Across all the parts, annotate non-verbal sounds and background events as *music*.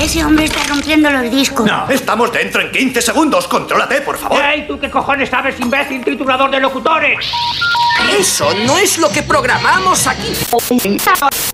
Ese hombre está rompiendo los discos. No, estamos dentro en 15 segundos. Contrólate, por favor. ¡Ey, tú qué cojones sabes, imbécil titulador de locutores! Eso no es lo que programamos aquí.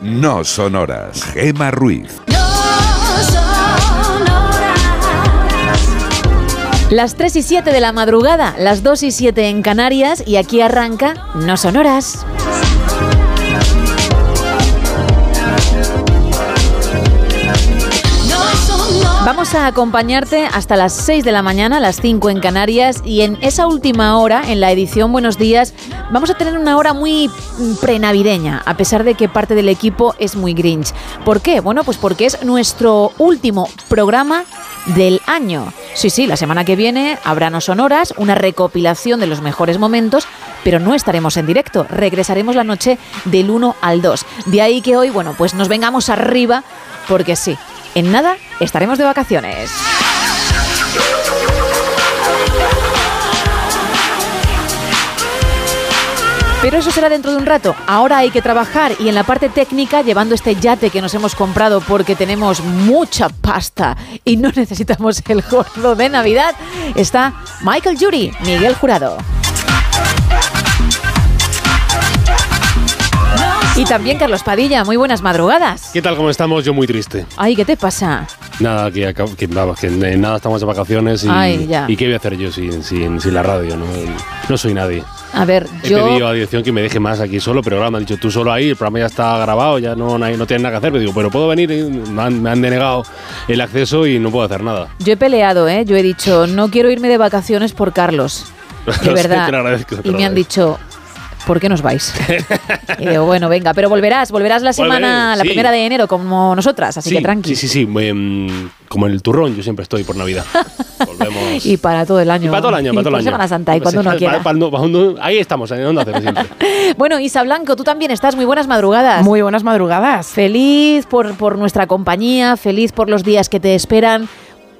no sonoras. Gema Ruiz. Las 3 y 7 de la madrugada, las 2 y 7 en Canarias y aquí arranca No Sonoras. Vamos a acompañarte hasta las 6 de la mañana, las 5 en Canarias y en esa última hora, en la edición Buenos Días, vamos a tener una hora muy prenavideña, a pesar de que parte del equipo es muy grinch. ¿Por qué? Bueno, pues porque es nuestro último programa del año. Sí, sí, la semana que viene habrá no sonoras, una recopilación de los mejores momentos, pero no estaremos en directo. Regresaremos la noche del 1 al 2. De ahí que hoy, bueno, pues nos vengamos arriba, porque sí, en nada estaremos de vacaciones. Pero eso será dentro de un rato. Ahora hay que trabajar y en la parte técnica, llevando este yate que nos hemos comprado porque tenemos mucha pasta y no *laughs* necesitamos el gordo de Navidad, está Michael Jury, Miguel Jurado. Y también Carlos Padilla, muy buenas madrugadas. ¿Qué tal? ¿Cómo estamos? Yo muy triste. Ay, ¿qué te pasa? Nada, que, que, vamos, que en nada estamos de vacaciones y, Ay, ya. y qué voy a hacer yo sin, sin, sin la radio, ¿no? No soy nadie. A ver, He yo... pedido a dirección que me deje más aquí solo, pero ahora me han dicho tú solo ahí, el programa ya está grabado, ya no, no, tienes nada que hacer. Me digo, pero puedo venir, me han, me han denegado el acceso y no puedo hacer nada. Yo he peleado, ¿eh? Yo he dicho, no quiero irme de vacaciones por Carlos. *laughs* De sé, verdad. te lo agradezco, te y lo me han dicho, ¿por qué nos vais? *laughs* y digo, bueno, venga, pero volverás, volverás la semana, Volveré, la sí. primera de enero, como nosotras, así sí, que tranqui. Sí, sí, sí. em, como en el turrón, yo siempre estoy por Navidad. *laughs* Volvemos. Y para todo el año. Y para todo el año, para todo el por año. Semana Santa y cuando uno para- quiera. para- para- para- ahí estamos, en Onda Cero siempre. *laughs* Bueno, Isa Blanco, tú también estás. Muy buenas madrugadas. Muy buenas madrugadas. Feliz por, por nuestra compañía, feliz por los días que te esperan.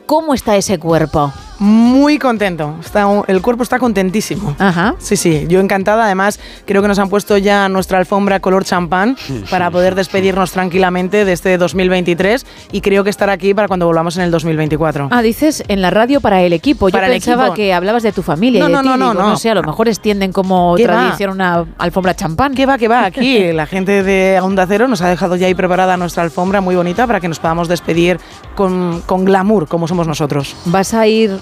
¿Cómo está ese cuerpo? Muy contento. Está, el cuerpo está contentísimo. Ajá. Sí, sí, yo encantada. Además, creo que nos han puesto ya nuestra alfombra color champán para poder despedirnos tranquilamente de este 2023 y creo que estar aquí para cuando volvamos en el 2024. Ah, dices en la radio para el equipo. Yo Para el pensaba equipo. que hablabas de tu familia. No, y de no, ti. no, no, Digo, no. sé, a lo mejor extienden como tradición una alfombra champán. ¿Qué va, qué va? *laughs* Aquí la gente de Onda Cero nos ha dejado ya ahí preparada nuestra alfombra muy bonita para que nos podamos despedir con, con glamour, como somos nosotros. ¿Vas a ir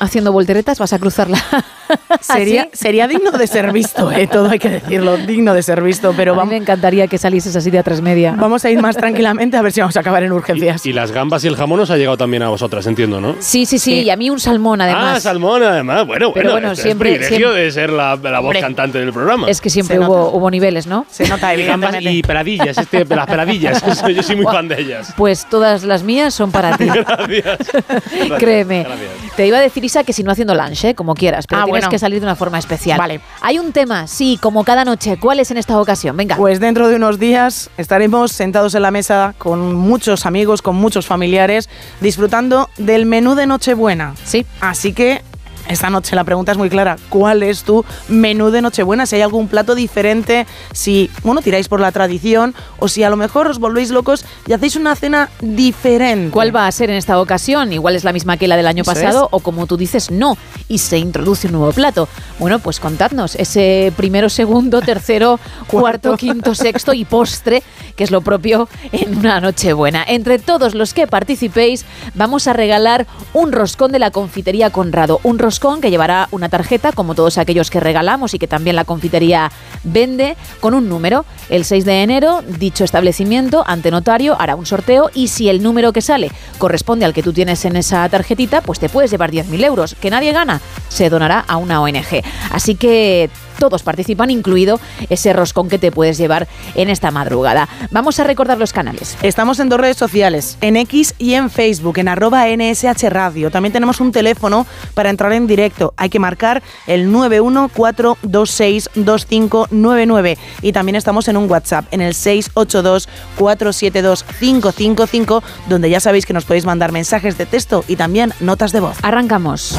haciendo volteretas? ¿Vas a cruzarla? *laughs* Sería, ¿Así? sería digno de ser visto, ¿eh? todo hay que decirlo, digno de ser visto, pero A mí vamos, me encantaría que salieses así de a tres media. vamos a ir más *laughs* tranquilamente a ver si vamos a acabar en urgencias. Y las gambas y el jamón os ha llegado también a vosotras, entiendo, ¿no? Sí, sí, sí, y a mí un salmón además. Ah, salmón, además. Bueno, Pero bueno, bueno, este siempre- es privilegio siempre- de ser la, la voz Hombre, cantante del programa. Es que siempre hubo, hubo niveles, ¿no? Se nota, evidentemente. y peladillas, este, las peladillas. *laughs* Yo soy muy fan de ellas. Pues todas las mías son para ti. Gracias. Gracias, Créeme. gracias. Te iba a decir, Que si no haciendo lunch, ¿eh? como quieras, pero Ah, tienes bueno. que salir de una forma especial. Vale. Hay un tema, sí, como cada noche. ¿Cuál es en esta ocasión? Venga. Pues dentro de unos días estaremos sentados en la mesa con muchos amigos, con muchos familiares, disfrutando del menú de Nochebuena. Sí. Así que esta noche la pregunta es muy clara. ¿Cuál es tu menú de Nochebuena? Si hay algún plato diferente, si, bueno, tiráis por la tradición o si a lo mejor os volvéis locos y hacéis una cena diferente. ¿Cuál va a ser en esta ocasión? Igual es la misma que la del año Eso pasado es. o como tú dices, no. Y se introduce un nuevo plato. Bueno, pues contadnos ese primero, segundo, *laughs* tercero, cuarto, quinto, sexto y postre, que es lo propio en una noche buena. Entre todos los que participéis, vamos a regalar un roscón de la confitería Conrado. Un roscón que llevará una tarjeta, como todos aquellos que regalamos y que también la confitería vende, con un número. El 6 de enero, dicho establecimiento, ante notario, hará un sorteo y si el número que sale corresponde al que tú tienes en esa tarjetita, pues te puedes llevar 10.000 euros. Que nadie gana, se donará a una ONG. Así que todos participan, incluido ese roscón que te puedes llevar en esta madrugada. Vamos a recordar los canales. Estamos en dos redes sociales, en X y en Facebook, en arroba NSH Radio. También tenemos un teléfono para entrar en directo. Hay que marcar el 914262599 y también estamos en un WhatsApp, en el 682472555, donde ya sabéis que nos podéis mandar mensajes de texto y también notas de voz. Arrancamos.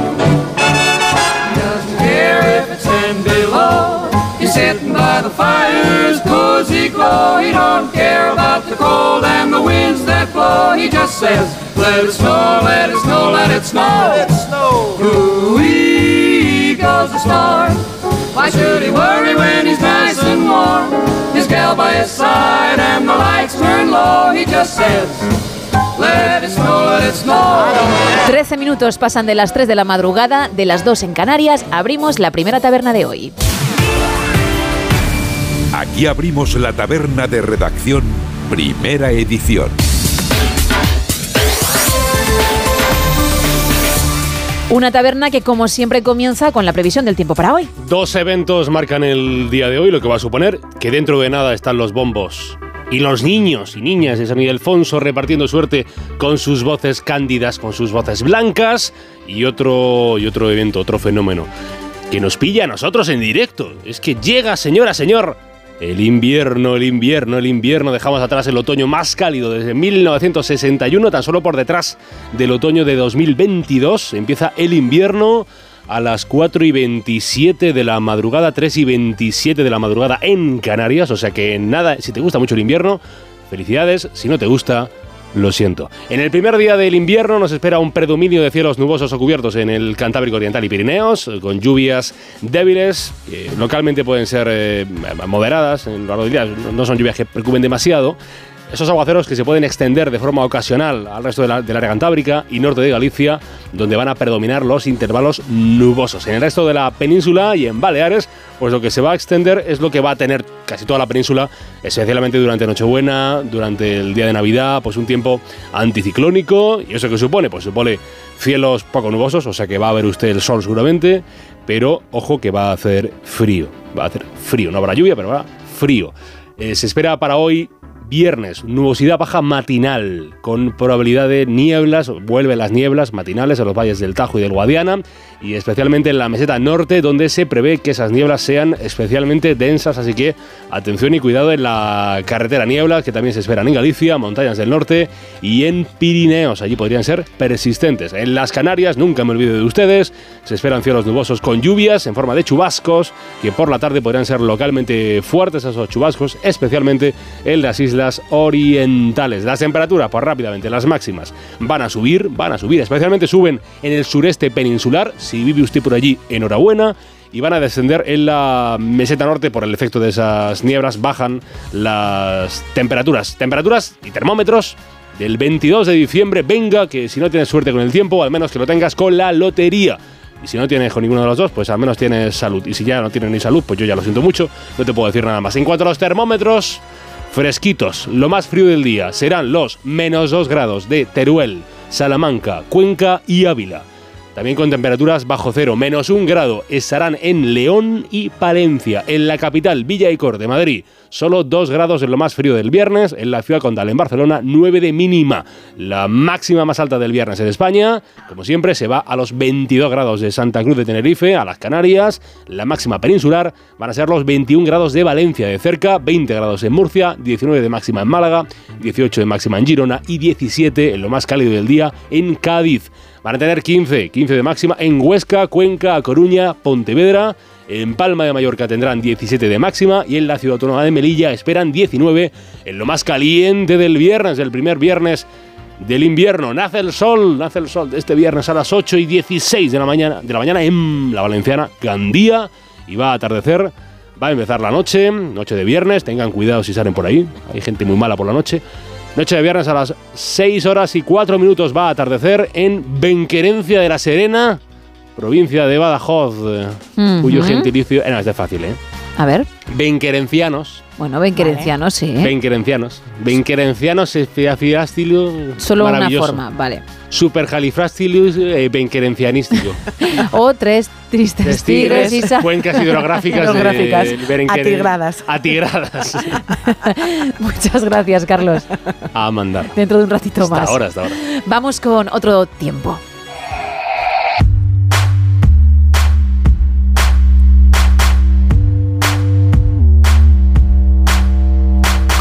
Sitting by the fire's cozy glow. He don't care about the cold and the winds that blow. He just says, let it snow, let it snow, let it snow. Let it snow. Ooh-wee goes the star. Why should he worry when he's nice and warm? His gal by his side and the lights turn low. He just says, let it snow, let it snow. 13 minutos pasan de las 3 de la madrugada, de las 2 en Canarias, abrimos la primera taberna de hoy. Aquí abrimos la taberna de redacción, primera edición. Una taberna que como siempre comienza con la previsión del tiempo para hoy. Dos eventos marcan el día de hoy, lo que va a suponer que dentro de nada están los bombos. Y los niños y niñas de San Ildefonso repartiendo suerte con sus voces cándidas, con sus voces blancas. Y otro, y otro evento, otro fenómeno que nos pilla a nosotros en directo. Es que llega, señora, señor, el invierno, el invierno, el invierno. Dejamos atrás el otoño más cálido desde 1961, tan solo por detrás del otoño de 2022. Empieza el invierno a las 4 y 27 de la madrugada, 3 y 27 de la madrugada en Canarias. O sea que nada, si te gusta mucho el invierno, felicidades. Si no te gusta, lo siento. En el primer día del invierno nos espera un predominio de cielos nubosos o cubiertos en el Cantábrico Oriental y Pirineos, con lluvias débiles, localmente pueden ser eh, moderadas en lo largo del día, no son lluvias que preocupen demasiado. Esos aguaceros que se pueden extender de forma ocasional al resto de la- del área cantábrica y norte de Galicia, donde van a predominar los intervalos nubosos. En el resto de la península y en Baleares, pues lo que se va a extender es lo que va a tener casi toda la península, especialmente durante Nochebuena, durante el día de Navidad, pues un tiempo anticiclónico. ¿Y eso qué supone? Pues supone cielos poco nubosos, o sea que va a ver usted el sol seguramente, pero ojo que va a hacer frío. Va a hacer frío, no habrá lluvia, pero habrá frío. Eh, se espera para hoy Viernes, nubosidad baja matinal, con probabilidad de nieblas, vuelven las nieblas matinales en los valles del Tajo y del Guadiana, y especialmente en la meseta norte, donde se prevé que esas nieblas sean especialmente densas, así que atención y cuidado en la carretera nieblas, que también se esperan en Galicia, montañas del norte y en Pirineos, allí podrían ser persistentes. En las Canarias, nunca me olvido de ustedes, se esperan cielos nubosos con lluvias en forma de chubascos, que por la tarde podrían ser localmente fuertes esos chubascos, especialmente en las islas orientales. Las temperaturas, pues rápidamente, las máximas van a subir, van a subir, especialmente suben en el sureste peninsular. Si vive usted por allí, enhorabuena. Y van a descender en la meseta norte por el efecto de esas nieblas. Bajan las temperaturas. Temperaturas y termómetros del 22 de diciembre. Venga, que si no tienes suerte con el tiempo, al menos que lo tengas con la lotería. Y si no tienes con ninguno de los dos, pues al menos tienes salud. Y si ya no tienes ni salud, pues yo ya lo siento mucho, no te puedo decir nada más. En cuanto a los termómetros, fresquitos, lo más frío del día serán los menos 2 grados de Teruel, Salamanca, Cuenca y Ávila. también con temperaturas bajo cero, menos un grado. Estarán en León y Palencia. En la capital, Villa y Cor de Madrid, solo dos grados en lo más frío del viernes. En la ciudad condal, en Barcelona, 9 de mínima. La máxima más alta del viernes en España, como siempre, se va a los 22 grados de Santa Cruz de Tenerife, a las Canarias. La máxima peninsular van a ser los 21 grados de Valencia de cerca, 20 grados en Murcia, 19 de máxima en Málaga, 18 de máxima en Girona y 17 en lo más cálido del día en Cádiz. Van a tener 15, 15 de máxima en Huesca, Cuenca, Coruña, Pontevedra. En Palma de Mallorca tendrán 17 de máxima y en la ciudad autónoma de Melilla esperan 19 en lo más caliente del viernes, el primer viernes del invierno. Nace el sol, nace el sol de este viernes a las 8 y 16 de la mañana, de la mañana en la Valenciana Gandía y va a atardecer. Va a empezar la noche, noche de viernes, tengan cuidado si salen por ahí, hay gente muy mala por la noche. Noche de viernes a las 6 horas y 4 minutos va a atardecer en Benquerencia de la Serena, provincia de Badajoz, eh, cuyo gentilicio... Eh, no, este es fácil, ¿eh? A ver. Benquerencianos. Bueno, benquerencianos, sí. ¿eh? Benquerencianos. Benquerencianos esfiafiástilo... Solo una forma, vale. Supercalifrastilus eh, benquerencianístico. *laughs* O tres tristes Tres tigres, tigres, Isa. cuencas hidrográficas, Hidrográficas, de atigradas. Atigradas. *laughs* Muchas gracias, Carlos. A mandar. Dentro de un ratito Hasta más. ahora, hasta ahora. Vamos con otro tiempo.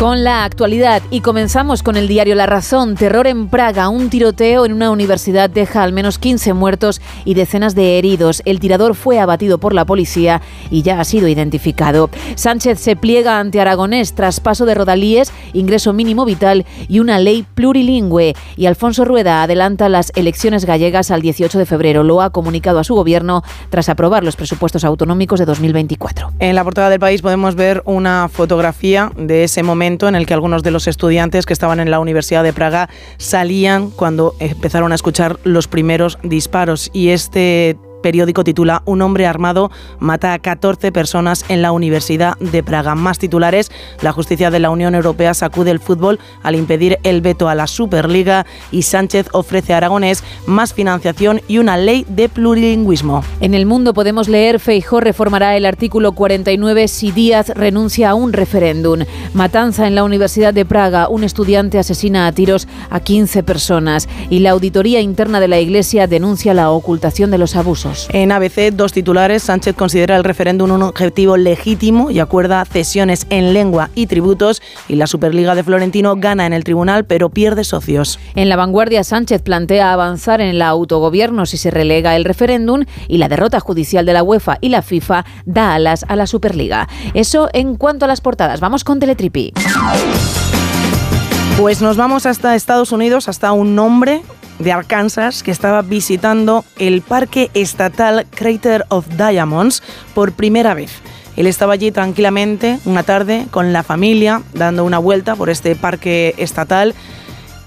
Con la actualidad y comenzamos con el diario La Razón. Terror en Praga. Un tiroteo en una universidad deja al menos 15 muertos y decenas de heridos. El tirador fue abatido por la policía y ya ha sido identificado. Sánchez se pliega ante Aragonés, traspaso de rodalíes, ingreso mínimo vital y una ley plurilingüe. Y Alfonso Rueda adelanta las elecciones gallegas al 18 de febrero. Lo ha comunicado a su gobierno tras aprobar los presupuestos autonómicos de 2024. En la portada del país podemos ver una fotografía de ese momento en el que algunos de los estudiantes que estaban en la Universidad de Praga salían cuando empezaron a escuchar los primeros disparos. Y este periódico titula Un hombre armado mata a 14 personas en la Universidad de Praga. Más titulares, la justicia de la Unión Europea sacude el fútbol al impedir el veto a la Superliga y Sánchez ofrece a Aragonés más financiación y una ley de plurilingüismo. En el mundo podemos leer Feijó reformará el artículo 49 si Díaz renuncia a un referéndum. Matanza en la Universidad de Praga. Un estudiante asesina a tiros a 15 personas. Y la auditoría interna de la Iglesia denuncia la ocultación de los abusos. En ABC, dos titulares. Sánchez considera el referéndum un objetivo legítimo y acuerda cesiones en lengua y tributos. Y la Superliga de Florentino gana en el tribunal, pero pierde socios. En la vanguardia, Sánchez plantea avanzar en el autogobierno si se relega el referéndum y la derrota judicial de la UEFA y la FIFA da alas a la Superliga. Eso en cuanto a las portadas. Vamos con Teletripi. Pues nos vamos hasta Estados Unidos, hasta un hombre de Arkansas que estaba visitando el Parque Estatal Crater of Diamonds por primera vez. Él estaba allí tranquilamente una tarde con la familia dando una vuelta por este parque estatal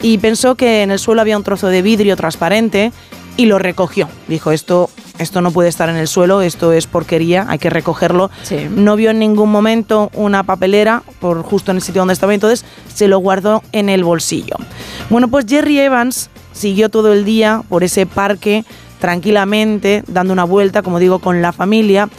y pensó que en el suelo había un trozo de vidrio transparente y lo recogió. Dijo, esto, esto no puede estar en el suelo, esto es porquería, hay que recogerlo. No vio en ningún momento una papelera por justo en el sitio donde estaba, entonces se lo guardó en el bolsillo. Bueno, pues Jerry Evans siguió todo el día por ese parque tranquilamente, dando una vuelta, como digo, con la familia.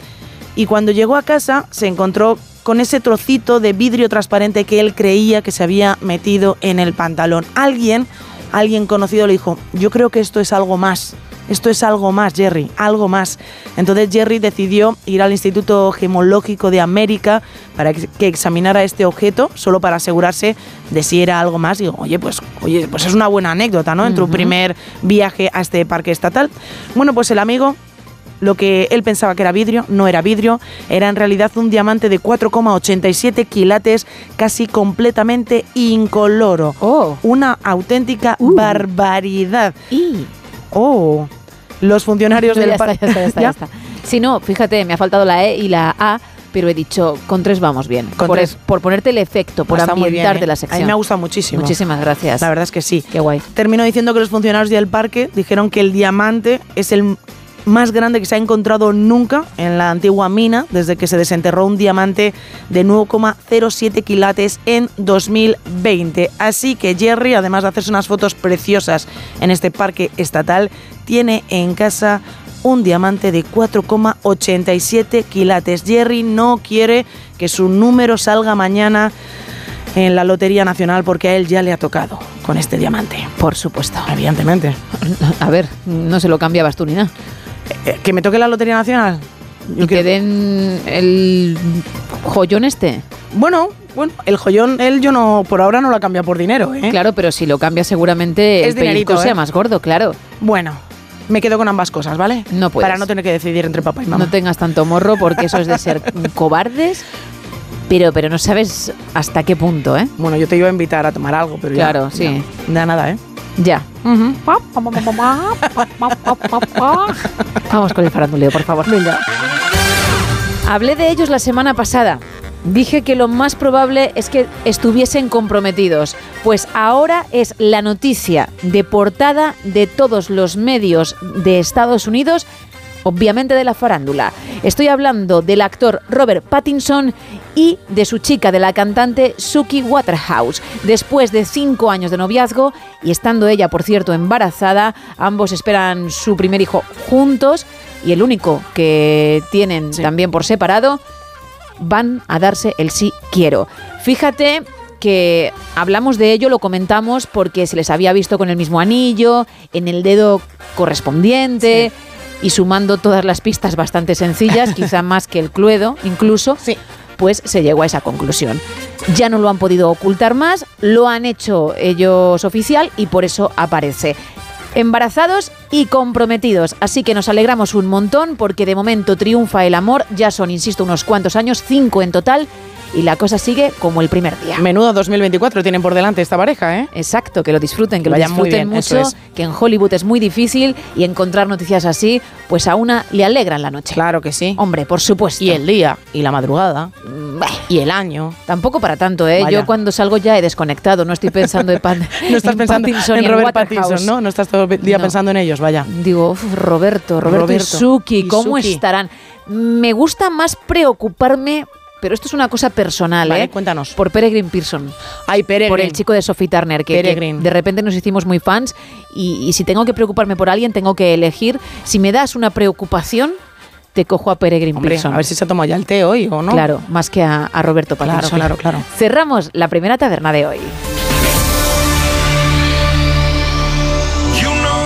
Y cuando llegó a casa se encontró con ese trocito de vidrio transparente que él creía que se había metido en el pantalón. Alguien, alguien conocido le dijo, yo creo que esto es algo más. Esto es algo más, Jerry, algo más. Entonces Jerry decidió ir al Instituto Gemológico de América para que examinara este objeto, solo para asegurarse de si era algo más. Digo, oye, pues, oye, pues es una buena anécdota, ¿no? En tu primer viaje a este parque estatal. Bueno, pues el amigo lo que él pensaba que era vidrio, no era vidrio, era en realidad un diamante de 4,87 quilates, casi completamente incoloro. Una auténtica barbaridad. Oh, los funcionarios *laughs* No, del ya está, parque. ya está, ya está, ya está. Si no, fíjate, me ha faltado la E y la A, pero he dicho, con tres vamos bien. Con por, tres. por ponerte el efecto, por bien, ambientarte ¿eh? la sección. A mí me ha gustado muchísimo. Muchísimas gracias. La verdad es que sí. Qué guay. Terminó diciendo que los funcionarios del parque dijeron que el diamante es el más grande que se ha encontrado nunca en la antigua mina desde que se desenterró un diamante de 9,07 quilates en 2020. Así que Jerry, además de hacerse unas fotos preciosas en este parque estatal, tiene en casa un diamante de 4,87 quilates. Jerry no quiere que su número salga mañana en la Lotería Nacional porque a él ya le ha tocado con este diamante. Por supuesto. Evidentemente. *laughs* A ver, no se lo cambiabas tú ni nada. Eh, ¿Que me toque la Lotería Nacional? y que den el joyón este. Bueno, bueno, el joyón, él yo no, por ahora no lo cambia por dinero, ¿eh? Claro, pero si lo cambia seguramente Es el dinerito, sea ¿eh? más gordo, claro. Bueno, me quedo con ambas cosas, ¿vale? No puedes. Para no tener que decidir entre papá y mamá. No tengas tanto morro porque eso es de ser *laughs* cobardes, pero, pero no sabes hasta qué punto, ¿eh? Bueno, yo te iba a invitar a tomar algo, pero ya- Claro, sí. ya, Da nada, ¿eh? Ya. Vamos con el faranduleo, por favor. Venga. Hablé de ellos la semana pasada. Dije que lo más probable es que estuviesen comprometidos, pues ahora es la noticia de portada de todos los medios de Estados Unidos, obviamente de la farándula. Estoy hablando del actor Robert Pattinson y de su chica, de la cantante Suki Waterhouse. Después de cinco años de noviazgo y estando ella, por cierto, embarazada, ambos esperan su primer hijo juntos y el único que tienen también por separado van a darse el sí quiero. Fíjate que hablamos de ello, lo comentamos porque se les había visto con el mismo anillo, en el dedo correspondiente y sumando todas las pistas bastante sencillas, *laughs* quizá más que el cluedo incluso, pues se llegó a esa conclusión. Ya no lo han podido ocultar más, lo han hecho ellos oficial y por eso aparece embarazados y comprometidos. Así que nos alegramos un montón porque de momento triunfa el amor. Ya son, insisto, unos cuantos años, cinco en total. Y la cosa sigue como el primer día. Menudo 2024 tienen por delante esta pareja, ¿eh? Exacto, que lo disfruten, que lo muy disfruten bien, eso mucho, es. que en Hollywood es muy difícil y encontrar noticias así, pues a una le alegran la noche. Claro que sí. Hombre, por supuesto. Y el día, y la madrugada, Mm, y el año. Tampoco para tanto, ¿eh? Vaya. Yo cuando salgo ya he desconectado, no estoy pensando en, pan, *laughs* No estás en pensando Pattinson en Robert. Pattinson, ¿no? No estás todo el día No. pensando en ellos, vaya. Digo, uf, Roberto, Roberto, y Suki, ¿cómo Suki. estarán? Me gusta más preocuparme, pero esto es una cosa personal, Vale, ¿eh? cuéntanos. Por Peregrine Pearson. Ay, Peregrine. Por el chico de Sophie Turner, que, de repente nos hicimos muy fans y, y si tengo que preocuparme por alguien, tengo que elegir. Si me das una preocupación, te cojo a Peregrine Hombre, Pearson. a ver si se ha tomado ya el té hoy o no. Claro, más que a, a Roberto Claro, Pattinson. claro, claro. Cerramos la primera taberna de hoy. You know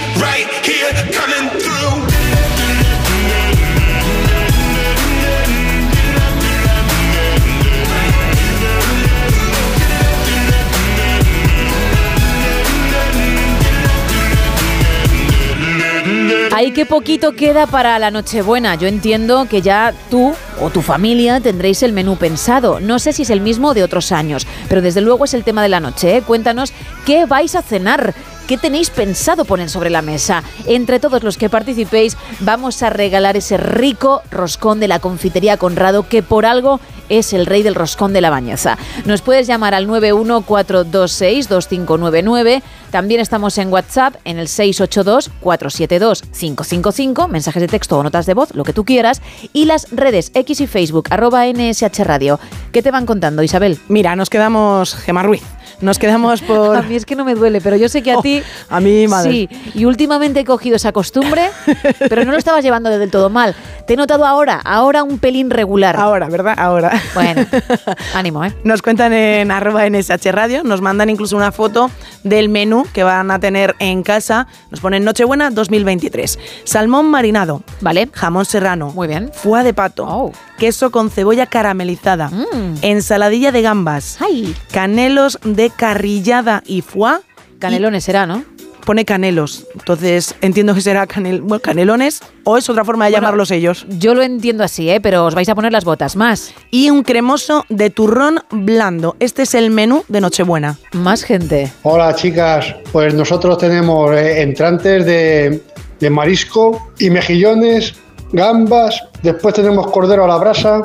Ay, qué poquito queda para la Nochebuena. Yo entiendo que ya tú o tu familia tendréis el menú pensado. No sé si es el mismo de otros años, pero desde luego es el tema de la noche. ¿eh? Cuéntanos qué vais a cenar. ¿Qué tenéis pensado poner sobre la mesa? Entre todos los que participéis vamos a regalar ese rico roscón de la confitería Conrado que por algo es el rey del roscón de la bañeza. Nos puedes llamar al 914262599. También estamos en WhatsApp en el 682-472-555, mensajes de texto o notas de voz, lo que tú quieras, y las redes X y Facebook, arroba NSH Radio. ¿Qué te van contando, Isabel? Mira, nos quedamos, Gemma Ruiz, nos quedamos por... A mí es que no me duele, pero yo sé que a ti... a mí, madre. Sí, y últimamente he cogido esa costumbre, *laughs* pero no lo estabas llevando del todo mal. Te he notado ahora, ahora un pelín regular. Ahora, ¿verdad? Ahora. Bueno, *laughs* ánimo, ¿eh? Nos cuentan en arroba NSH Radio, nos mandan incluso una foto del menú que van a tener en casa. Nos ponen Nochebuena 2023. Salmón marinado. Vale. Jamón serrano. Muy bien. Foie de pato. Oh. Queso con cebolla caramelizada. Mm. Ensaladilla de gambas. Ay. Canelos de carrillada y foie. Canelones será, ¿no? Pone canelos. Entonces entiendo que será canel, bueno, canelones o es otra forma de Bueno, llamarlos ellos. Yo lo entiendo así, ¿eh? Pero os vais a poner las botas más. Y un cremoso de turrón blando. Este es el menú de Nochebuena. Más gente. Hola chicas, pues nosotros tenemos eh, entrantes de, de marisco y mejillones, gambas, después tenemos cordero a la brasa,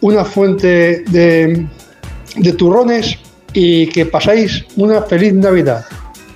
una fuente de, de turrones y que pasáis una feliz Navidad.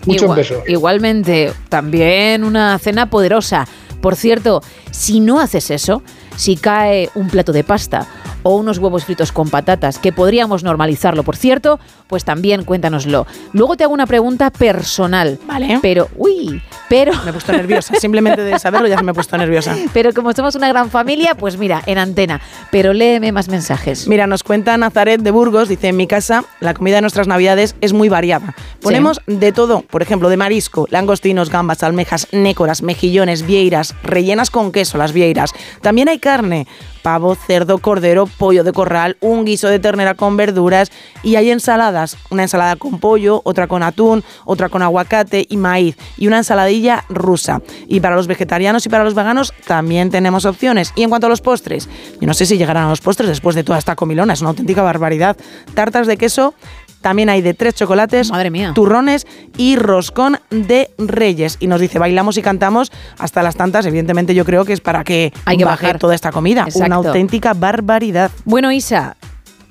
Muchos Igual- besos. Igualmente, también una cena poderosa. Por cierto, si no haces eso, si cae un plato de pasta o unos huevos fritos con patatas, que podríamos normalizarlo, por cierto, pues también cuéntanoslo. Luego te hago una pregunta personal. Vale. Pero, uy, pero... Me he puesto nerviosa. Simplemente de saberlo ya se me he puesto nerviosa. *laughs* Pero como somos una gran familia, pues mira, en antena. Pero léeme más mensajes. Mira, nos cuenta Nazaret de Burgos, dice, en mi casa la comida de nuestras navidades es muy variada. Ponemos de todo, por ejemplo, de marisco, langostinos, gambas, almejas, nécoras, mejillones, vieiras, rellenas con queso las vieiras. También hay carne, pavo, cerdo, cordero, pollo de corral, un guiso de ternera con verduras y hay ensaladas, una ensalada con pollo, otra con atún, otra con aguacate y maíz y una ensaladilla rusa. Y para los vegetarianos y para los veganos también tenemos opciones. Y en cuanto a los postres, yo no sé si llegarán a los postres después de toda esta comilona, es una auténtica barbaridad. Tartas de queso también hay de tres chocolates, Madre mía. turrones y roscón de reyes. Y nos dice, bailamos y cantamos hasta las tantas. Evidentemente yo creo que es para que, Hay que baje bajar. toda esta comida. Una Exacto. auténtica barbaridad. Bueno, Isa,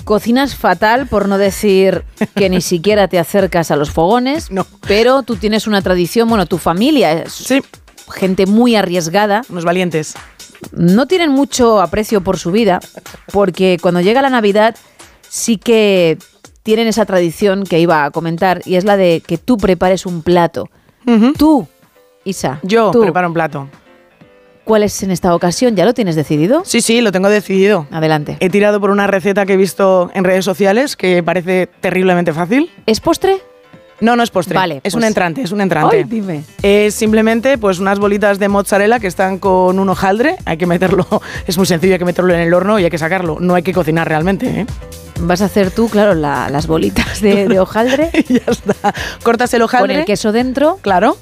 cocinas fatal, por no decir que ni *laughs* siquiera te acercas a los fogones, No. pero tú tienes una tradición, bueno, tu familia es Sí, gente muy arriesgada, unos valientes. no tienen mucho aprecio por su vida, porque cuando llega la Navidad sí que tienen esa tradición que iba a comentar, y es la de que tú prepares un plato. Ujú. Tú, Isa, Yo tú, preparo un plato. ¿cuál es en esta ocasión? ¿Ya lo tienes decidido? Sí, sí, lo tengo decidido. Adelante. He tirado por una receta que he visto en redes sociales que parece terriblemente fácil. ¿Es postre? No, no es postre. Vale, es pues- un entrante, es un entrante. Ay, dime. Es simplemente pues unas bolitas de mozzarella que están con un hojaldre. Hay que meterlo, *laughs* es muy sencillo, hay que meterlo en el horno y hay que sacarlo. No hay que cocinar realmente. ¿eh? Vas a hacer tú, claro, la- las bolitas de, de hojaldre Y *laughs* ya está. Cortas el con hojaldre. el queso dentro, Claro.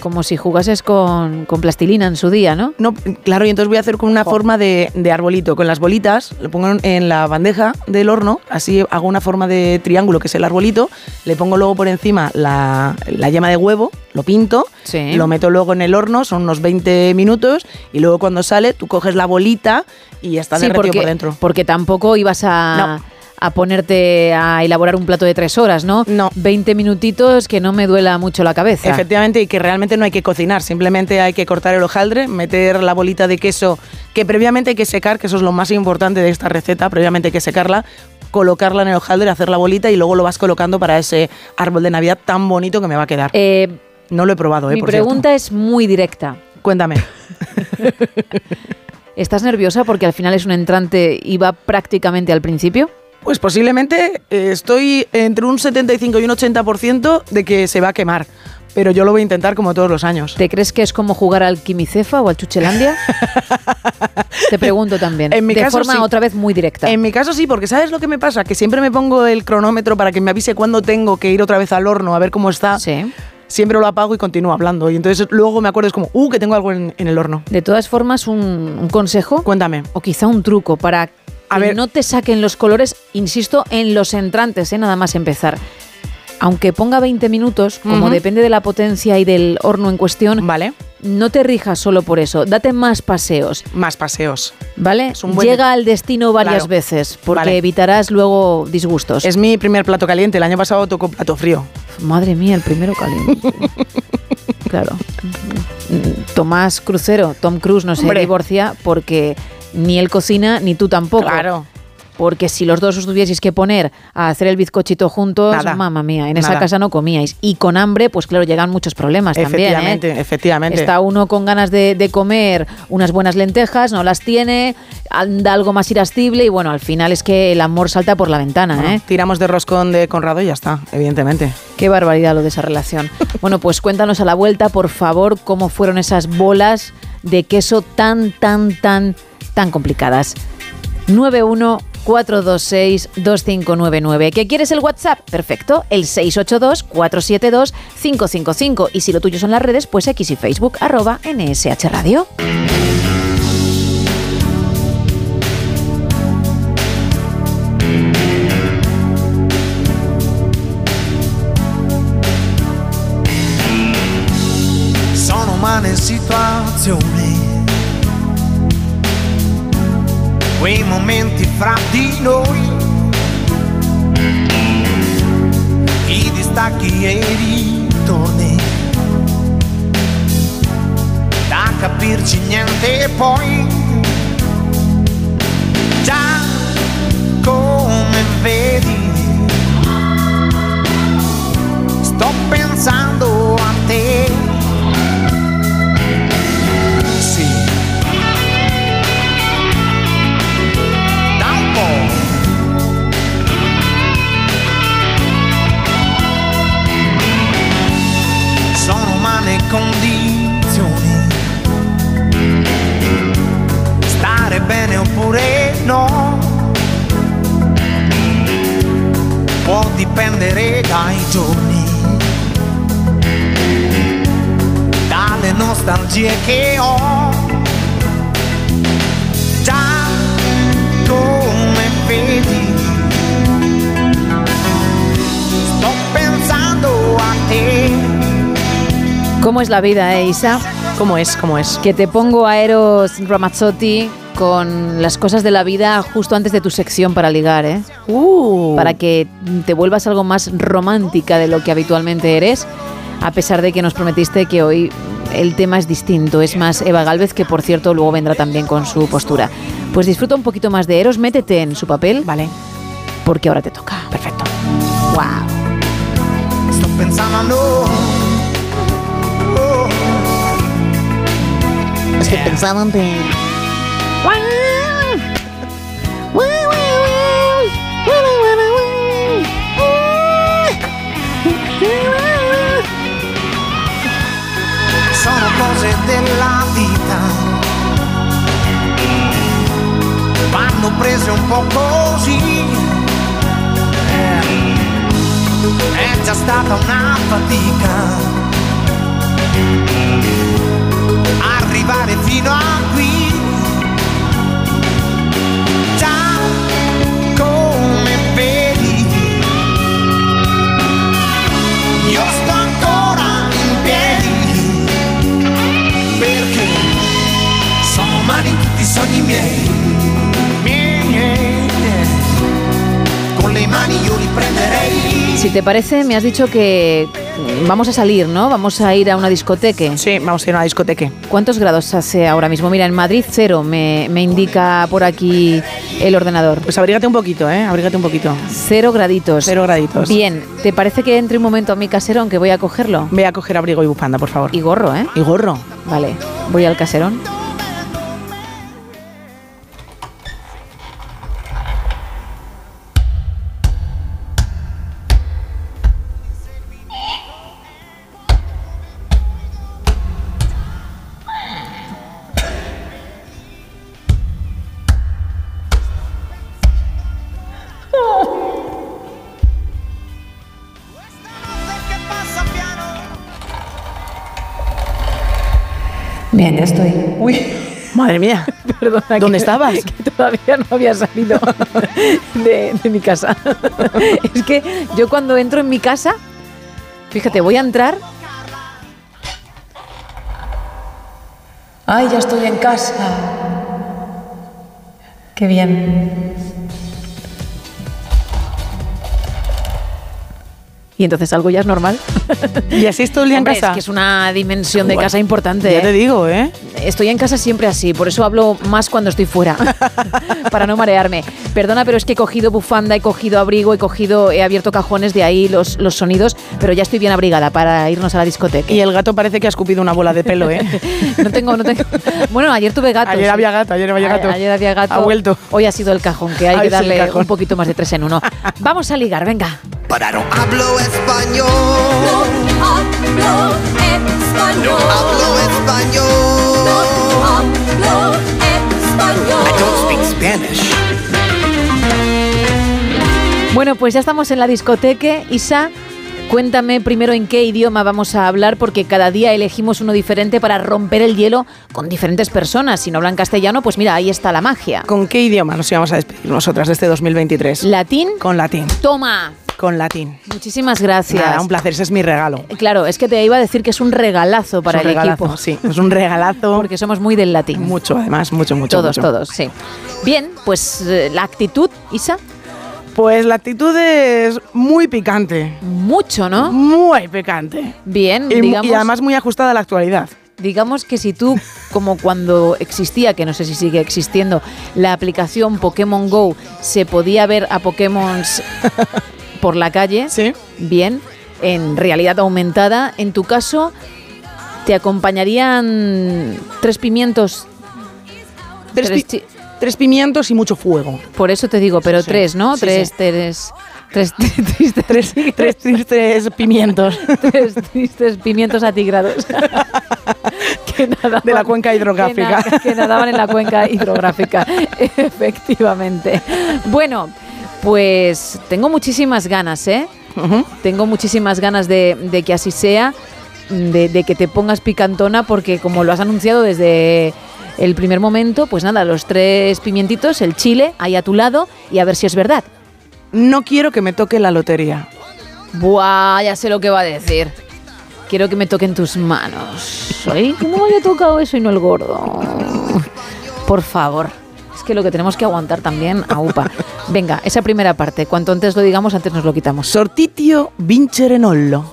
como si jugases con, con plastilina en su día, ¿no? No, claro, y entonces voy a hacer con una forma de, de arbolito. Con las bolitas, lo pongo en la bandeja del horno, así hago una forma de triángulo que es el arbolito, le pongo luego por encima la, la yema de huevo, lo pinto, Sí. lo meto luego en el horno, son unos 20 minutos, y luego cuando sale tú coges la bolita y ya está Sí, derretido porque, por dentro. porque tampoco ibas a, a ponerte a elaborar un plato de tres horas, ¿no? No. 20 minutitos que no me duela mucho la cabeza. Efectivamente, y que realmente no hay que cocinar, simplemente hay que cortar el hojaldre, meter la bolita de queso que previamente hay que secar, que eso es lo más importante de esta receta, previamente hay que secarla, colocarla en el hojaldre, hacer la bolita y luego lo vas colocando para ese árbol de Navidad tan bonito que me va a quedar. Eh, no lo he probado, ¿eh? mi por pregunta es muy directa. Cuéntame. *laughs* ¿Estás nerviosa porque al final es un entrante y va prácticamente al principio? Pues posiblemente eh, estoy entre un 75 y un 80% de que se va a quemar, pero yo lo voy a intentar como todos los años. ¿Te crees que es como jugar al Quimicefa o al Chuchelandia? *laughs* Te pregunto también. En mi de caso, forma sí. otra vez muy directa. En mi caso sí, porque ¿sabes lo que me pasa? Que siempre me pongo el cronómetro para que me avise cuándo tengo que ir otra vez al horno a ver cómo está. Sí. siempre lo apago y continúo hablando. Y entonces luego me acuerdo, es como, uh, que tengo algo en, en el horno. De todas formas, un, un consejo. Cuéntame. O quizá un truco para A ver. no te saquen los colores, insisto, en los entrantes, ¿eh? nada más empezar. Aunque ponga 20 minutos, como depende de la potencia y del horno en cuestión, Vale. no te rijas solo por eso, date más paseos. Más paseos. ¿Vale? buen- Llega al destino varias Claro. veces, porque Vale. evitarás luego disgustos. Es mi primer plato caliente. El año pasado tocó plato frío. Madre mía, el primero caliente. *laughs* claro. Tomás Crucero, Tom Cruise no se Hombre. divorcia porque ni él cocina ni tú tampoco. Claro. Porque si los dos os tuvieseis que poner a hacer el bizcochito juntos, mamá mía, en esa casa no comíais. Y con hambre, pues claro, llegan muchos problemas también. ¿eh? Efectivamente, efectivamente. Está uno con ganas de, de comer unas buenas lentejas, no las tiene, anda algo más irascible y bueno, al final es que el amor salta por la ventana, Bueno, ¿eh? Tiramos de roscón de Conrado y ya está, evidentemente. Qué barbaridad lo de esa relación. *laughs* Bueno, pues cuéntanos a la vuelta, por favor, cómo fueron esas bolas de queso tan, tan, tan, tan complicadas. 914262599. ¿Qué quieres el WhatsApp? Perfecto, el 682-472-555. Y si lo tuyo son las redes, pues X y Facebook, arroba NSH Radio. Sono umane quei momenti fra di noi, i distacchi e i ritorni, da capirci niente poi, già come vedi, Che ho. Già come vedi. Sto pensando a te. ¿Cómo es la vida, eh, Isa? ¿Cómo es? ¿Cómo es? Que te pongo a Eros Ramazzotti con las cosas de la vida justo antes de tu sección para ligar, ¿eh? Uh. Para que te vuelvas algo más romántica de lo que habitualmente eres, a pesar de que nos prometiste que hoy el tema es distinto, es más Eva Galvez, que por cierto luego vendrá también con su postura. Pues disfruta un poquito más de Eros, métete en su papel. Vale. Porque ahora te toca. Perfecto. Wow. Sto pensando. Oh. Estoy pensando en Vanno prese un po' così. Eh, È già stata una fatica. Arrivare fino a qui. Già come vedi. Io sto ancora in piedi perché sono umani tutti i sogni. Miei, Si te parece, me has dicho que vamos a salir, ¿no? Vamos a ir a una discoteca. Sí, vamos a ir a una discoteca. ¿Cuántos grados hace ahora mismo? Mira, en Madrid cero, me, me indica por aquí el ordenador. Pues abrígate un poquito, ¿eh? Abrígate un poquito. Cero graditos. Cero graditos. Bien, ¿te parece que entre un momento a mi caserón que voy a cogerlo? Ve a coger abrigo y bufanda, por favor. Y gorro, ¿eh? Y gorro. Vale, voy al caserón. Madre mía. *laughs* Perdona, ¿Dónde que- estabas? *laughs* Que todavía no había salido *laughs* de, de mi casa. es que yo cuando entro en mi casa, fíjate, voy a entrar. Ay, ya estoy en casa. Qué bien. Y entonces algo ya es normal. ¿Y así es todo el día en Hombre, casa? Es que es una dimensión de Bueno, casa importante. Ya ¿eh? te digo, ¿eh? Estoy en casa siempre así, por eso hablo más cuando estoy fuera, *laughs* para no marearme. Perdona, pero es que he cogido bufanda, he cogido abrigo, he cogido, he abierto cajones, de ahí los, los sonidos, pero ya estoy bien abrigada para irnos a la discoteca. Y el gato parece que ha escupido una bola de pelo, ¿eh? *laughs* No tengo, no tengo. Bueno, ayer tuve gatos. Ayer había gato, ayer había gato. Ayer había gato. Ha vuelto. Hoy ha sido el cajón, que hay Ha que darle un poquito más de tres en uno. *laughs* Vamos a ligar, venga. Hablo español. hablo español. Hablo español. hablo español. I don't speak Spanish. Bueno, pues ya estamos en la discoteca. Isa, cuéntame primero en qué idioma vamos a hablar, porque cada día elegimos uno diferente para romper el hielo con diferentes personas. Si no hablan castellano, pues mira, ahí está la magia. ¿Con qué idioma nos íbamos a despedir nosotras de este 2023? ¿Latín? Con latín. Toma. Con latín. Muchísimas gracias. Nada, un placer, ese es mi regalo. Claro, es que te iba a decir que es un regalazo para un el regalazo, equipo. Sí, es un regalazo. Porque somos muy del latín. Mucho, además, mucho, mucho. todos, mucho. todos, sí. Bien, pues eh, la actitud, Isa, Pues la actitud es muy picante. mucho, ¿no? Muy picante. Bien, Y, digamos. y además muy ajustada a la actualidad. Digamos que si tú, como cuando existía, que no sé si sigue existiendo, la aplicación Pokémon Go, se podía ver a Pokémon *laughs* por la calle, bien, en realidad aumentada, en tu caso, ¿te acompañarían tres pimientos? Tres, pi- chi- tres pimientos y mucho fuego. por eso te digo, pero Sí, tres, ¿no? sí, tres, sí. tres, tres, *laughs* tristes, Tres, tres tristes pimientos *laughs* tres tristes pimientos atigrados. *laughs* que nadaban, de la cuenca que, hidrográfica. na- que nadaban en la cuenca hidrográfica, efectivamente. Bueno, pues tengo muchísimas ganas, ¿eh? Tengo muchísimas ganas de, de que así sea, de, de que te pongas picantona, porque como lo has anunciado desde el primer momento, pues nada, los tres pimientitos, el chile, ahí a tu lado, y a ver si es verdad. No quiero que me toque la lotería. Buah, ya sé lo que va a decir. Quiero que me toquen tus manos. Ay, ¿cómo me haya tocado eso y no el gordo? Por favor. Que lo que tenemos que aguantar también a UPA. Venga, esa primera parte. Cuanto antes lo digamos, antes nos lo quitamos. Sortitio vincerenollo.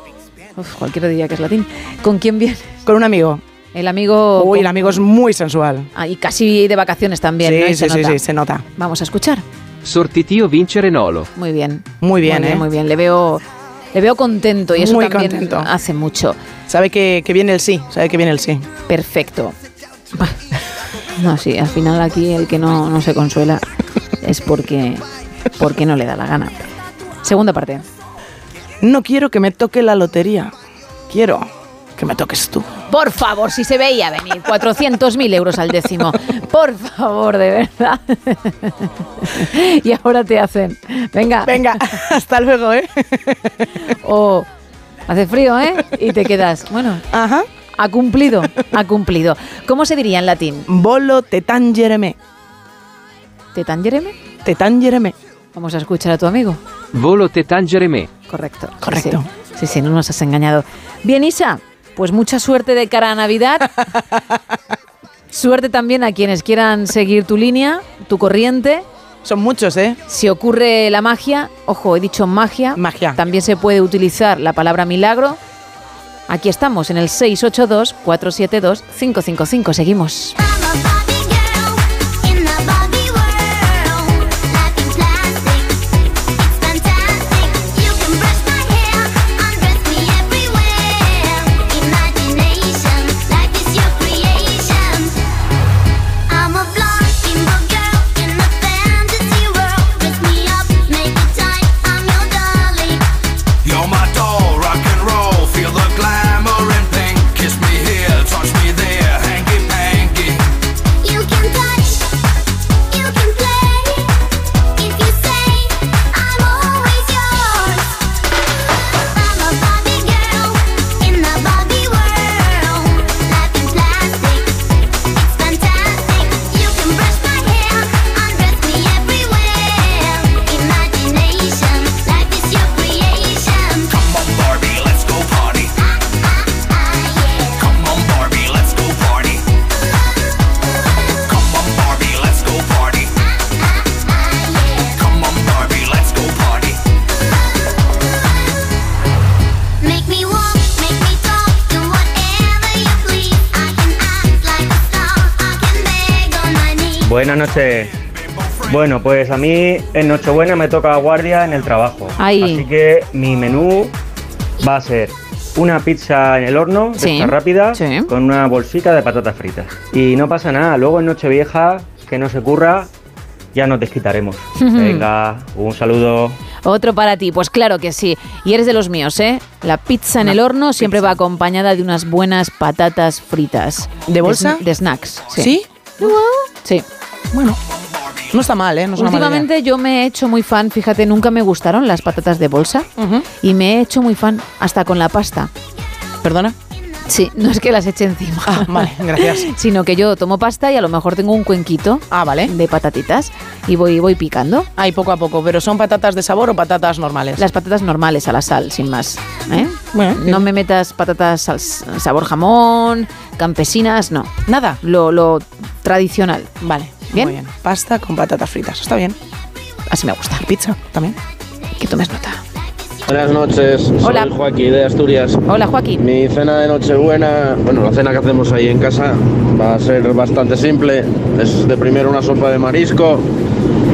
Uf, cualquiera diría que es latín. ¿Con quién viene? Con un amigo. El amigo... Uy, el amigo es muy sensual. Ah, y casi de vacaciones también, sí, ¿no? Sí, se sí, nota. sí, se nota. Vamos a escuchar. Sortitio vince Renolo. Muy bien. Muy bien, muy ¿eh? Muy bien. Le veo, le veo contento y eso Muy también contento. hace mucho. Sabe que, que viene el sí, sabe que viene el sí. Perfecto. No, sí, al final aquí el que no, no se consuela es porque, porque no le da la gana. Segunda parte. No quiero que me toque la lotería. Quiero que me toques tú. Por favor, si se veía venir, 400.000 euros al décimo. Por favor, de verdad. Y ahora te hacen. Venga. Venga, hasta luego, ¿eh? O hace frío, ¿eh? Y te quedas. Bueno, Ajá. Ha cumplido, ha cumplido. ¿Cómo se diría en latín? Bolo te tangereme. ¿Te tangereme? Te tangereme. Vamos a escuchar a tu amigo. Volo te tangere me. Correcto. Correcto. Sí, sí, sí, no nos has engañado. Bien, Isa, pues mucha suerte de cara a Navidad. suerte también a quienes quieran seguir tu línea, tu corriente. Son muchos, ¿eh? Si ocurre la magia, ojo, he dicho magia, Magia. también se puede utilizar la palabra milagro. Aquí estamos en el 682-472-555. Seguimos. Buenas noches. Bueno, pues a mí en Nochebuena me toca guardia en el trabajo. Ay. Así que mi menú va a ser una pizza en el horno, Sí, estas rápidas, con una bolsita de patatas fritas. Y no pasa nada, luego en Nochevieja, que no se curra, ya nos desquitaremos. *laughs* Venga, un saludo. Otro para ti, pues claro que sí. Y eres de los míos, ¿eh? La pizza en el horno siempre va acompañada de unas buenas patatas fritas. ¿De bolsa? De, snacks. Sí. ¿Sí? Sí. Bueno, no está mal, ¿eh? No es una. Últimamente yo me he hecho muy fan, fíjate, nunca me gustaron las patatas de bolsa y me he hecho muy fan hasta con la pasta. ¿Perdona? Sí, no es que las eche encima. Ah, vale, gracias. *laughs* Sino que yo tomo pasta y a lo mejor tengo un cuenquito ah, vale. de patatitas y voy, voy picando. Ahí poco a poco, pero ¿son patatas de sabor o patatas normales? Las patatas normales a la sal, sin más. ¿eh? Bueno, no me metas patatas al sabor jamón, campesinas, no. Nada. Lo, lo tradicional. Vale, ¿Bien? muy bien. Pasta con patatas fritas, está bien. Así me gusta. ¿Y pizza también? Que tomes nota. Buenas noches, Hola. soy Joaquín de Asturias. Hola, Joaquín. Mi cena de Nochebuena, bueno, la cena que hacemos ahí en casa va a ser bastante simple. Es de primero una sopa de marisco,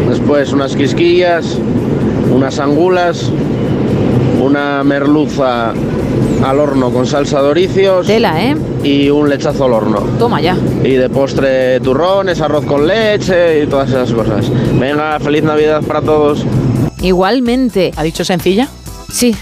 después unas quisquillas, unas angulas, una merluza al horno con salsa de oricios Tela, ¿eh? y un lechazo al horno. Toma ya. Y de postre turrones, arroz con leche y todas esas cosas. Venga, feliz Navidad para todos. Igualmente. ¿Ha dicho sencilla? Sí.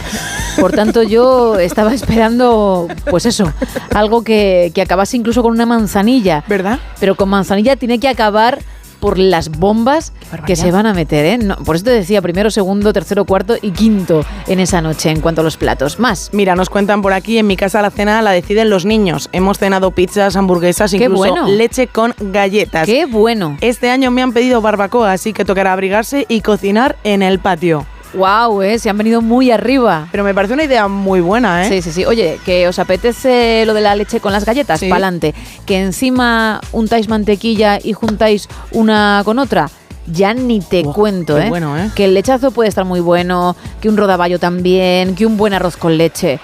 Por tanto, yo estaba esperando, pues eso, algo que, que acabase incluso con una manzanilla. ¿Verdad? Pero con manzanilla tiene que acabar por las bombas que se van a meter, ¿eh? No, por eso te decía primero, segundo, tercero, cuarto y quinto en esa noche en cuanto a los platos. Más. Mira, nos cuentan por aquí, en mi casa la cena la deciden los niños. Hemos cenado pizzas, hamburguesas, incluso bueno. leche con galletas. ¡Qué bueno! Este año me han pedido barbacoa, así que tocará abrigarse y cocinar en el patio. ¡Wow! ¿eh? Se han venido muy arriba. Pero me parece una idea muy buena, ¿eh? Sí, sí, sí. Oye, que os apetece lo de la leche con las galletas, Sí. pa'lante. Que encima untáis mantequilla y juntáis una con otra. Ya ni te cuento, ¿eh? bueno, ¿eh? Que el lechazo puede estar muy bueno, que un rodaballo también, que un buen arroz con leche.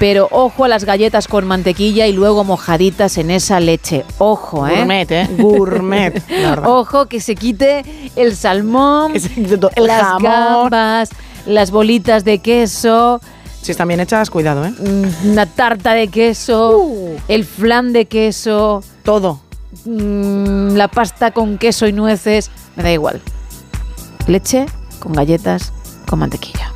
Pero ojo a las galletas con mantequilla y luego mojaditas en esa leche. Ojo, ¿eh? Gourmet, ¿eh? Gourmet. *laughs* Ojo, que se quite el salmón, el las jamón. gambas, las bolitas de queso, Si están bien hechas, cuidado, ¿eh? mm, una tarta de queso, el flan de queso, Todo. mm, la pasta con queso y nueces, me da igual. Leche con galletas con mantequilla.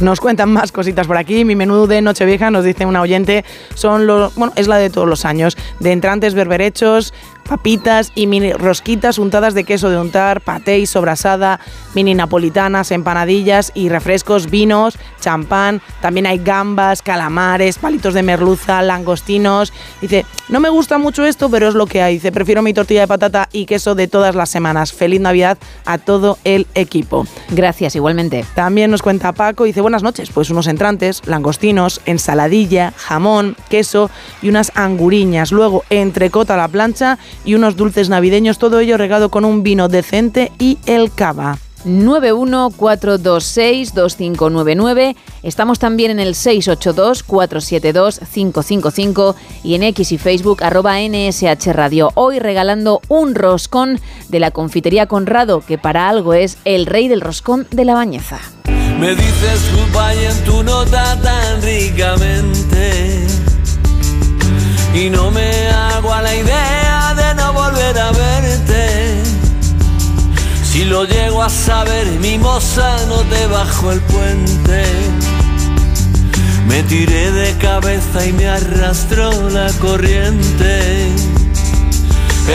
Nos cuentan más cositas por aquí. Mi menú de Nochevieja, nos dice una oyente, son los, bueno, es la de todos los años. De entrantes, berberechos, papitas y mini rosquitas untadas de queso de untar, paté y sobrasada, mini napolitanas, empanadillas y refrescos, vinos, champán. También hay gambas, calamares, palitos de merluza, langostinos. Dice, no me gusta mucho esto, pero es lo que hay. Dice, prefiero mi tortilla de patata y queso de todas las semanas. Feliz Navidad a todo el equipo. Gracias, igualmente. También nos cuenta Paco, dice buenas noches, pues unos entrantes, langostinos, ensaladilla, jamón, queso y unas anguriñas. Luego entrecota a la plancha y unos dulces navideños, todo ello regado con un vino decente y el cava. 914262599. Estamos también en el 682472555 y en X y Facebook arroba NSH Radio. Hoy regalando un roscón de la confitería Conrado, que para algo es el rey del roscón de la bañeza. Me dices goodbye en tu nota tan ricamente Y no me hago a la idea Si lo llego a saber, mimosa, no te bajo el puente. Me tiré de cabeza y me arrastró la corriente.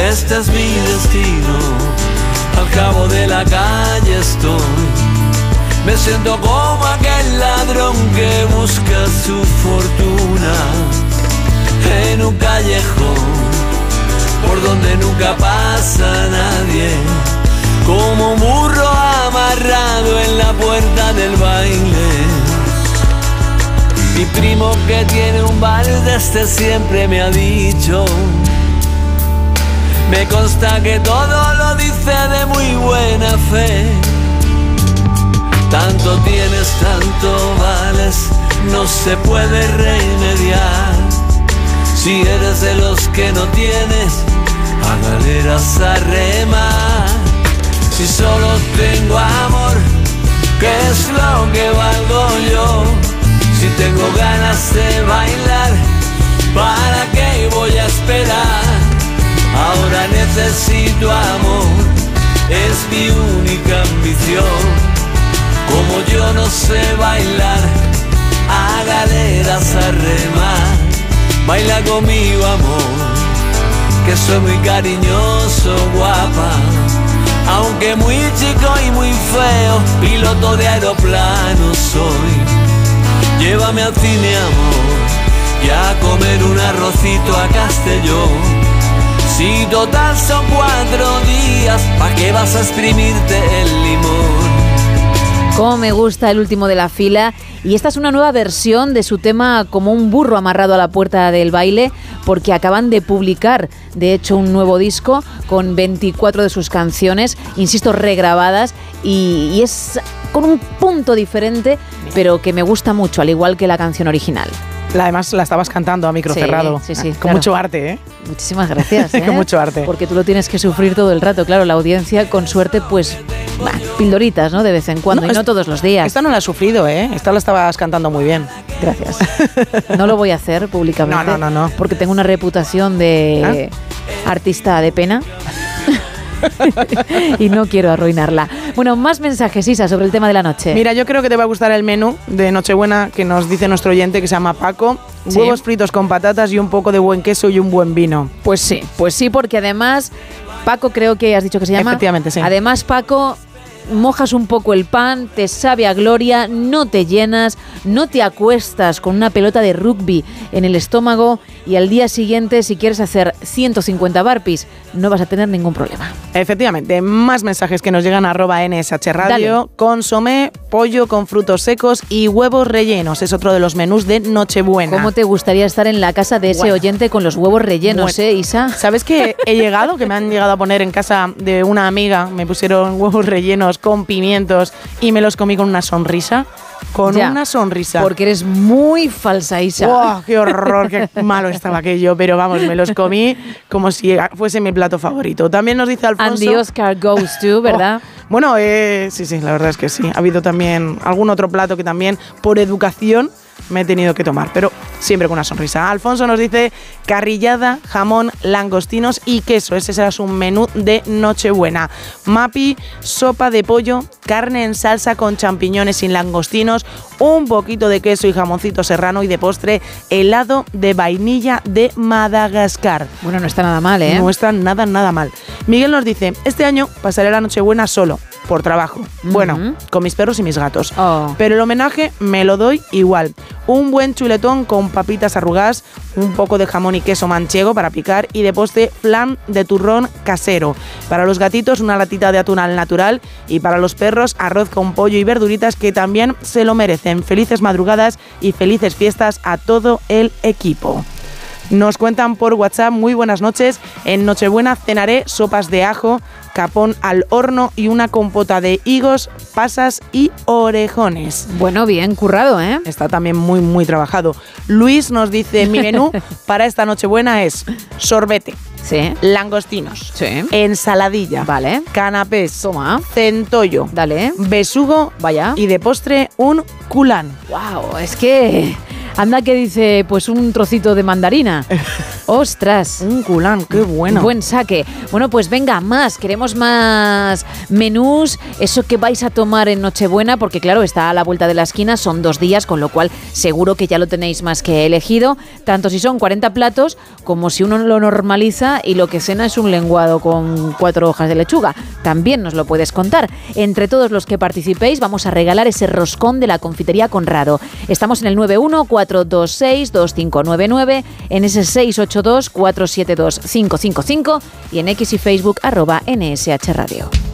Este es mi destino, al cabo de la calle estoy. Me siento como aquel ladrón que busca su fortuna en un callejón por donde nunca pasa nadie, como un burro amarrado en la puerta del baile. Mi primo que tiene un bar de este siempre me ha dicho, me consta que todo lo dice de muy buena fe. Tanto tienes, tanto vales, no se puede remediar. Si eres de los que no tienes, a galeras a remar. Si solo tengo amor, ¿qué es lo que valgo yo? Si tengo ganas de bailar, ¿para qué voy a esperar? Ahora necesito amor, es mi única ambición. Como yo no sé bailar, a galeras a remar. Baila conmigo, amor, que soy muy cariñoso, guapa. Aunque muy chico y muy feo, piloto de aeroplano soy. Llévame al cine, amor, y a comer un arrocito a Castellón. Si total son cuatro días, ¿pa' qué vas a exprimirte el limón? Cómo me gusta el último de la fila. Y esta es una nueva versión de su tema como un burro amarrado a la puerta del baile, porque acaban de publicar, de hecho, un nuevo disco con 24 de sus canciones, insisto, regrabadas, y, y es con un punto diferente, pero que me gusta mucho, al igual que la canción original. La, además la estabas cantando a micro Sí, cerrado. sí, sí, Con claro. mucho arte, ¿eh? Muchísimas gracias. *laughs* ¿eh? Con mucho arte. Porque tú lo tienes que sufrir todo el rato. Claro, la audiencia, con suerte, pues, bah, pildoritas, ¿no? De vez en cuando, y no todos los días. Esta no la has sufrido, ¿eh? Esta la estabas cantando muy bien. Gracias. *laughs* No lo voy a hacer públicamente. No, no, no, no. Porque tengo una reputación de artista de pena. *laughs* y no quiero arruinarla. Bueno, más mensajes, Isa, sobre el tema de la noche. Mira, yo creo que te va a gustar el menú de Nochebuena que nos dice nuestro oyente que se llama Paco. Sí. Huevos fritos con patatas y un poco de buen queso y un buen vino. Pues sí, pues sí, porque además, Paco creo que has dicho que se llama. Efectivamente, sí. Además, Paco, mojas un poco el pan, te sabe a gloria, no te llenas, no te acuestas con una pelota de rugby en el estómago y al día siguiente, si quieres hacer 150 barpees, no vas a tener ningún problema. Efectivamente, más mensajes que nos llegan a arroba NSH Radio. Dale. Consomé, pollo con frutos secos y huevos rellenos. Es otro de los menús de Nochebuena. ¿Cómo te gustaría estar en la casa de ese Bueno. oyente con los huevos rellenos, Bueno. eh, Isa? ¿Sabes que he llegado? Que me han llegado a poner en casa de una amiga. Me pusieron huevos rellenos con pimientos y me los comí con una sonrisa. Con Ya, una sonrisa. Porque eres muy falsa, Isa. ¡Buah, ¡Qué horror! ¡Qué *laughs* malo estaba aquello! Pero vamos, me los comí como si fuese mi plato favorito. También nos dice Alfonso... And the Oscar goes to, ¿verdad? Oh, bueno, eh, sí, sí, la verdad es que sí. Ha habido también algún otro plato que también, por educación, me he tenido que tomar, pero siempre con una sonrisa. Alfonso nos dice carrillada, jamón, langostinos y queso. Ese será su menú de Nochebuena. Mapi, sopa de pollo, carne en salsa con champiñones y langostinos, un poquito de queso y jamoncito serrano y de postre helado de vainilla de Madagascar. Bueno, no está nada mal, ¿eh? No está nada, nada mal. Miguel nos dice, este año pasaré la Nochebuena solo, por trabajo. Bueno, con mis perros y mis gatos. Oh. Pero el homenaje me lo doy igual. Un buen chuletón con papitas arrugadas, un poco de jamón y queso manchego para picar y de postre flan de turrón casero. Para los gatitos una latita de atún al natural y para los perros arroz con pollo y verduritas que también se lo merecen. Felices madrugadas y felices fiestas a todo el equipo. Nos cuentan por WhatsApp, muy buenas noches. En Nochebuena cenaré sopas de ajo, capón al horno y una compota de higos, pasas y orejones. Bueno, bien currado, ¿eh? Está también muy, muy trabajado. Luis nos dice, mi *laughs* menú para esta Nochebuena es sorbete. Sí. Langostinos. Sí. Ensaladilla. Vale. Canapés. Toma. Centollo. Dale. Besugo. Vaya. Y de postre un culán. Wow, es que anda que dice pues un trocito de mandarina. *laughs* Ostras. Un culán, qué bueno. Buen saque. Bueno, pues venga, más. Queremos más menús. Eso que vais a tomar en Nochebuena, porque claro, está a la vuelta de la esquina, son dos días, con lo cual seguro que ya lo tenéis más que elegido. Tanto si son 40 platos, como si uno lo normaliza y lo que cena es un lenguado con cuatro hojas de lechuga. También nos lo puedes contar. Entre todos los que participéis, vamos a regalar ese roscón de la confitería Conrado. Estamos en el 91-426-2599, en ese 682-472-555 y en X y Facebook arroba NSH Radio.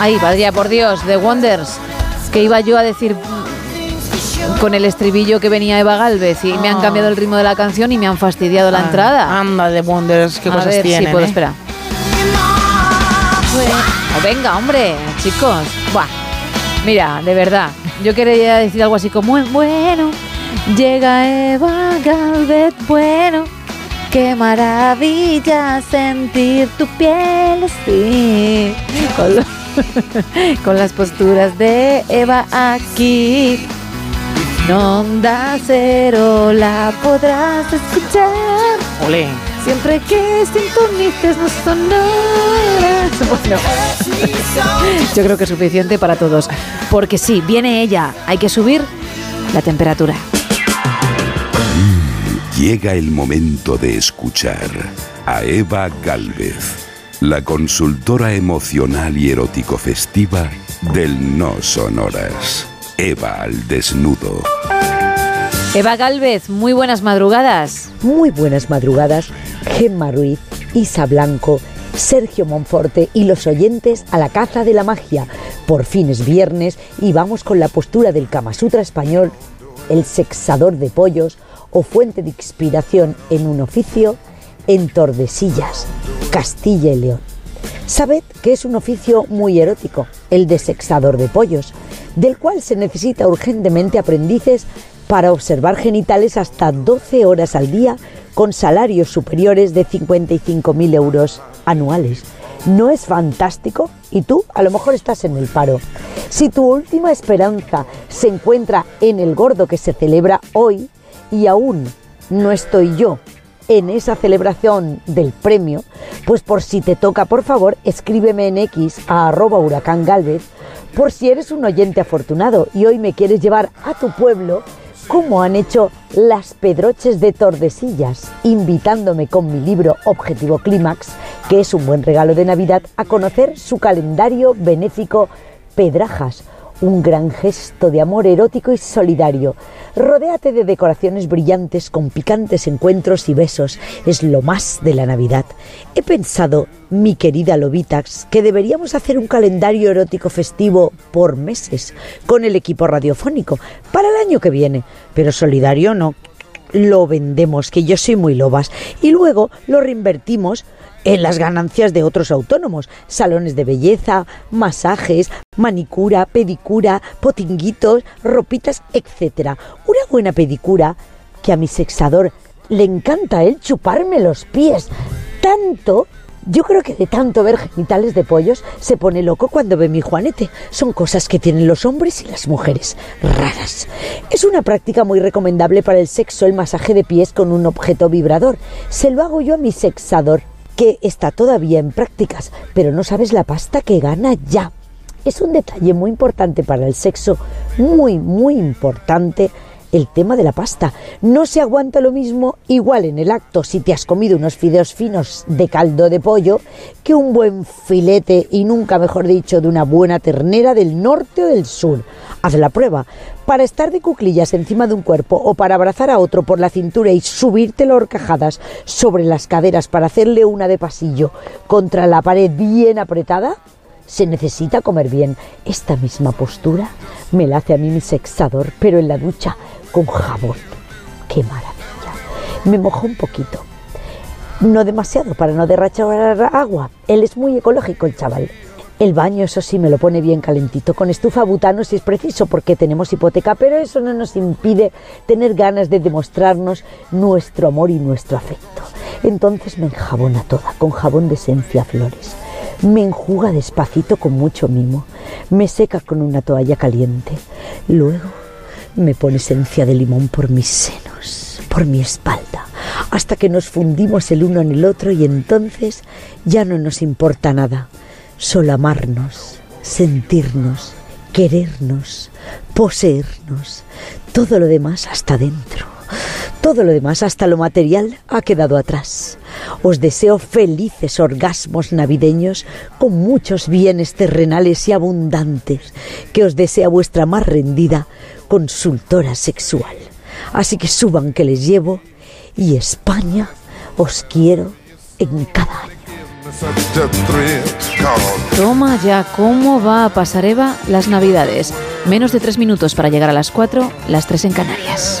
Ahí, vaya por Dios, The Wonders. Que iba yo a decir con el estribillo que venía Eva Galvez y me han Ah. cambiado el ritmo de la canción y me han fastidiado la Ah, entrada. Anda de Wonders, qué a cosas ver tienen. si puedo ¿eh? esperar. Oh, venga, hombre, chicos. Buah. Mira, de verdad, yo quería decir algo así como, bueno, llega Eva Galvez, bueno, qué maravilla sentir tu piel así. *laughs* con las posturas de Eva aquí. En Onda Cero la podrás escuchar. Olé. Siempre que sintonices no sonoras. *laughs* Bueno, yo creo que es suficiente para todos. Porque sí, viene ella. Hay que subir la temperatura. Llega el momento de escuchar a Eva Galvez, la consultora emocional y erótico festiva del No Sonoras. Eva al desnudo. Eva Galvez, muy buenas madrugadas. Muy buenas madrugadas, Gemma Ruiz, Isa Blanco, Sergio Monforte y los oyentes a la caza de la magia. Por fin es viernes y vamos con la postura del Kama Sutra español, el sexador de pollos o fuente de inspiración en un oficio en Tordesillas, Castilla y León. Sabed que es un oficio muy erótico, el de sexador de pollos, del cual se necesita urgentemente aprendices para observar genitales hasta 12 horas al día con salarios superiores de 55.000 euros anuales. ¿No es fantástico? Y tú a lo mejor estás en el paro. Si tu última esperanza se encuentra en el gordo que se celebra hoy y aún no estoy yo en esa celebración del premio, pues por si te toca, por favor, escríbeme en X a arroba huracán Galvez, por si eres un oyente afortunado y hoy me quieres llevar a tu pueblo, como han hecho las Pedroches de Tordesillas, invitándome con mi libro Objetivo Clímax, que es un buen regalo de Navidad, a conocer su calendario benéfico Pedrajas, un gran gesto de amor erótico y solidario. Rodéate de decoraciones brillantes con picantes encuentros y besos. Es lo más de la Navidad. He pensado, mi querida Lobitax, que deberíamos hacer un calendario erótico festivo por meses con el equipo radiofónico para el año que viene. Pero solidario no. Lo vendemos, que yo soy muy lobas. Y luego lo reinvertimos en las ganancias de otros autónomos, salones de belleza, masajes, manicura, pedicura, potinguitos, ropitas, etc. Una buena pedicura que a mi sexador le encanta él chuparme los pies. Tanto, yo creo que de tanto ver genitales de pollos se pone loco cuando ve mi juanete. Son cosas que tienen los hombres y las mujeres, raras. Es una práctica muy recomendable para el sexo el masaje de pies con un objeto vibrador. Se lo hago yo a mi sexador que está todavía en prácticas, pero no sabes la pasta que gana ya. Es un detalle muy importante para el sexo, muy, muy importante el tema de la pasta. No se aguanta lo mismo igual en el acto si te has comido unos fideos finos de caldo de pollo que un buen filete y nunca mejor dicho de una buena ternera del norte o del sur. Haz la prueba. Para estar de cuclillas encima de un cuerpo o para abrazar a otro por la cintura y subirte las horcajadas sobre las caderas para hacerle una de pasillo contra la pared bien apretada, se necesita comer bien. Esta misma postura me la hace a mí mi sexador, pero en la ducha con jabón. ¡Qué maravilla! Me mojo un poquito. No demasiado para no derrachar agua. Él es muy ecológico, el chaval. El baño, eso sí, me lo pone bien calentito, con estufa butano si es preciso, porque tenemos hipoteca, pero eso no nos impide tener ganas de demostrarnos nuestro amor y nuestro afecto. Entonces me enjabona toda, con jabón de esencia flores. Me enjuga despacito con mucho mimo. Me seca con una toalla caliente. Luego me pone esencia de limón por mis senos, por mi espalda, hasta que nos fundimos el uno en el otro y entonces ya no nos importa nada, solo amarnos, sentirnos, querernos, poseernos, todo lo demás hasta dentro. Todo lo demás, hasta lo material, ha quedado atrás. Os deseo felices orgasmos navideños con muchos bienes terrenales y abundantes, que os desea vuestra más rendida consultora sexual. Así que suban que les llevo y España os quiero en cada año. Toma ya cómo va a pasar Eva las Navidades. Menos de tres minutos para llegar a las cuatro, las tres en Canarias.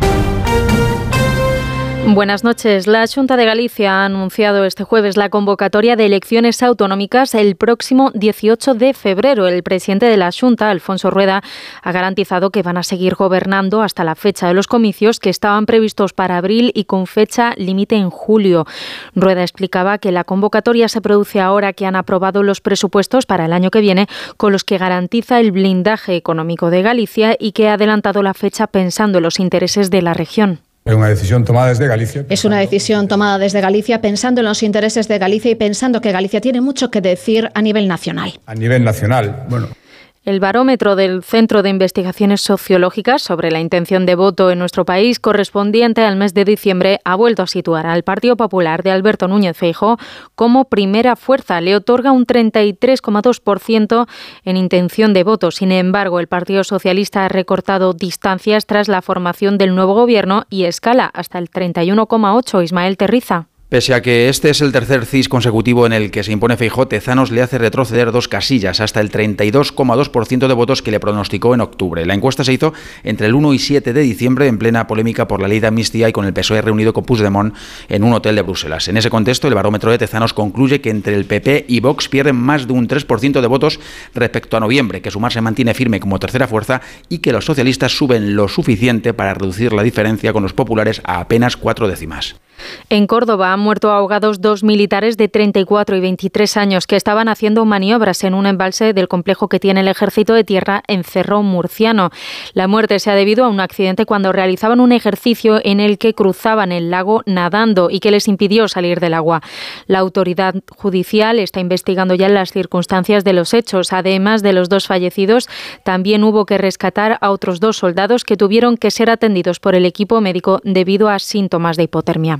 Buenas noches. La Junta de Galicia ha anunciado este jueves la convocatoria de elecciones autonómicas el próximo 18 de febrero. El presidente de la Junta, Alfonso Rueda, ha garantizado que van a seguir gobernando hasta la fecha de los comicios que estaban previstos para abril y con fecha límite en julio. Rueda explicaba que la convocatoria se produce ahora que han aprobado los presupuestos para el año que viene con los que garantiza el blindaje económico de Galicia y que ha adelantado la fecha pensando en los intereses de la región. Es una decisión tomada desde Galicia. Es una decisión tomada desde Galicia pensando en los intereses de Galicia y pensando que Galicia tiene mucho que decir a nivel nacional. A nivel nacional, bueno, El barómetro del Centro de Investigaciones Sociológicas sobre la intención de voto en nuestro país correspondiente al mes de diciembre ha vuelto a situar al Partido Popular de Alberto Núñez Feijóo como primera fuerza. Le otorga un 33,2% en intención de voto. Sin embargo, el Partido Socialista ha recortado distancias tras la formación del nuevo gobierno y escala hasta el 31,8. Ismael Terriza. Pese a que este es el tercer CIS consecutivo en el que se impone Feijó, Tezanos le hace retroceder dos casillas hasta el 32,2% de votos que le pronosticó en octubre. La encuesta se hizo entre el 1 y 7 de diciembre en plena polémica por la ley de amnistía y con el PSOE reunido con Puigdemont en un hotel de Bruselas. En ese contexto, el barómetro de Tezanos concluye que entre el PP y Vox pierden más de un 3% de votos respecto a noviembre, que Sumar se mantiene firme como tercera fuerza y que los socialistas suben lo suficiente para reducir la diferencia con los populares a apenas cuatro décimas. En Córdoba han muerto ahogados dos militares de 34 y 23 años que estaban haciendo maniobras en un embalse del complejo que tiene el ejército de tierra en Cerro Murciano. La muerte se ha debido a un accidente cuando realizaban un ejercicio en el que cruzaban el lago nadando y que les impidió salir del agua. La autoridad judicial está investigando ya las circunstancias de los hechos. Además de los dos fallecidos, también hubo que rescatar a otros dos soldados que tuvieron que ser atendidos por el equipo médico debido a síntomas de hipotermia.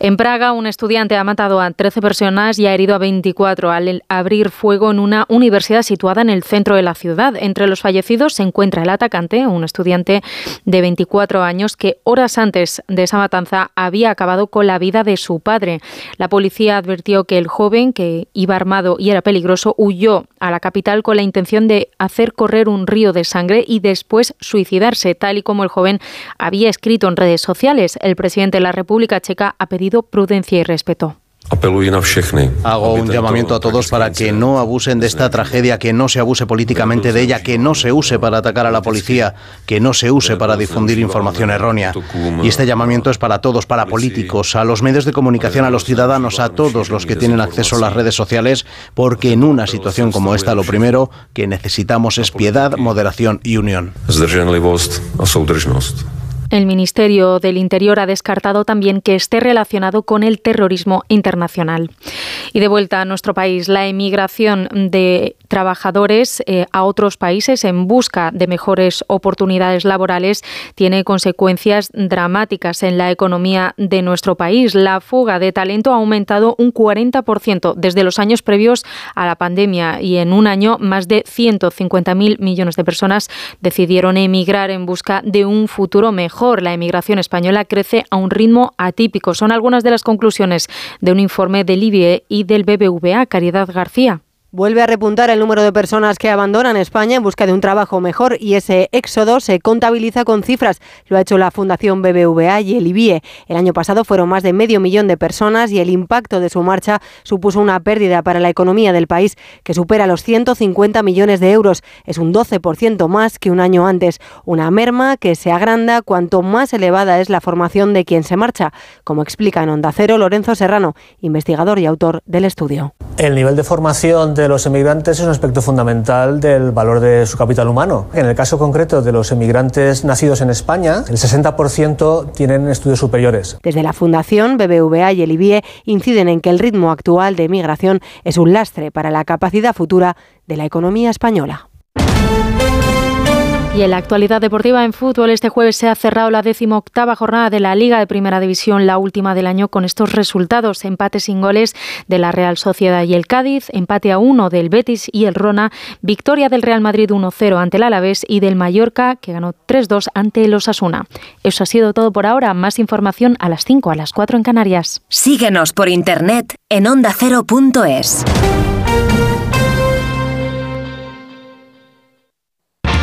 En Praga, un estudiante ha matado a 13 personas y ha herido a 24 al abrir fuego en una universidad situada en el centro de la ciudad. Entre los fallecidos se encuentra el atacante, un estudiante de 24 años que horas antes de esa matanza había acabado con la vida de su padre. La policía advirtió que el joven, que iba armado y era peligroso, huyó a la capital con la intención de hacer correr un río de sangre y después suicidarse, tal y como el joven había escrito en redes sociales. El presidente de la República Checa ha pedido prudencia y respeto. Hago un llamamiento a todos para que no abusen de esta tragedia, que no se abuse políticamente de ella, que no se use para atacar a la policía, que no se use para difundir información errónea. Y este llamamiento es para todos, para políticos, a los medios de comunicación, a los ciudadanos, a todos los que tienen acceso a las redes sociales, porque en una situación como esta lo primero que necesitamos es piedad, moderación y unión. El Ministerio del Interior ha descartado también que esté relacionado con el terrorismo internacional. Y de vuelta a nuestro país, la emigración de trabajadores eh, a otros países en busca de mejores oportunidades laborales tiene consecuencias dramáticas en la economía de nuestro país. La fuga de talento ha aumentado un 40% desde los años previos a la pandemia y en un año más de 150.000 millones de personas decidieron emigrar en busca de un futuro mejor. La emigración española crece a un ritmo atípico. Son algunas de las conclusiones de un informe del IBE y del BBVA. Caridad García. Vuelve a repuntar el número de personas que abandonan España en busca de un trabajo mejor y ese éxodo se contabiliza con cifras. Lo ha hecho la Fundación BBVA y el IBIE. El año pasado fueron más de medio millón de personas y el impacto de su marcha supuso una pérdida para la economía del país que supera los 150 millones de euros. Es un 12% más que un año antes. Una merma que se agranda cuanto más elevada es la formación de quien se marcha, como explica en Onda Cero Lorenzo Serrano, investigador y autor del estudio. El nivel de formación de los emigrantes es un aspecto fundamental del valor de su capital humano. En el caso concreto de los emigrantes nacidos en España, el 60% tienen estudios superiores. Desde la Fundación BBVA y el IBIE inciden en que el ritmo actual de migración es un lastre para la capacidad futura de la economía española. Y en la actualidad deportiva en fútbol, este jueves se ha cerrado la decimoctava jornada de la Liga de Primera División, la última del año, con estos resultados. Empate sin goles de la Real Sociedad y el Cádiz, empate a uno del Betis y el Rona, victoria del Real Madrid 1-0 ante el Alavés y del Mallorca, que ganó 3-2 ante el Osasuna. Eso ha sido todo por ahora. Más información a las 5, a las 4 en Canarias. Síguenos por internet en ondacero.es.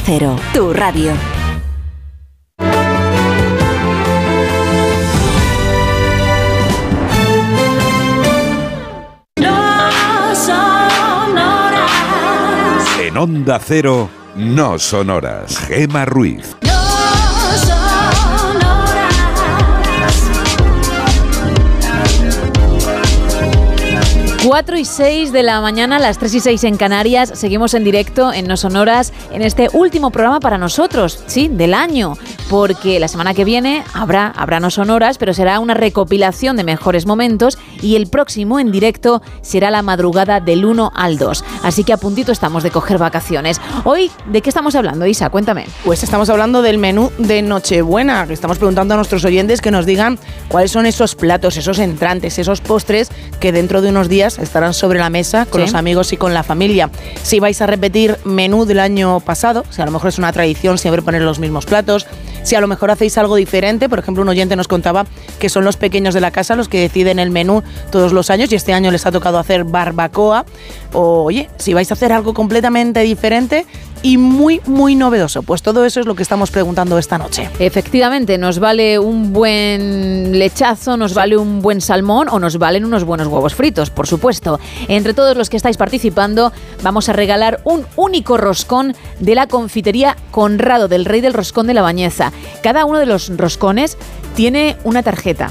Cero, tu radio. En Onda Cero, no sonoras. Gema Ruiz. 4 y 6 de la mañana, las 3 y 6 en Canarias. Seguimos en directo en No Sonoras en este último programa para nosotros, sí, del año. porque la semana que viene habrá, habrá no sonoras, pero será una recopilación de mejores momentos y el próximo en directo será la madrugada del 1 al 2. Así que a puntito estamos de coger vacaciones. Hoy, ¿de qué estamos hablando, Isa? Cuéntame. Pues estamos hablando del menú de Nochebuena, que estamos preguntando a nuestros oyentes que nos digan cuáles son esos platos, esos entrantes, esos postres que dentro de unos días estarán sobre la mesa con Sí. los amigos y con la familia. Si vais a repetir menú del año pasado, si a lo mejor es una tradición siempre poner los mismos platos, si a lo mejor hacéis algo diferente, por ejemplo, un oyente nos contaba que son los pequeños de la casa los que deciden el menú todos los años y este año les ha tocado hacer barbacoa. O, oye, si vais a hacer algo completamente diferente y muy, muy novedoso, pues todo eso es lo que estamos preguntando esta noche. Efectivamente, nos vale un buen lechazo, nos vale un buen salmón o nos valen unos buenos huevos fritos, por supuesto. Entre todos los que estáis participando, vamos a regalar un único roscón de la confitería Conrado del Rey del Roscón de la Bañeza. Cada uno de los roscones tiene una tarjeta.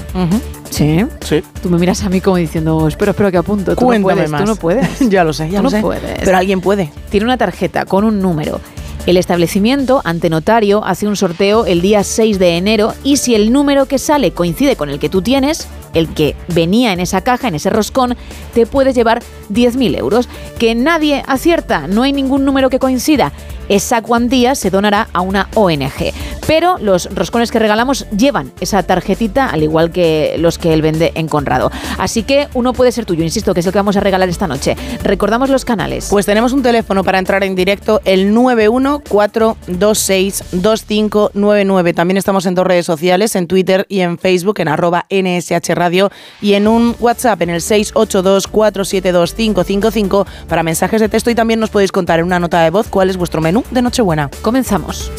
Sí. Sí. Tú me miras a mí como diciendo, espero, espero que apunto. Tú Cuéntame no puedes, más. tú no puedes. ya lo sé, ya Tú lo no sé. puedes. Pero alguien puede. Tiene una tarjeta con un número. El establecimiento, ante notario, hace un sorteo el día 6 de enero y si el número que sale coincide con el que tú tienes, el que venía en esa caja, en ese roscón, te puedes llevar 10.000 euros. Que nadie acierta, no hay ningún número que coincida. Esa cuantía se donará a una ONG. Pero los roscones que regalamos llevan esa tarjetita, al igual que los que él vende en Conrado. Así que uno puede ser tuyo, insisto, que es el que vamos a regalar esta noche. Recordamos los canales. Pues tenemos un teléfono para entrar en directo, el 914262599. También estamos en dos redes sociales, en Twitter y en Facebook, en arroba NSH Radio y en un WhatsApp en el 682472555 para mensajes de texto y también nos podéis contar en una nota de voz cuál es vuestro menú de Nochebuena. Comenzamos.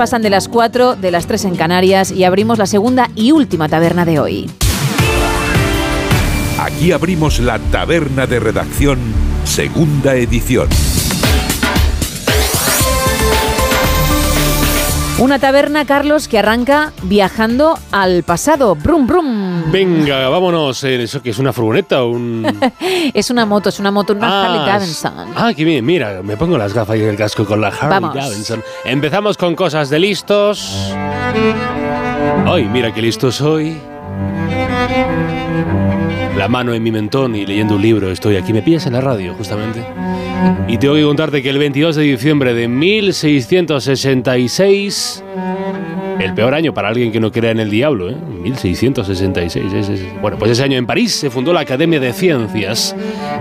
Pasan de las 4, de las 3 en Canarias y abrimos la segunda y última taberna de hoy. Aquí abrimos la taberna de redacción, segunda edición. Una taberna, Carlos, que arranca viajando al pasado. Brum, brum. Venga, vámonos. eh, ¿Eso que es una furgoneta o un...? *laughs* Es una moto, es una moto, una Ah, Harley Davidson. Ah, qué bien. Mira, me pongo las gafas y el casco con la Harley Vamos. Davidson. Empezamos con cosas de listos. Ay, mira qué listo soy. La mano en mi mentón y leyendo un libro. Estoy aquí. Me pillas en la radio, justamente. Y tengo que contarte que el 22 de diciembre de 1666, el peor año para alguien que no crea en el diablo, ¿eh? 1666. es- es- bueno, pues ese año en París se fundó la Academia de Ciencias,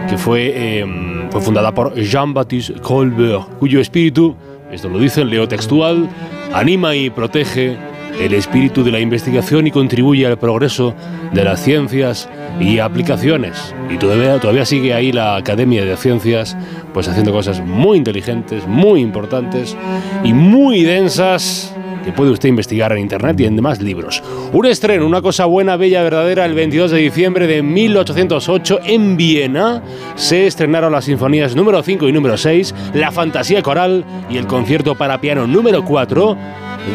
que fue, eh, fue fundada por Jean-Baptiste Colbert, cuyo espíritu, esto lo dicen, leo textual, anima y protege el espíritu de la investigación y contribuye al progreso de las ciencias y aplicaciones. Y todavía, todavía sigue ahí la Academia de Ciencias, pues haciendo cosas muy inteligentes, muy importantes y muy densas que puede usted investigar en internet y en demás libros. Un estreno, una cosa buena, bella, verdadera, el 22 de diciembre de 1808 en Viena se estrenaron las sinfonías número 5 y número 6, la fantasía coral y el concierto para piano número 4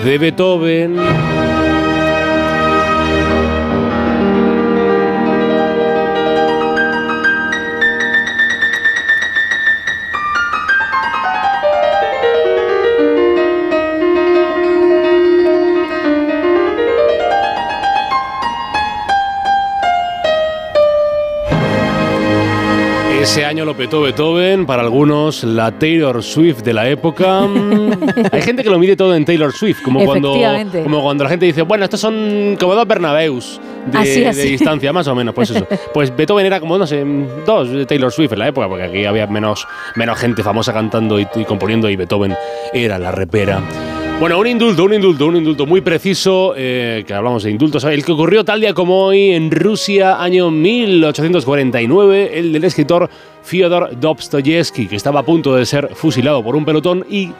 de Beethoven. Ese año lo petó Beethoven, para algunos la Taylor Swift de la época. *laughs* Hay gente que lo mide todo en Taylor Swift, como cuando, como cuando la gente dice, bueno, estos son como dos Bernabeus de, Así, de así. distancia, más o menos, pues eso. *laughs* Pues Beethoven era como, no sé, dos de Taylor Swift en la época, porque aquí había menos, menos gente famosa cantando y, y componiendo y Beethoven era la repera. Bueno, un indulto, un indulto, un indulto muy preciso, eh, que hablamos de indultos, el que ocurrió tal día como hoy en Rusia, año 1849, el del escritor Fyodor Dostoyevsky, que estaba a punto de ser fusilado por un pelotón y,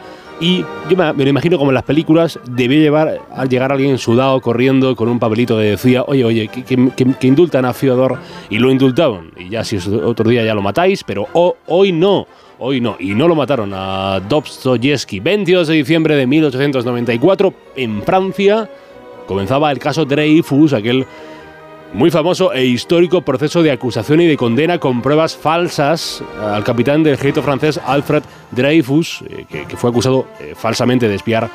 y yo me, lo imagino como en las películas, debía llevar, al llegar alguien sudado, corriendo, con un papelito que decía, oye, oye, que, que- que- indultan a Fyodor, y lo indultaban, y ya si es otro día ya lo matáis, pero ho- hoy no. Hoy no, y no lo mataron a Dostoyevsky. 22 de diciembre de 1894, en Francia, comenzaba el caso Dreyfus, aquel muy famoso e histórico proceso de acusación y de condena con pruebas falsas al capitán del ejército francés Alfred Dreyfus, eh, que, fue acusado eh, falsamente de espiar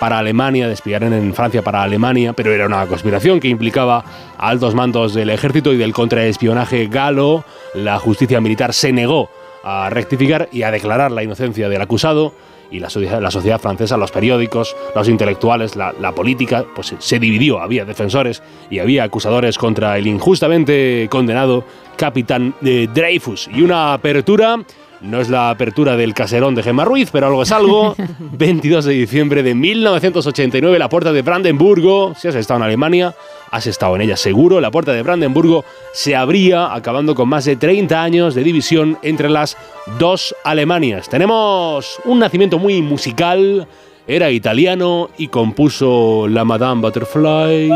para Alemania, de espiar en Francia para Alemania, pero era una conspiración que implicaba a altos mandos del ejército y del contraespionaje galo. La justicia militar se negó a rectificar y a declarar la inocencia del acusado y la sociedad, la sociedad francesa, los periódicos, los intelectuales, la, la política, pues se- dividió. Había defensores y había acusadores contra el injustamente condenado capitán de Dreyfus. Y una apertura, no es la apertura del caserón de Gemma Ruiz, pero algo es algo. *laughs* 22 de diciembre de 1989, la puerta de Brandenburgo, si has estado en Alemania, has estado en ella seguro, la puerta de Brandenburgo se abría, acabando con más de 30 años de división entre las dos Alemanias. Tenemos un nacimiento muy musical, era italiano y compuso la Madame Butterfly.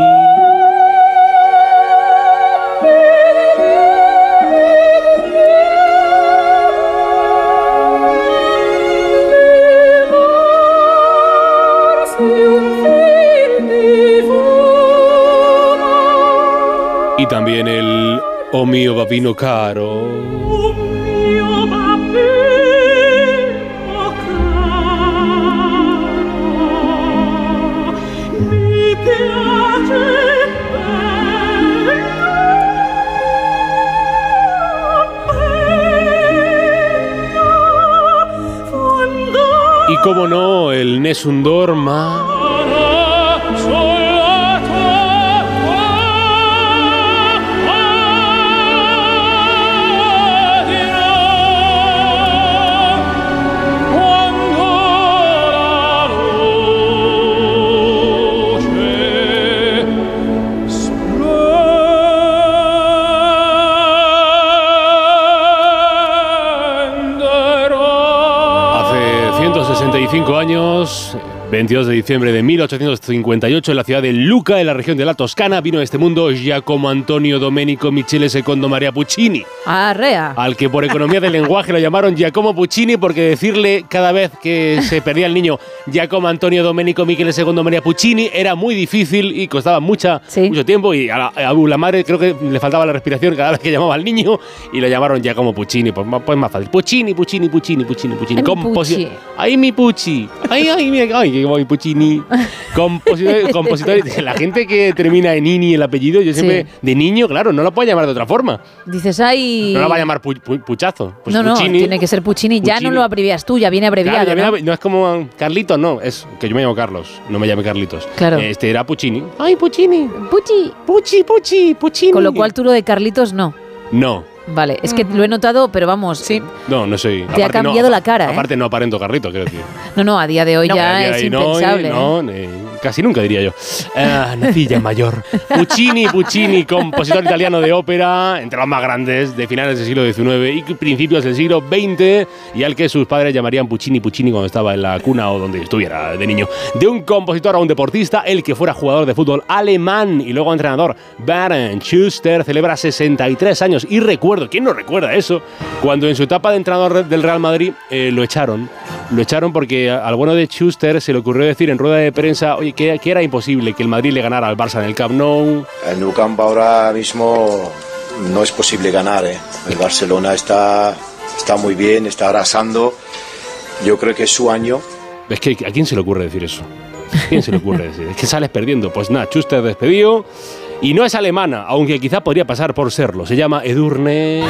Y también el Oh mio babino caro. Y como no, el Nessun Dorma. 165 años, 22 de diciembre de 1858, en la ciudad de Luca, en la región de la Toscana, vino a este mundo Giacomo Antonio Domenico Michele II Maria Puccini, Arrea. al que por economía del lenguaje lo llamaron Giacomo Puccini porque decirle cada vez que se perdía el niño Giacomo Antonio Domenico Michele II Maria Puccini era muy difícil y costaba mucha, mucho tiempo y a la, a la madre creo que le faltaba la respiración cada vez que llamaba al niño y lo llamaron Giacomo Puccini, pues, pues más fácil. Puccini, Puccini, Puccini, Puccini, Puccini. Ay, mi Pucci. Ay, ay, mi, ay, que voy Puccini. *laughs* Compositor, compositor- *laughs* la gente que termina en Ini el apellido, yo siempre, Sí. de niño, claro, no lo puedo llamar de otra forma. Dices, ay. No la va a llamar pu- pu- Puchazo. Pues no, no, Puccini. tiene que ser Puccini. Ya no lo abrevias tú, ya viene abreviado. Claro, ya ¿no? viene- no es como Carlitos, no, es que yo me llamo Carlos, no me llame Carlitos. Claro. Este era Puccini. Ay, Puccini. Pucci. Pucci, Pucci, Puccini. Con lo cual tú lo de Carlitos no. No, Vale, es que lo he notado, pero vamos. Sí. no, no soy. Te ha cambiado la cara, ¿eh? Aparte no aparento Carlitos, quiero decir. No, no, a día de hoy No, ya es impensable. no, ¿eh? Casi nunca diría yo. Ah, mayor. Puccini, Puccini, compositor italiano de ópera, entre los más grandes de finales del siglo XIX y principios del siglo XX, y al que sus padres llamarían Puccini, Puccini cuando estaba en la cuna o donde estuviera de niño. De un compositor a un deportista, el que fuera jugador de fútbol alemán y luego entrenador, Bernd Schuster, celebra 63 años. Y recuerdo, ¿quién no recuerda eso? Cuando en su etapa de entrenador del Real Madrid eh, lo echaron. Lo echaron porque al bueno de Schuster se le ocurrió decir en rueda de prensa, oye, que, que era imposible que el Madrid le ganara al Barça en el Camp Nou. El Nou Camp ahora mismo no es posible ganar. ¿eh? El Barcelona está, está muy bien, está arrasando. Yo creo que es su año. Es que ¿a quién se le ocurre decir eso? ¿A quién se le ocurre decir? Es que sales perdiendo. Pues nada, Schuster despedido. Y no es alemana, aunque quizá podría pasar por serlo. Se llama Edurne.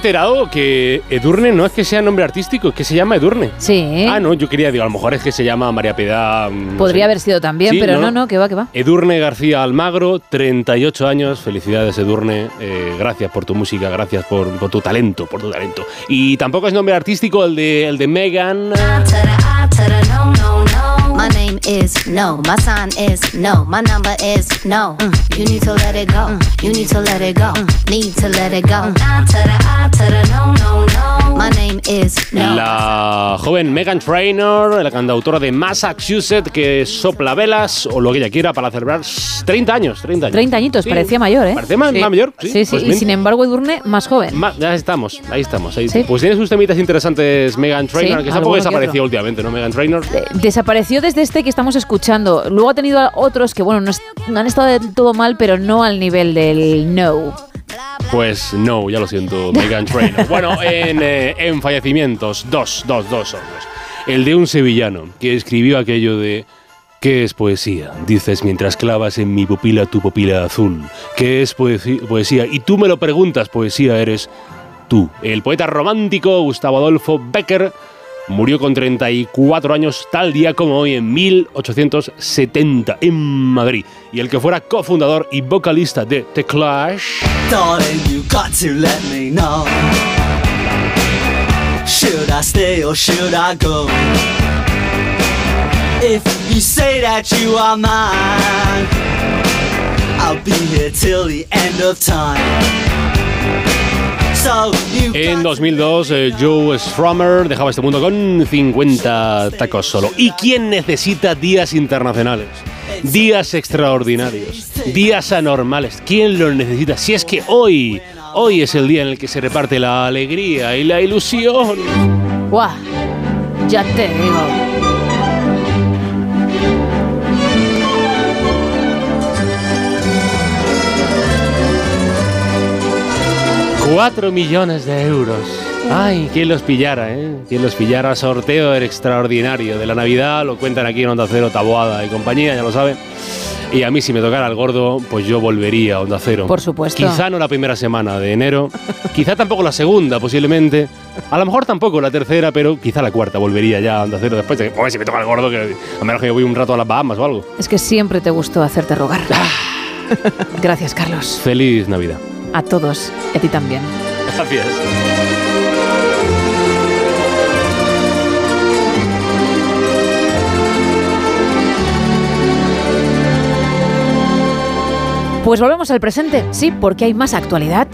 Enterado que Edurne no es que sea nombre artístico, es que se llama Edurne. Sí. Ah, no, yo quería, digo, a lo mejor es que se llama María Piedad. mm, no Podría sé. haber sido también, Sí, pero no, no, no. no, que va, que va. Edurne García Almagro, 38 años. Felicidades, Edurne. Eh, gracias por tu música, gracias por, por tu talento, por tu talento. Y tampoco es nombre artístico el de, el de Megan. My name is no. My sign is no. My number is no. You need to let it go. You need to let it go. Need to let it go. Nah to the I to the no, no, no. My name is no. La joven Megan Trainor, la cantautora de Massachusetts, que sopla velas o lo que ella quiera para celebrar 30 años. 30 años. 30 añitos, Sí. parecía mayor, ¿eh? Parecía más- más mayor, sí. Sí, sí, Pues y bien. sin embargo Edurne más joven. Ma- ya estamos, ahí estamos. ahí- Sí. Pues tiene sus temitas interesantes Megan Trainor, Sí, que tampoco desapareció últimamente, ¿no? Megan Trainor. Desapareció desde este que estamos escuchando. Luego ha tenido otros que, bueno, no, es- no han estado del todo mal, pero no al nivel del no. Pues no, ya lo siento, Megan Trainor. Bueno, en, eh, en fallecimientos, dos, dos, dos dos. El de un sevillano que escribió aquello de ¿Qué es poesía? Dices mientras clavas en mi pupila tu pupila azul. ¿Qué es poesía? Y tú me lo preguntas, poesía eres tú. El poeta romántico Gustavo Adolfo Becker murió con 34 años tal día como hoy en 1870 en Madrid. Y el que fuera cofundador y vocalista de The Clash... Should I stay or should I go? If you say that you are mine, I'll be here till the end of time. En 2002, eh, Joe Strummer dejaba este mundo con 50 tacos solo. ¿Y quién necesita días internacionales? Días extraordinarios, días anormales. ¿Quién los necesita? Si es que hoy, hoy es el día en el que se reparte la alegría y la ilusión. ¡Guau! Ya te digo. Cuatro millones de euros. Ay, quién los pillara, ¿eh? Quién los pillara. Sorteo extraordinario de la Navidad. Lo cuentan aquí en Onda Cero, Taboada y compañía, ya lo saben. Y a mí, si me tocara el gordo, pues yo volvería a Onda Cero. Por supuesto. Quizá no la primera semana de enero. quizá tampoco la segunda, posiblemente. A lo mejor tampoco la tercera, pero quizá la cuarta volvería ya a Onda Cero después de "Joder, si me toca el gordo, que a menos que yo voy un rato a las Bahamas o algo. Es que siempre te gustó hacerte rogar. *laughs* Gracias, Carlos. Feliz Navidad. A todos. Y a ti también. Gracias. Pues volvemos al presente, sí, porque hay más actualidad.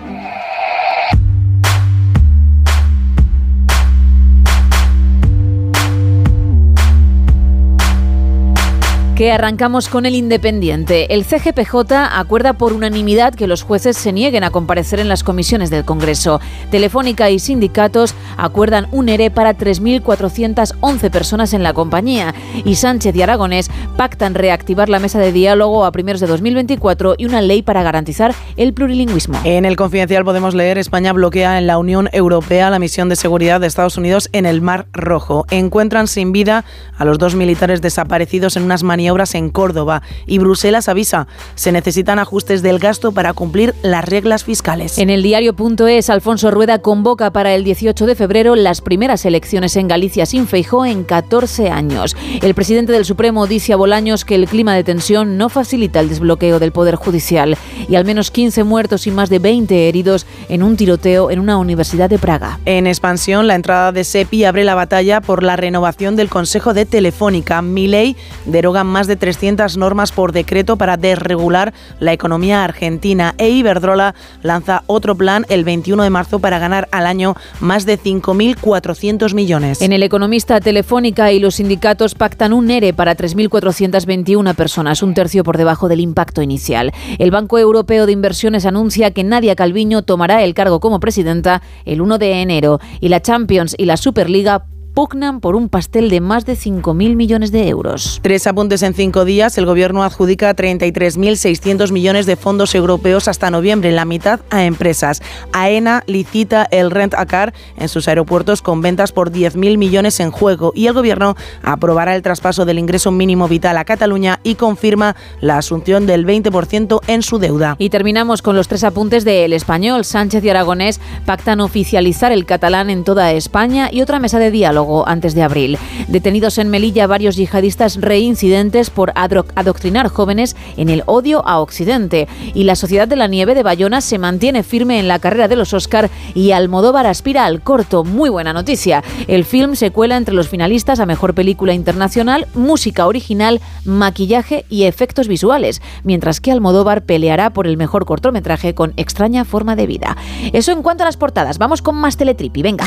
Que arrancamos con el Independiente. El CGPJ acuerda por unanimidad que los jueces se nieguen a comparecer en las comisiones del Congreso. Telefónica y sindicatos acuerdan un ERE para 3.411 personas en la compañía. Y Sánchez y Aragonés pactan reactivar la mesa de diálogo a primeros de 2024 y una ley para garantizar el plurilingüismo. En el Confidencial podemos leer España bloquea en la Unión Europea la misión de seguridad de Estados Unidos en el Mar Rojo. Encuentran sin vida a los dos militares desaparecidos en unas maniobras en Córdoba y Bruselas avisa se necesitan ajustes del gasto para cumplir las reglas fiscales. En el diario.es, Alfonso Rueda convoca para el 18 de febrero las primeras elecciones en Galicia sin Feijó en 14 años. El presidente del Supremo dice a Bolaños que el clima de tensión no facilita el desbloqueo del Poder Judicial. y al menos 15 muertos y más de 20 heridos en un tiroteo en una universidad de Praga. En expansión, la entrada de SEPI abre la batalla por la renovación del Consejo de Telefónica. Milei deroga más de 300 normas por decreto para desregular la economía argentina e Iberdrola lanza otro plan el 21 de marzo para ganar al año más de 5.400 millones. En el Economista Telefónica y los sindicatos pactan un ERE para 3.421 personas, un tercio por debajo del impacto inicial. El Banco Europeo de Inversiones anuncia que Nadia Calviño tomará el cargo como presidenta el 1 de enero y la Champions y la Superliga pugnan por un pastel de más de 5.000 millones de euros. Tres apuntes en cinco días. El gobierno adjudica 33.600 millones de fondos europeos hasta noviembre, la mitad a empresas. AENA licita el Rent a Car en sus aeropuertos con ventas por 10.000 millones en juego. Y el gobierno aprobará el traspaso del ingreso mínimo vital a Cataluña y confirma la asunción del 20% en su deuda. Y terminamos con los tres apuntes del español. Sánchez y Aragonés pactan oficializar el catalán en toda España y otra mesa de diálogo antes de abril. Detenidos en Melilla varios yihadistas reincidentes por adoctrinar jóvenes en el odio a Occidente. Y la Sociedad de la Nieve de Bayona se mantiene firme en la carrera de los Oscar y Almodóvar aspira al corto. Muy buena noticia. El film se cuela entre los finalistas a Mejor Película Internacional, Música Original, Maquillaje y Efectos Visuales, mientras que Almodóvar peleará por el mejor cortometraje con Extraña Forma de Vida. Eso en cuanto a las portadas. Vamos con más Teletripi. Venga.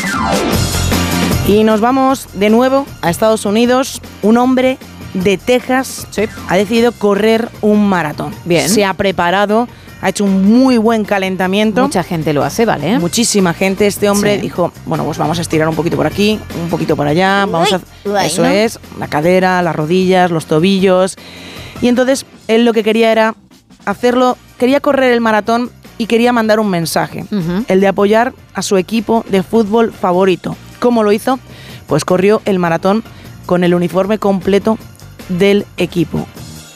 Y nos vamos de nuevo a Estados Unidos. Un hombre de Texas ha decidido correr un maratón. Bien. Se ha preparado, ha hecho un muy buen calentamiento. Mucha gente lo hace, ¿vale? Muchísima gente. Este hombre Sí. dijo, bueno, pues vamos a estirar un poquito por aquí, un poquito por allá. Vamos a... Uy, uy, Eso ¿no? es, la cadera, las rodillas, los tobillos. Y entonces él lo que quería era hacerlo, quería correr el maratón y quería mandar un mensaje, el de apoyar a su equipo de fútbol favorito. ¿Cómo lo hizo? Pues corrió el maratón con el uniforme completo del equipo.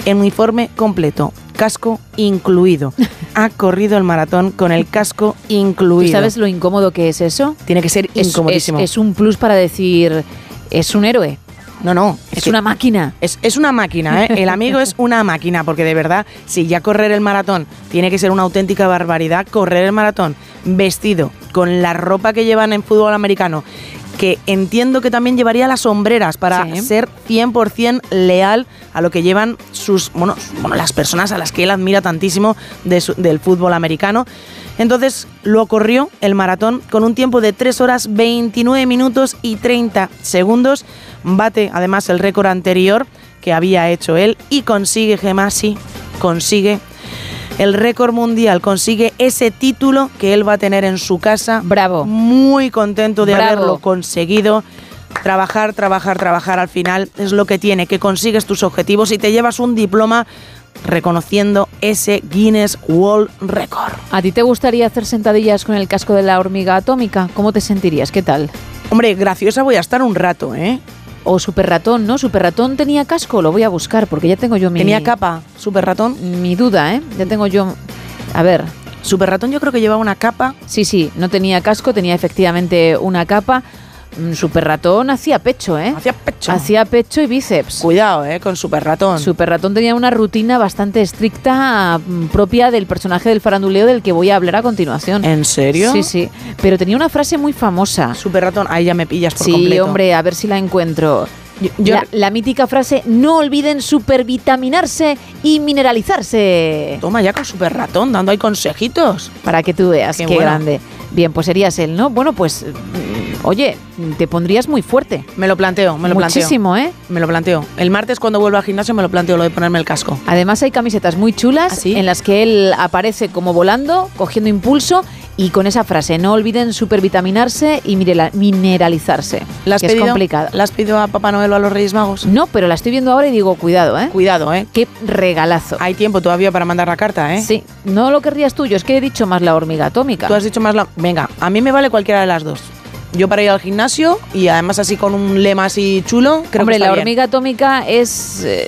El uniforme completo, casco incluido. *laughs* Ha corrido el maratón con el casco ¿Tú incluido. sabes lo incómodo que es eso? Tiene que ser Es- incomodísimo. Es, es un plus para decir, es un héroe. No, no. Es que- una máquina. Es, es una máquina, ¿eh? El amigo es una máquina, porque de verdad, si ya correr el maratón tiene que ser una auténtica barbaridad, correr el maratón vestido con la ropa que llevan en fútbol americano, que entiendo que también llevaría las sombreras para Sí. ser 100% leal a lo que llevan sus, bueno, bueno, las personas a las que él admira tantísimo de su- del fútbol americano. Entonces lo corrió el maratón con un tiempo de 3 horas 29 minutos y 30 segundos. Bate además el récord anterior que había hecho él y consigue, Gemma, sí, consigue el récord mundial, consigue ese título que él va a tener en su casa. Bravo. Muy contento de Bravo. haberlo conseguido. Trabajar, trabajar, trabajar al final es lo que tiene, que consigues tus objetivos y te llevas un diploma reconociendo ese Guinness World Record. ¿A ti te gustaría hacer sentadillas con el casco de la hormiga atómica? ¿Cómo te sentirías? ¿Qué tal? Hombre, graciosa voy a estar un rato, ¿eh? O Super Ratón, ¿no? Super Ratón tenía casco, lo voy a buscar porque ya tengo yo mi... Tenía capa, Super Ratón. Mi duda, ¿eh? Ya tengo yo... A ver. Super Ratón yo creo que llevaba una capa. Sí, sí, no tenía casco, tenía efectivamente una capa. Mm, Super Ratón hacía pecho, ¿eh? Hacía pecho. Hacía pecho y bíceps. Cuidado, ¿eh? Con Super Ratón. Super Ratón tenía una rutina bastante estricta mm, propia del personaje del faranduleo del que voy a hablar a continuación. ¿En serio? Sí, sí. Pero tenía una frase muy famosa. Super Ratón, ahí ya me pillas por sí, completo. hombre, a ver si la encuentro. Yo- la, la mítica frase, no olviden supervitaminarse y mineralizarse. Toma ya con Super Ratón, dando ahí consejitos. Para que tú veas, qué, Qué bueno. grande. Bien, pues serías él, ¿no? Bueno, pues, mm, oye, te pondrías muy fuerte. Me lo planteo, me lo Muchísimo, planteo. ¿eh? Me lo planteo. El martes cuando vuelva al gimnasio me lo planteo lo de ponerme el casco. Además hay camisetas muy chulas ¿Ah, sí? en las que él aparece como volando, cogiendo impulso y con esa frase, no olviden supervitaminarse y mineralizarse. ¿La has que es complicado. ¿La has pedido a Papá Noel o a los Reyes Magos? No, pero la estoy viendo ahora y digo, cuidado, ¿eh? Cuidado, ¿eh? Qué regalazo. Hay tiempo todavía para mandar la carta, ¿eh? Sí, no lo querrías tú, yo es que he dicho más la hormiga atómica. Tú has dicho más la... Venga, a mí me vale cualquiera de las dos. Yo para ir al gimnasio y además así con un lema así chulo, creo Hombre, que la está bien. hormiga atómica es eh,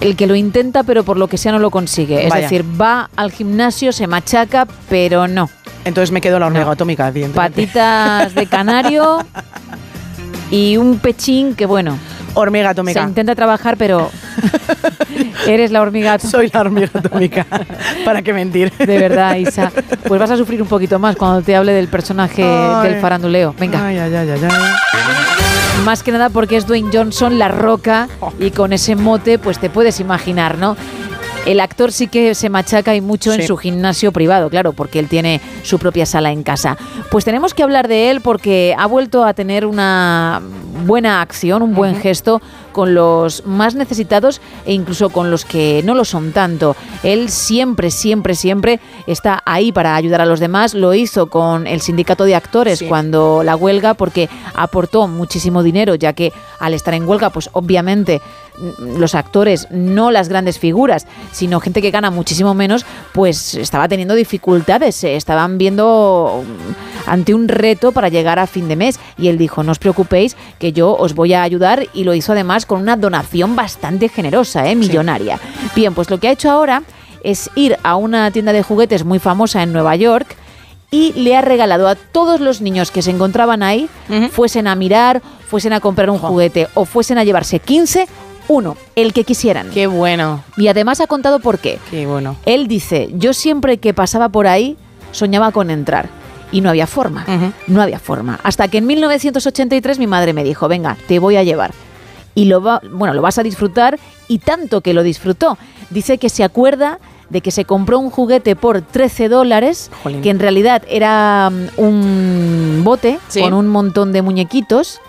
el que lo intenta, pero por lo que sea no lo consigue. Es Vaya. decir, va al gimnasio, se machaca, pero no. Entonces me quedo la hormiga No. atómica. Patitas de canario *laughs* y un pechín que, bueno, Hormiga se atómica. intenta trabajar, pero *laughs* Eres la hormiga atómica. Soy la hormiga atómica. *laughs* ¿Para qué mentir? De verdad, Isa. Pues vas a sufrir un poquito más cuando te hable del personaje Ay. del faranduleo. Venga. Ay, ay, ay, ay, ay. Más que nada porque es Dwayne Johnson, la roca, y con ese mote, pues te puedes imaginar, ¿no? El actor sí que se machaca y mucho en su gimnasio privado, claro, porque él tiene su propia sala en casa. Pues tenemos que hablar de él porque ha vuelto a tener una buena acción, un buen gesto con los más necesitados e incluso con los que no lo son tanto. Él siempre, siempre, siempre está ahí para ayudar a los demás. Lo hizo con el sindicato de actores cuando la huelga porque aportó muchísimo dinero, ya que al estar en huelga, pues obviamente mm, los actores, no las grandes figuras, sino gente que gana muchísimo menos, pues estaba teniendo dificultades, se estaban viendo mm, ante un reto para llegar a fin de mes. Y él dijo, no os preocupéis, que yo os voy a ayudar y lo hizo además con una donación bastante generosa, ¿eh? millonaria. Bien, pues lo que ha hecho ahora es ir a una tienda de juguetes muy famosa en Nueva York y le ha regalado a todos los niños que se encontraban ahí, fuesen a mirar, fuesen a comprar un juguete o fuesen a llevarse 15, uno, el que quisieran. Qué bueno. Y además ha contado por qué. Qué bueno. Él dice, yo siempre que pasaba por ahí soñaba con entrar. Y no había forma, no había forma. Hasta que en 1983 mi madre me dijo, venga, te voy a llevar. Y lo, va, bueno, lo vas a disfrutar y tanto que lo disfrutó. Dice que se acuerda de que se compró un juguete por 13 dólares, que en realidad era mm, un bote Sí. con un montón de muñequitos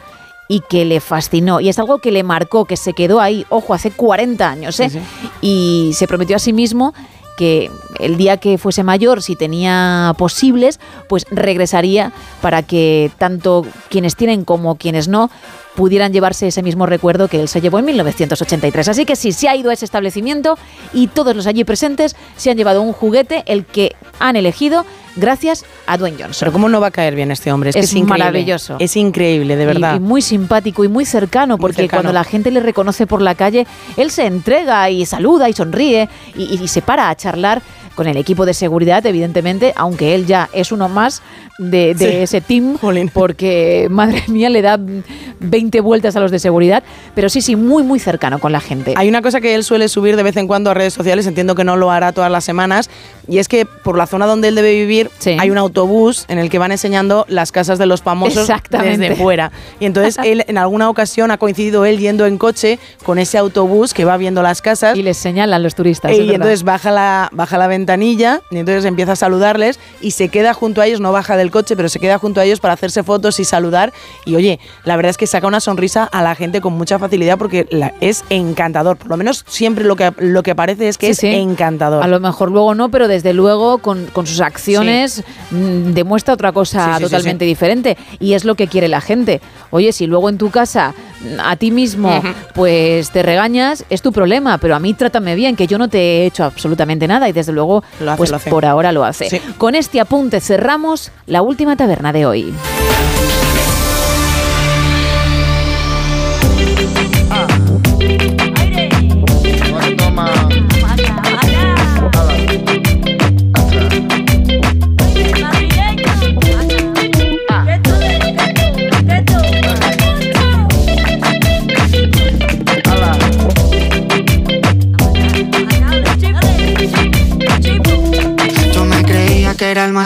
y que le fascinó. Y es algo que le marcó, que se quedó ahí, ojo, hace 40 años, ¿eh? Sí, Y se prometió a sí mismo que el día que fuese mayor, si tenía posibles, pues regresaría para que tanto quienes tienen como quienes no pudieran llevarse ese mismo recuerdo que él se llevó en 1983. Así que sí, se ha ido a ese establecimiento y todos los allí presentes se han llevado un juguete, el que han elegido, gracias a Dwayne Johnson. Pero cómo no va a caer bien este hombre, es, que Es es increíble. maravilloso. Es increíble, de verdad. Y, muy simpático y muy cercano, porque cercano. cuando la gente le reconoce por la calle, él se entrega y saluda y sonríe y, y se para a charlar con el equipo de seguridad, evidentemente, aunque él ya es uno más de, de Sí. ese team, *laughs* porque madre mía, le da 20 vueltas a los de seguridad, pero sí, sí, muy, muy cercano con la gente. Hay una cosa que él suele subir de vez en cuando a redes sociales, entiendo que no lo hará todas las semanas, y es que por la zona donde él debe vivir hay un autobús en el que van enseñando las casas de los famosos desde *laughs* fuera. Y entonces él en alguna ocasión ha coincidido él yendo en coche con ese autobús que va viendo las casas. Y les señalan los turistas. y verdad. entonces baja la, baja la ventanilla y entonces empieza a saludarles y se queda junto a ellos, no baja del coche, pero se queda junto a ellos para hacerse fotos y saludar. Y oye, la verdad es que saca una sonrisa a la gente con mucha facilidad porque la- es encantador. Por lo menos siempre lo que, lo que parece es que Sí, es sí. encantador. A lo mejor luego no, pero desde luego con, con sus acciones mm, demuestra otra cosa totalmente diferente. Y es lo que quiere la gente. Oye, si luego en tu casa mm, a ti mismo pues te regañas, es tu problema, pero a mí trátame bien, que yo no te he hecho absolutamente nada y desde luego Hace, pues por ahora lo hace. Sí. Con este apunte cerramos la última taberna de hoy.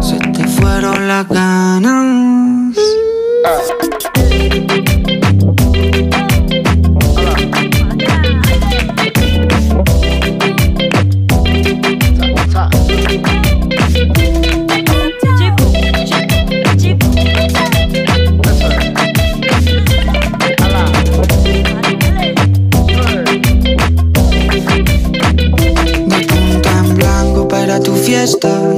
se te fueron las ganas. En blanco para tu fiesta.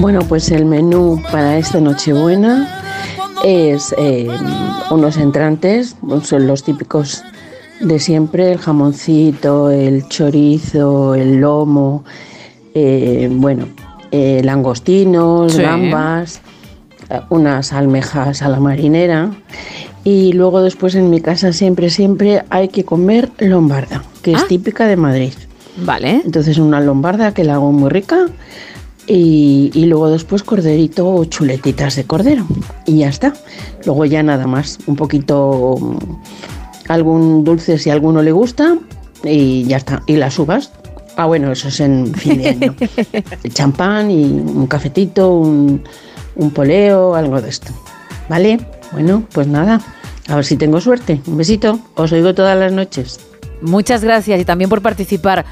Bueno, pues el menú para esta Nochebuena es eh, unos entrantes, son los típicos de siempre, el jamoncito, el chorizo, el lomo, eh, bueno, eh, langostinos, Sí. gambas, unas almejas a la marinera y luego después en mi casa siempre, siempre hay que comer lombarda, que es típica de Madrid. Vale. Entonces una lombarda que la hago muy rica y, y luego después corderito o chuletitas de cordero. Y ya está. Luego ya nada más. Un poquito, mm, algún dulce si a alguno le gusta y ya está. Y las uvas. Ah, bueno, eso es en fin de año. *laughs* El champán y un cafetito, un, un poleo, algo de esto. ¿Vale? Bueno, pues nada. A ver si tengo suerte. Un besito. Os oigo todas las noches. Muchas gracias y también por participar.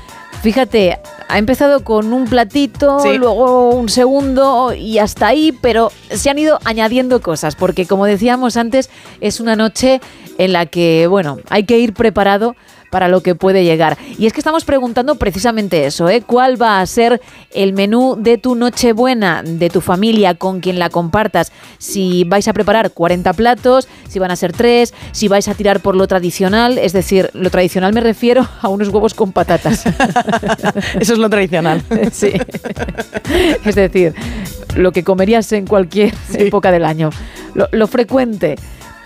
Fíjate, ha empezado con un platito, luego un segundo y hasta ahí, pero se han ido añadiendo cosas, porque como decíamos antes, es una noche en la que, bueno, hay que ir preparado para lo que puede llegar. Y es que estamos preguntando precisamente eso, ¿eh? ¿Cuál va a ser el menú de tu Nochebuena, de tu familia, con quien la compartas? Si vais a preparar 40 platos, si van a ser 3, si vais a tirar por lo tradicional, es decir, lo tradicional me refiero *laughs* a unos huevos con patatas. *laughs* Eso es lo tradicional. *laughs* sí. Es decir, lo que comerías en cualquier época del año. Lo, lo frecuente.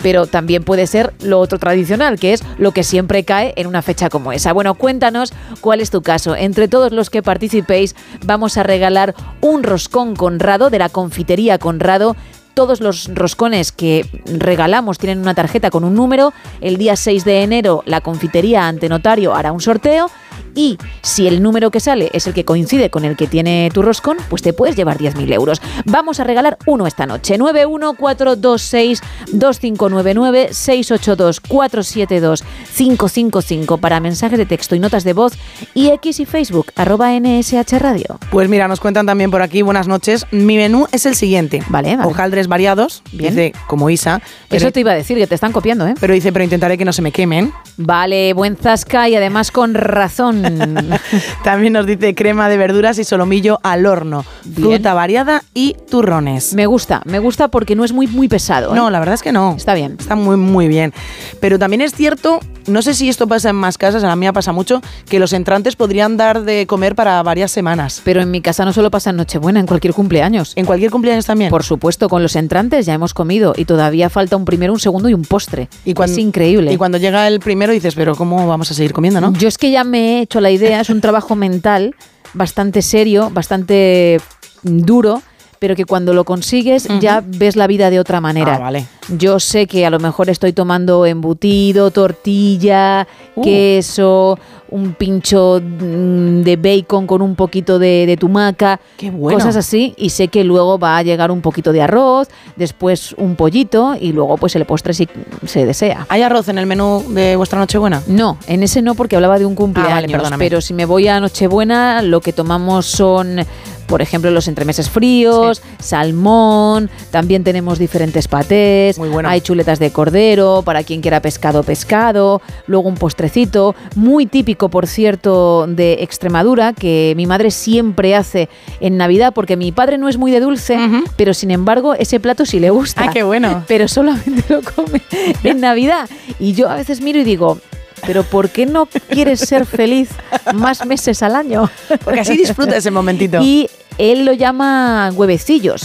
Pero también puede ser lo otro tradicional, que es lo que siempre cae en una fecha como esa. Bueno, cuéntanos cuál es tu caso. Entre todos los que participéis, vamos a regalar un roscón Conrado de la confitería Conrado. Todos los roscones que regalamos tienen una tarjeta con un número. El día 6 de enero la confitería ante notario hará un sorteo y si el número que sale es el que coincide con el que tiene tu roscón, pues te puedes llevar 10.000 euros. Vamos a regalar uno esta noche. 914262599-682-472-555 para mensajes de texto y notas de voz y X y Facebook, arroba NSH Radio. Pues mira, nos cuentan también por aquí, buenas noches. Mi menú es el siguiente. Vale, vale. Hojaldres variados, Bien. dice como Isa. Eso te iba a decir, que te están copiando, ¿eh? Pero dice, pero intentaré que no se me quemen. Vale, buen zasca y además con razón. *laughs* También nos dice crema de verduras y solomillo al horno, fruta variada y turrones. Me gusta, me gusta porque no es muy, muy pesado. ¿eh? No, la verdad es que no. Está bien. Está muy, muy bien. Pero también es cierto, no sé si esto pasa en más casas, a la mía pasa mucho, que los entrantes podrían dar de comer para varias semanas. Pero en mi casa no solo pasa en Nochebuena, en cualquier cumpleaños. ¿En cualquier cumpleaños también? Por supuesto, con los entrantes ya hemos comido y todavía falta un primero, un segundo y un postre. Y cuando- es increíble. Y cuando llega el primero dices, pero ¿cómo vamos a seguir comiendo, no? Yo es que ya me he hecho la idea, es un trabajo mental bastante serio, bastante duro, pero que cuando lo consigues ya ves la vida de otra manera. Ah, vale. Yo sé que a lo mejor estoy tomando embutido, tortilla, Uh. queso, un pincho mm, de bacon con un poquito de, de tumaca, bueno. cosas así, y sé que luego va a llegar un poquito de arroz, después un pollito y luego pues el postre si se desea. ¿Hay arroz en el menú de vuestra Nochebuena? No, en ese no porque hablaba de un cumpleaños, perdóname. pero si me voy a Nochebuena lo que tomamos son por ejemplo, los entremeses fríos, salmón, también tenemos diferentes patés, hay chuletas de cordero, para quien quiera pescado, pescado, luego un postrecito, muy típico, por cierto, de Extremadura, que mi madre siempre hace en Navidad, porque mi padre no es muy de dulce, pero sin embargo, ese plato sí le gusta. ¡Ay, qué bueno! *laughs* Pero solamente lo come *laughs* en Navidad. Y yo a veces miro y digo, pero ¿por qué no quieres ser feliz más meses al año? Porque así disfruta ese momentito. Y él lo llama huevecillos.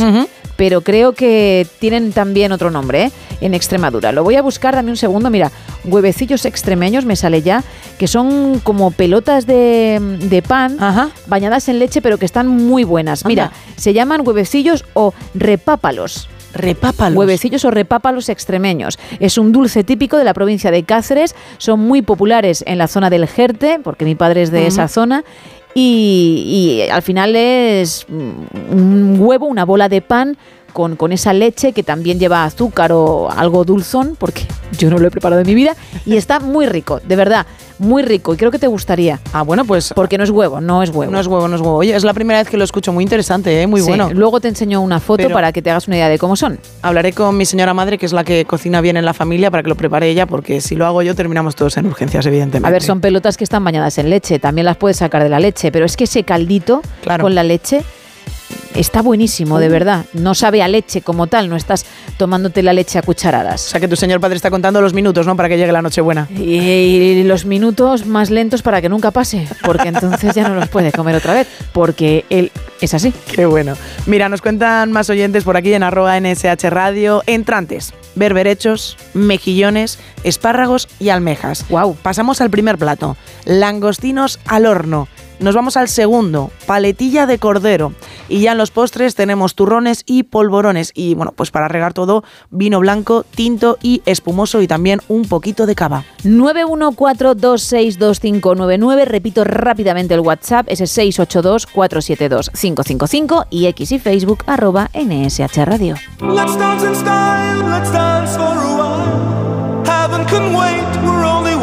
Pero creo que tienen también otro nombre ¿eh? en Extremadura. Lo voy a buscar, dame un segundo. Mira, huevecillos extremeños me sale ya, que son como pelotas de, de pan bañadas en leche, pero que están muy buenas. Mira, Anda. se llaman huevecillos o repápalos. Repápalos. Huevecillos o repápalos extremeños. Es un dulce típico de la provincia de Cáceres. Son muy populares en la zona del Jerte, porque mi padre es de esa zona. Y, y al final es mm, un huevo, una bola de pan con, con esa leche que también lleva azúcar o algo dulzón, porque yo no lo he preparado en mi vida, y está muy rico, de verdad, muy rico, y creo que te gustaría. Ah, bueno, pues... Porque no es huevo, no es huevo. No es huevo, no es huevo. Oye, es la primera vez que lo escucho, muy interesante, ¿eh? muy Sí, bueno. Luego te enseño una foto Pero- para que te hagas una idea de cómo son. Hablaré con mi señora madre, que es la que cocina bien en la familia, para que lo prepare ella, porque si lo hago yo terminamos todos en urgencias, evidentemente. A ver, son pelotas que están bañadas en leche, también las puedes sacar de la leche, pero es que ese caldito con la leche está buenísimo, de Uh. verdad. No sabe a leche como tal, no estás tomándote la leche a cucharadas. O sea que tu señor padre está contando los minutos, ¿no? Para que llegue la Nochebuena. Y los minutos más lentos para que nunca pase, porque entonces ya no los puede comer otra vez, porque él es así. Qué bueno. Mira, nos cuentan más oyentes por aquí en arroba NSH Radio. Entrantes, berberechos, mejillones, espárragos y almejas. Wow. Pasamos al primer plato. Langostinos al horno. Nos vamos al segundo, paletilla de cordero. Y ya en los postres tenemos turrones y polvorones. Y bueno, pues para regar todo, vino blanco, tinto y espumoso y también un poquito de cava. 914262599, repito rápidamente el WhatsApp, ese 682472555 y X y Facebook arroba NSH Radio. Let's dance in style, let's dance for a while. Heaven can wait,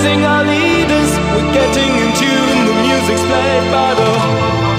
Praising our leaders, we're getting in tune. The music's played by the,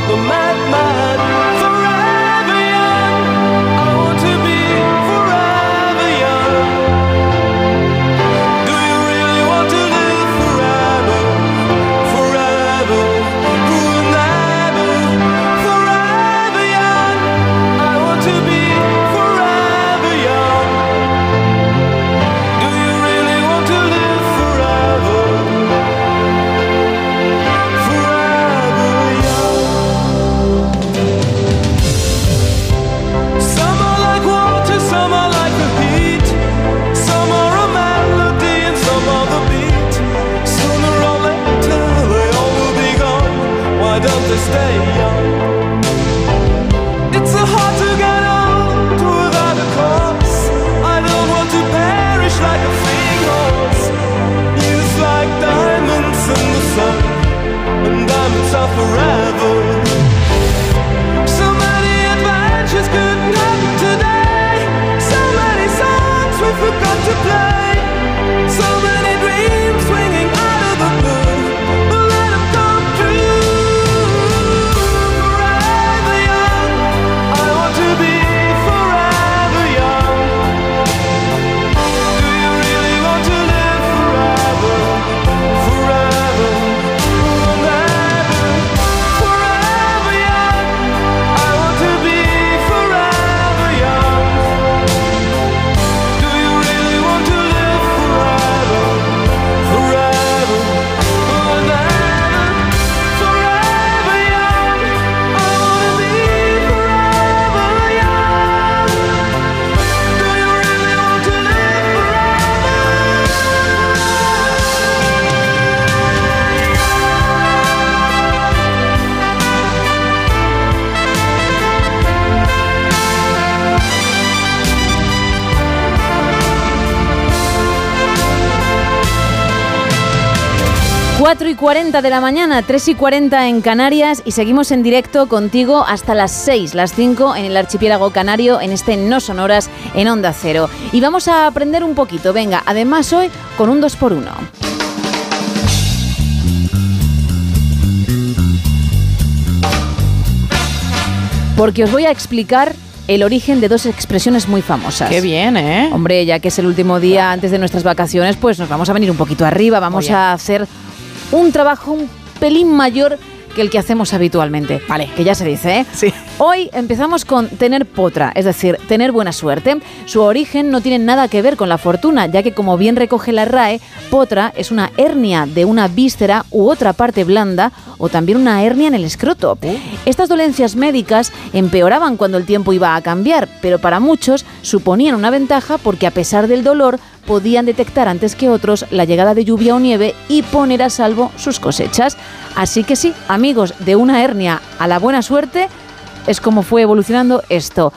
4 y 40 de la mañana, 3 y 40 en Canarias y seguimos en directo contigo hasta las 6, las 5 en el archipiélago canario, en este No Sonoras en Onda Cero. Y vamos a aprender un poquito, venga, además hoy con un 2x1. Porque os voy a explicar el origen de dos expresiones muy famosas. Qué bien, ¿eh? Hombre, ya que es el último día antes de nuestras vacaciones, pues nos vamos a venir un poquito arriba, vamos a hacer un trabajo un pelín mayor que el que hacemos habitualmente. Vale, que ya se dice, ¿eh? Sí. Hoy empezamos con tener potra, es decir, tener buena suerte. Su origen no tiene nada que ver con la fortuna, ya que como bien recoge la RAE, potra es una hernia de una víscera u otra parte blanda o también una hernia en el escroto. Estas dolencias médicas empeoraban cuando el tiempo iba a cambiar, pero para muchos suponían una ventaja porque a pesar del dolor podían detectar antes que otros la llegada de lluvia o nieve y poner a salvo sus cosechas. Así que sí, amigos, de una hernia a la buena suerte es como fue evolucionando esto.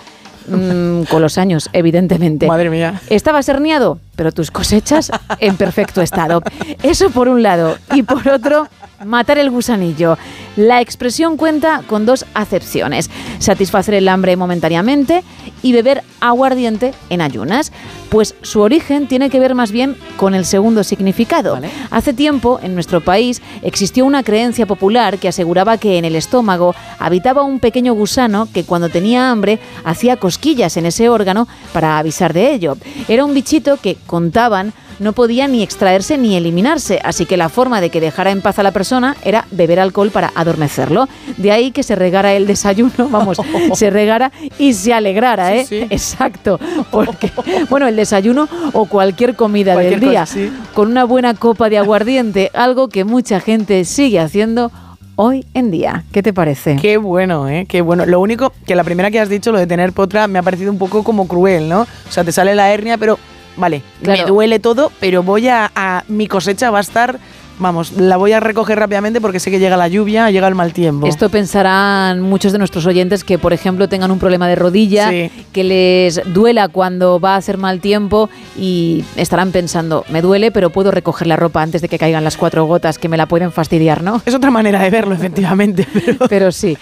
Mm, con los años, evidentemente. Madre mía. Estabas herniado, pero tus cosechas en perfecto estado. Eso por un lado. Y por otro, matar el gusanillo. La expresión cuenta con dos acepciones. Satisfacer el hambre momentáneamente y beber aguardiente en ayunas. Pues su origen tiene que ver más bien con el segundo significado. Hace tiempo, en nuestro país, existió una creencia popular que aseguraba que en el estómago habitaba un pequeño gusano que cuando tenía hambre hacía cosquillas en ese órgano para avisar de ello. Era un bichito que, contaban, no podía ni extraerse ni eliminarse, así que la forma de que dejara en paz a la persona era beber alcohol para adormecerlo. De ahí que se regara el desayuno, *laughs* vamos, *laughs* se regara y se alegrara, ¿eh? Exacto, *laughs* porque, bueno, el desayuno o cualquier comida Cualquier del día, cosa, sí. con una buena copa de aguardiente, algo que mucha gente sigue haciendo hoy en día. ¿Qué te parece? Qué bueno, ¿eh? Qué bueno. Lo único que la primera que has dicho, lo de tener potra, me ha parecido un poco como cruel, ¿no? O sea, te sale la hernia, pero vale, me duele todo, pero voy a, a- Mi cosecha va a estar. Vamos, la voy a recoger rápidamente porque sé que llega la lluvia, llega el mal tiempo. Esto pensarán muchos de nuestros oyentes que, por ejemplo, tengan un problema de rodilla, Sí. que les duela cuando va a hacer mal tiempo y estarán pensando, me duele, pero puedo recoger la ropa antes de que caigan las cuatro gotas que me la pueden fastidiar, ¿no? Es otra manera de verlo, efectivamente. *laughs* Pero, Pero sí,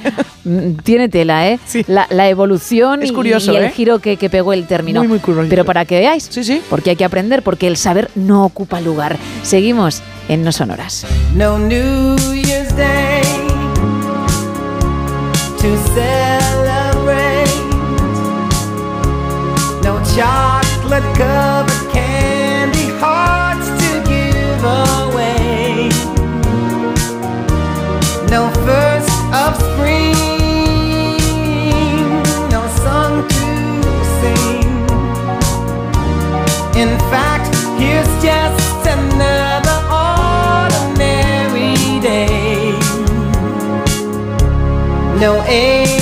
mm, tiene tela, ¿eh? La, la evolución Es y- curioso, y, el ¿eh? giro que, que pegó el término. Muy, muy curioso. Pero para que veáis, porque hay que aprender, porque el saber no ocupa lugar. Seguimos en No Sonoras. No New Year's Day to celebrate. No chocolate covered No April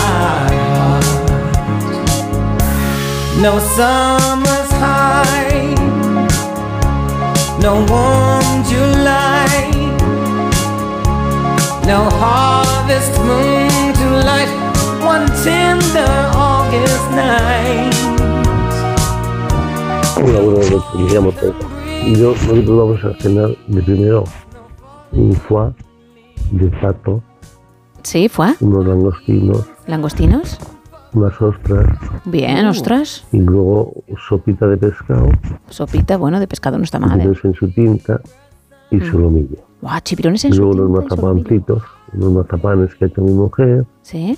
No summer's high, no warm July, no harvest moon to light one tender August night. Hola, buenas noches, me llamo Pepa. Yo, nosotros vamos a cenar de primero un foie de pato, Sí, fue. unos langostinos, ¿Langostinos? unas ostras Bien, ostras. y luego sopita de pescado, Sopita, bueno, de pescado no está mal, ¿eh? chipirones en su tinta y Mm. solomillo. Guau, chipirones Y en su luego unos tinta y solomillo. mazapancitos, unos mazapanes que ha hecho mi mujer Sí.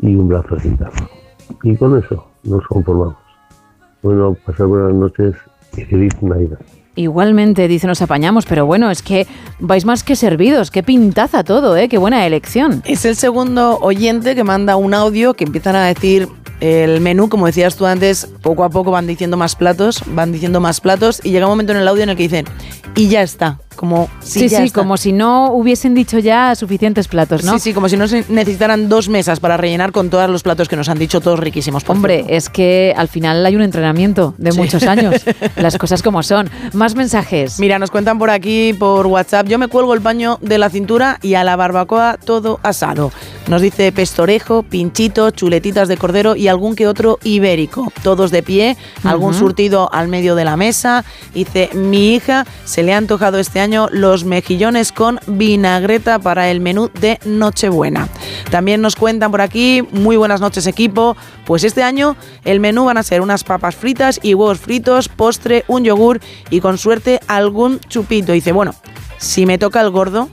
y un brazo de guitarra. Y con eso nos conformamos. Bueno, pasar buenas noches y feliz Navidad. Igualmente, dice, nos apañamos, pero bueno, es que vais más que servidos. Qué pintaza todo, ¿eh? Qué buena elección. Es el segundo oyente que manda un audio que empiezan a decir el menú, como decías tú antes, poco a poco van diciendo más platos, van diciendo más platos y llega un momento en el audio en el que dicen, y ya está. Como si Sí, ya sí, está. como si no hubiesen dicho ya suficientes platos, ¿no? Sí, sí, como si no se necesitaran dos mesas para rellenar con todos los platos que nos han dicho, todos riquísimos. por Hombre, cierto. es que al final hay un entrenamiento de Sí. muchos años. *laughs* Las cosas como son. Más mensajes. Mira, nos cuentan por aquí, por WhatsApp, yo me cuelgo el paño de la cintura y a la barbacoa todo asado. Nos dice pestorejo, pinchito, chuletitas de cordero y algún que otro ibérico. Todos de pie, algún surtido al medio de la mesa. Dice, mi hija se le ha antojado este año los mejillones con vinagreta para el menú de Nochebuena. También nos cuentan por aquí, muy buenas noches equipo, pues este año el menú van a ser unas papas fritas y huevos fritos, postre, un yogur y con suerte algún chupito. Dice, bueno, si me toca el gordo,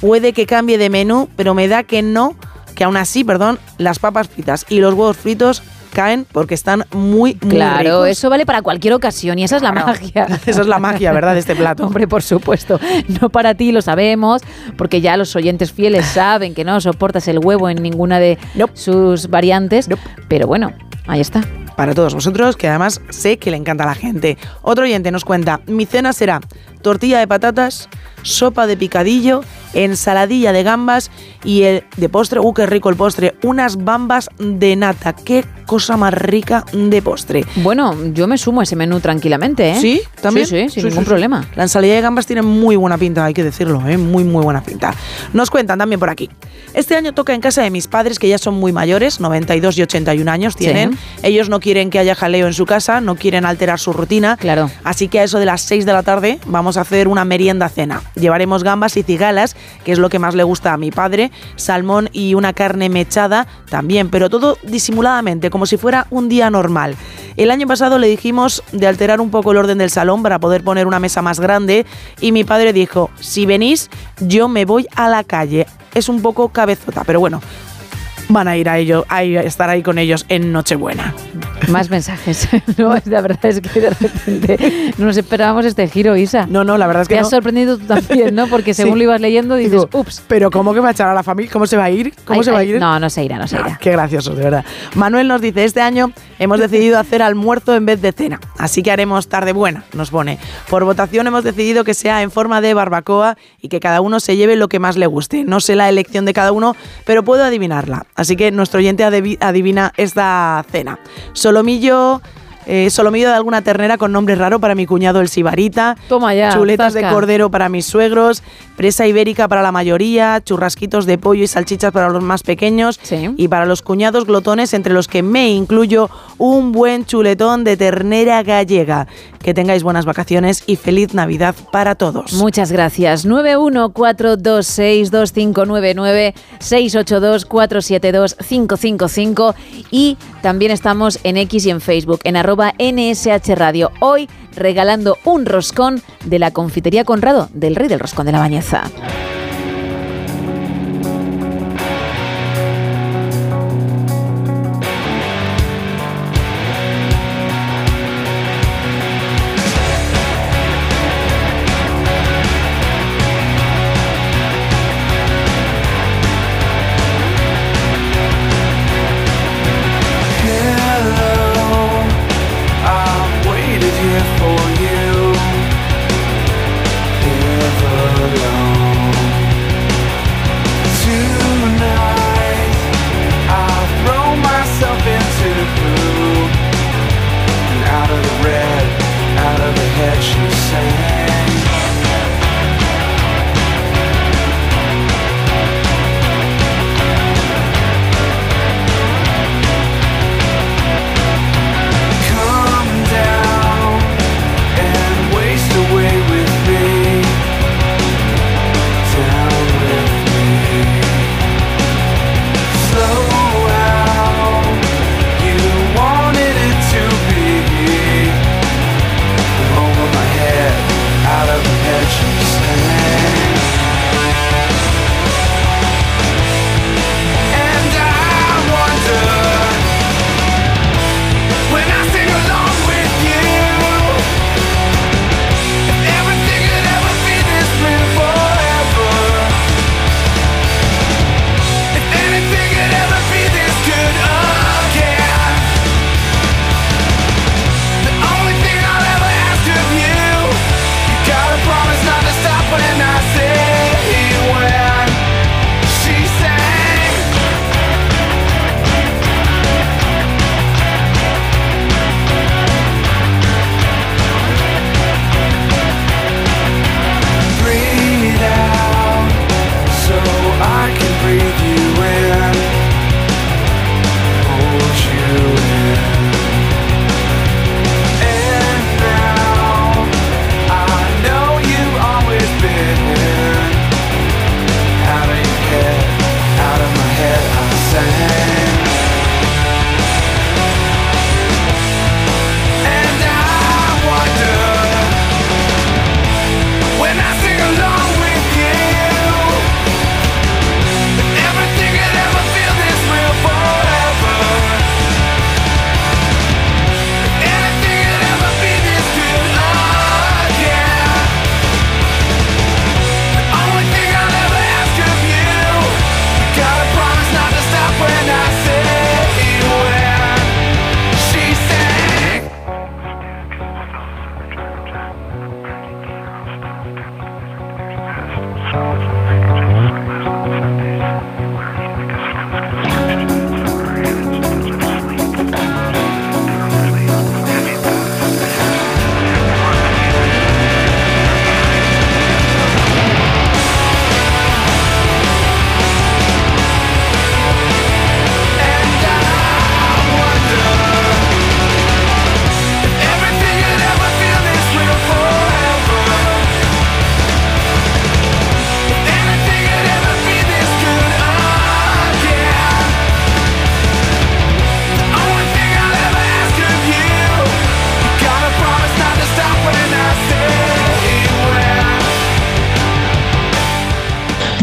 puede que cambie de menú, pero me da que no, que aún así, perdón, las papas fritas y los huevos fritos caen porque están muy, muy Claro, ricos. eso vale para cualquier ocasión y esa es la magia. *laughs* Esa es la magia, ¿verdad? De este plato. *laughs* Hombre, por supuesto. No para ti, lo sabemos, porque ya los oyentes fieles saben que no soportas el huevo en ninguna de sus variantes. Pero bueno, ahí está. para todos vosotros, que además sé que le encanta a la gente. Otro oyente nos cuenta, mi cena será tortilla de patatas, sopa de picadillo, ensaladilla de gambas y el de postre, uh, qué rico el postre, unas bambas de nata, qué cosa más rica de postre. Bueno, yo me sumo a ese menú tranquilamente, ¿eh? ¿Sí? ¿También? Sí, sí, sin Sí, ningún sí, problema. La ensalada de gambas tiene muy buena pinta, hay que decirlo, ¿eh? muy muy buena pinta. Nos cuentan también por aquí. Este año toca en casa de mis padres, que ya son muy mayores, 92 y 81 años tienen. Ellos no quieren que haya jaleo en su casa, no quieren alterar su rutina. Claro. Así que a eso de las 6 de la tarde vamos a hacer una merienda cena. Llevaremos gambas y cigalas, que es lo que más le gusta a mi padre, salmón y una carne mechada también, pero todo disimuladamente, como si fuera un día normal. El año pasado le dijimos de alterar un poco el orden del salón para poder poner una mesa más grande y mi padre dijo, si venís, yo me voy a la calle. Es un poco cabezota, pero bueno, van a ir a ello, a estar ahí con ellos en Nochebuena. Más mensajes. *laughs* no, la verdad es que de repente no nos esperábamos este giro, Isa. No, no, la verdad es que Te no. has sorprendido tú también, ¿no? Porque *laughs* según Sí. lo ibas leyendo dices, Digo, ups. Pero ¿cómo que va a echar a la familia? ¿Cómo se va a ir? ¿Cómo Ay, se va a ir? No, no se irá, no se irá. Qué gracioso, de verdad. Manuel nos dice, este año hemos decidido hacer almuerzo en vez de cena, así que haremos tarde buena, nos pone. Por votación hemos decidido que sea en forma de barbacoa y que cada uno se lleve lo que más le guste. No sé la elección de cada uno, pero puedo adivinarla. Así que nuestro oyente adivi- adivina esta cena. Solomillo... eh, solomillo de alguna ternera con nombre raro para mi cuñado el sibarita. Toma ya, Chuletas de cordero para mis suegros. Presa ibérica para la mayoría. Churrasquitos de pollo y salchichas para los más pequeños. Y para los cuñados glotones, entre los que me incluyo un buen chuletón de ternera gallega. Que tengáis buenas vacaciones y feliz Navidad para todos. Muchas gracias. 914262599 682472555 y también estamos en X y en Facebook en arroba NSH Radio. Hoy regalando un roscón de la confitería Conrado del Rey del Roscón de la Bañeza.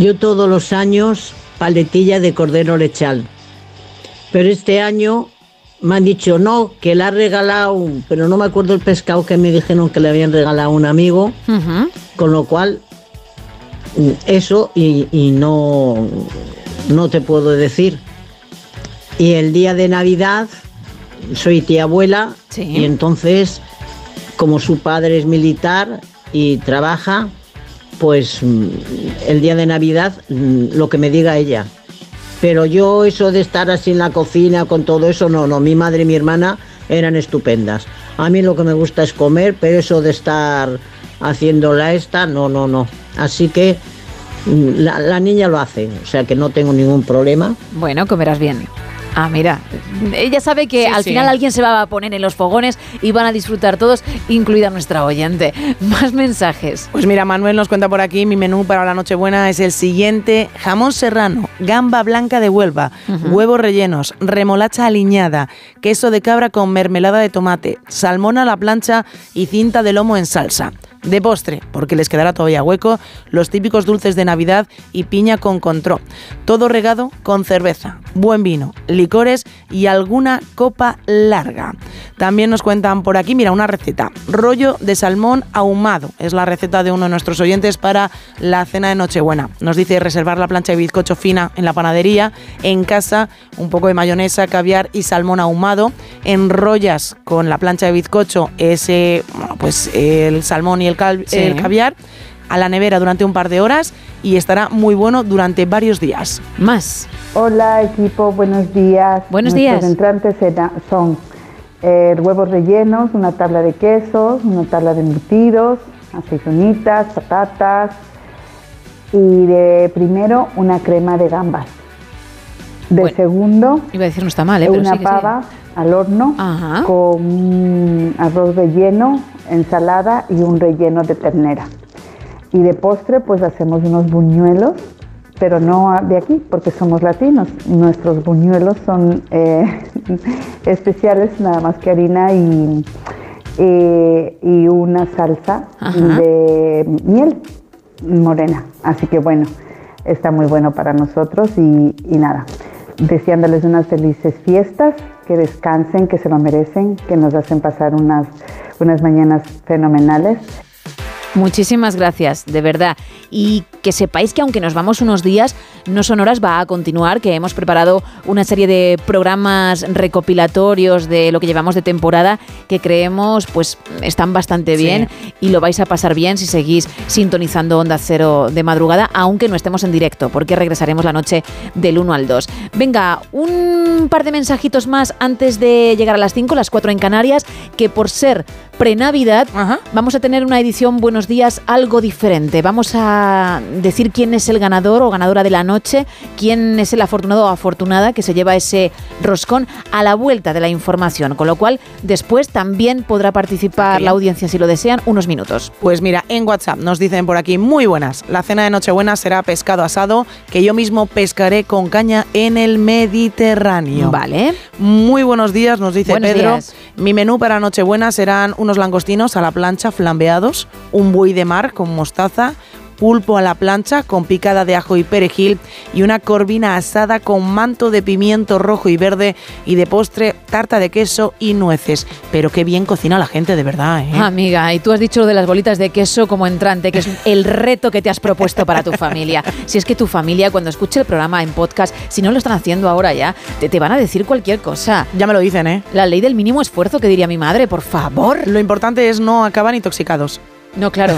Yo todos los años paletilla de cordero lechal. Pero este año me han dicho no, que le ha regalado, pero no me acuerdo el pescado que me dijeron que le habían regalado a un amigo, con lo cual eso y, y no, no te puedo decir. Y el día de Navidad soy tía abuela y entonces como su padre es militar y trabaja, pues mm, el día de Navidad mm, lo que me diga ella. Pero yo eso de estar así en la cocina con todo eso, no, no, mi madre y mi hermana eran estupendas. A mí lo que me gusta es comer, pero eso de estar haciéndola esta, no, no, no. Así que mm, la, la niña lo hace, o sea que no tengo ningún problema. Bueno, comerás bien. Ah, mira, ella sabe que Sí, al sí. final alguien se va a poner en los fogones y van a disfrutar todos, incluida nuestra oyente. *laughs* Más mensajes. Pues mira, Manuel nos cuenta por aquí, mi menú para la Nochebuena es el siguiente, jamón serrano, gamba blanca de Huelva, huevos rellenos, remolacha aliñada, queso de cabra con mermelada de tomate, salmón a la plancha y cinta de lomo en salsa. De postre, porque les quedará todavía hueco, los típicos dulces de Navidad y piña con control. Todo regado con cerveza, buen vino, licores y alguna copa larga. También nos cuentan por aquí, mira, una receta. Rollo de salmón ahumado. Es la receta de uno de nuestros oyentes para la cena de Nochebuena. Nos dice reservar la plancha de bizcocho fina en la panadería, en casa, un poco de mayonesa, caviar y salmón ahumado. Enrollas con la plancha de bizcocho ese, bueno, pues el salmón y el, cal- Sí. el caviar a la nevera durante un par de horas y estará muy bueno durante varios días. Más. Hola equipo, buenos días. Buenos Nuestros días. entrantes era- son eh, huevos rellenos, una tabla de quesos, una tabla de embutidos, aceitunitas, patatas y de primero una crema de gambas. De segundo Iba a decir no está mal, ¿eh? Pero una sí que sí. Al horno con arroz relleno, ensalada y un relleno de ternera. Y de postre pues hacemos unos buñuelos, pero no de aquí porque somos latinos. Nuestros buñuelos son eh, *laughs* especiales, nada más que harina y, eh, y una salsa Ajá. de miel morena. Así que bueno, está muy bueno para nosotros y, y nada, deseándoles unas felices fiestas, que descansen, que se lo merecen, que nos hacen pasar unas, unas mañanas fenomenales. Muchísimas gracias, de verdad. Y que sepáis que aunque nos vamos unos días, No Sonoras va a continuar, que hemos preparado una serie de programas recopilatorios de lo que llevamos de temporada que creemos pues están bastante Sí. bien y lo vais a pasar bien si seguís sintonizando Onda Cero de madrugada, aunque no estemos en directo, porque regresaremos la noche del 1 al 2. Venga, un par de mensajitos más antes de llegar a las 5, las 4 en Canarias, que por ser pre-Navidad vamos a tener una edición Buenos Días algo diferente. Vamos a decir quién es el ganador o ganadora de la noche, quién es el afortunado o afortunada que se lleva ese roscón a la vuelta de la información, con lo cual después también podrá participar la audiencia si lo desean unos minutos. Pues mira, en WhatsApp nos dicen por aquí, muy buenas, la cena de Nochebuena será pescado asado, que yo mismo pescaré con caña en el Mediterráneo. Vale. Muy buenos días, nos dice Buenos Pedro. días. Mi menú para Nochebuena serán unos langostinos a la plancha flambeados, un buey de mar con mostaza, pulpo a la plancha con picada de ajo y perejil y una corvina asada con manto de pimiento rojo y verde y de postre tarta de queso y nueces. Pero qué bien cocina la gente, de verdad, ¿eh? Amiga, y tú has dicho lo de las bolitas de queso como entrante, que es el reto que te has propuesto para tu familia. Si es que tu familia, cuando escuche el programa en podcast, si no lo están haciendo ahora ya, te, te van a decir cualquier cosa. Ya me lo dicen, ¿eh? La ley del mínimo esfuerzo que diría mi madre, por favor. Lo importante es no acabar intoxicados. No, claro,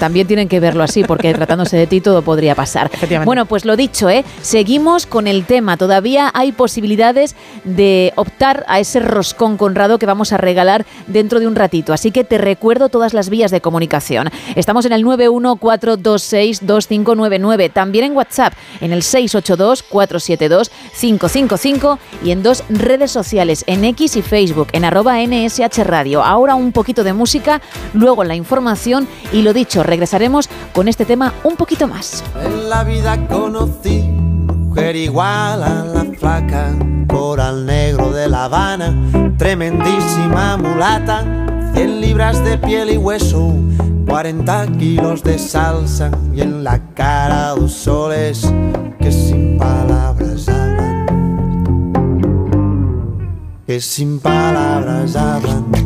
también tienen que verlo así, porque tratándose de ti todo podría pasar. Bueno, pues lo dicho, ¿eh? seguimos con el tema. Todavía hay posibilidades de optar a ese roscón conrado que vamos a regalar dentro de un ratito. Así que te recuerdo todas las vías de comunicación. Estamos en el 914262599, también en WhatsApp, en el 682472555 y en dos redes sociales, en X y Facebook, en arroba NSH Radio. Ahora un poquito de música, luego la información y lo dicho, regresaremos con este tema un poquito más. En la vida conocí mujer igual a la flaca, coral negro de La Habana, tremendísima mulata, 100 libras de piel y hueso, 40 kilos de salsa y en la cara dos soles que sin palabras hablan. Que sin palabras hablan.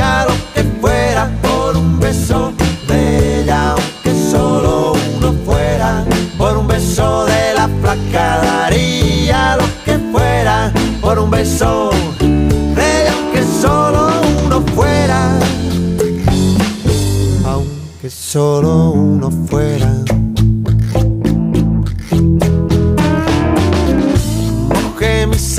Daría lo que fuera por un beso de ella, aunque solo uno fuera. Por un beso de la flaca daría lo que fuera por un beso de ella, aunque solo uno fuera. Aunque solo uno fuera. Mojé mis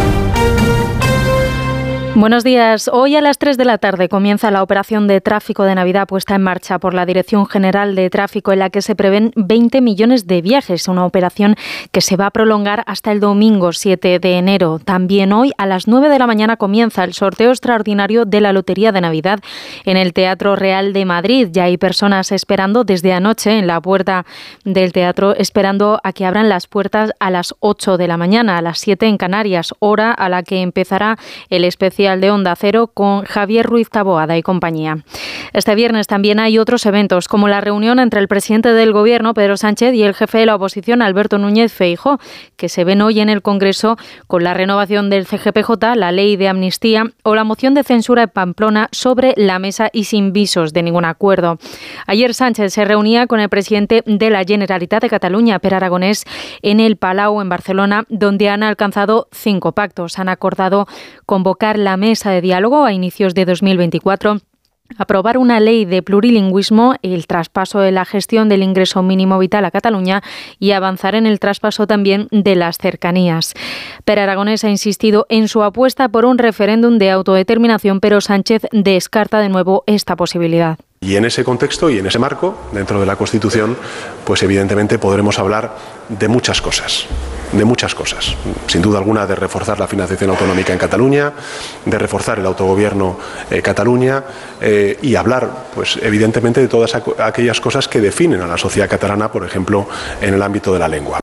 Buenos días. Hoy a las 3 de la tarde comienza la operación de tráfico de Navidad puesta en marcha por la Dirección General de Tráfico en la que se prevén 20 millones de viajes, una operación que se va a prolongar hasta el domingo 7 de enero. También hoy a las 9 de la mañana comienza el sorteo extraordinario de la Lotería de Navidad en el Teatro Real de Madrid. Ya hay personas esperando desde anoche en la puerta del teatro esperando a que abran las puertas a las 8 de la mañana, a las 7 en Canarias, hora a la que empezará el especial de Onda Cero con Javier Ruiz Taboada y compañía. Este viernes también hay otros eventos, como la reunión entre el presidente del Gobierno, Pedro Sánchez, y el jefe de la oposición, Alberto Núñez Feijó, que se ven hoy en el Congreso con la renovación del CGPJ, la ley de amnistía o la moción de censura de Pamplona sobre la mesa y sin visos de ningún acuerdo. Ayer Sánchez se reunía con el presidente de la Generalitat de Cataluña, Per Aragonés, en el Palau, en Barcelona, donde han alcanzado cinco pactos. Han acordado convocar la mesa de diálogo a inicios de 2024 aprobar una ley de plurilingüismo, el traspaso de la gestión del ingreso mínimo vital a Cataluña y avanzar en el traspaso también de las cercanías. Per Aragonés ha insistido en su apuesta por un referéndum de autodeterminación, pero Sánchez descarta de nuevo esta posibilidad. Y en ese contexto y en ese marco, dentro de la Constitución, pues evidentemente podremos hablar de muchas cosas, de muchas cosas. Sin duda alguna de reforzar la financiación autonómica en Cataluña, de reforzar el autogobierno eh, Cataluña eh, y hablar, pues evidentemente, de todas aquellas cosas que definen a la sociedad catalana, por ejemplo, en el ámbito de la lengua.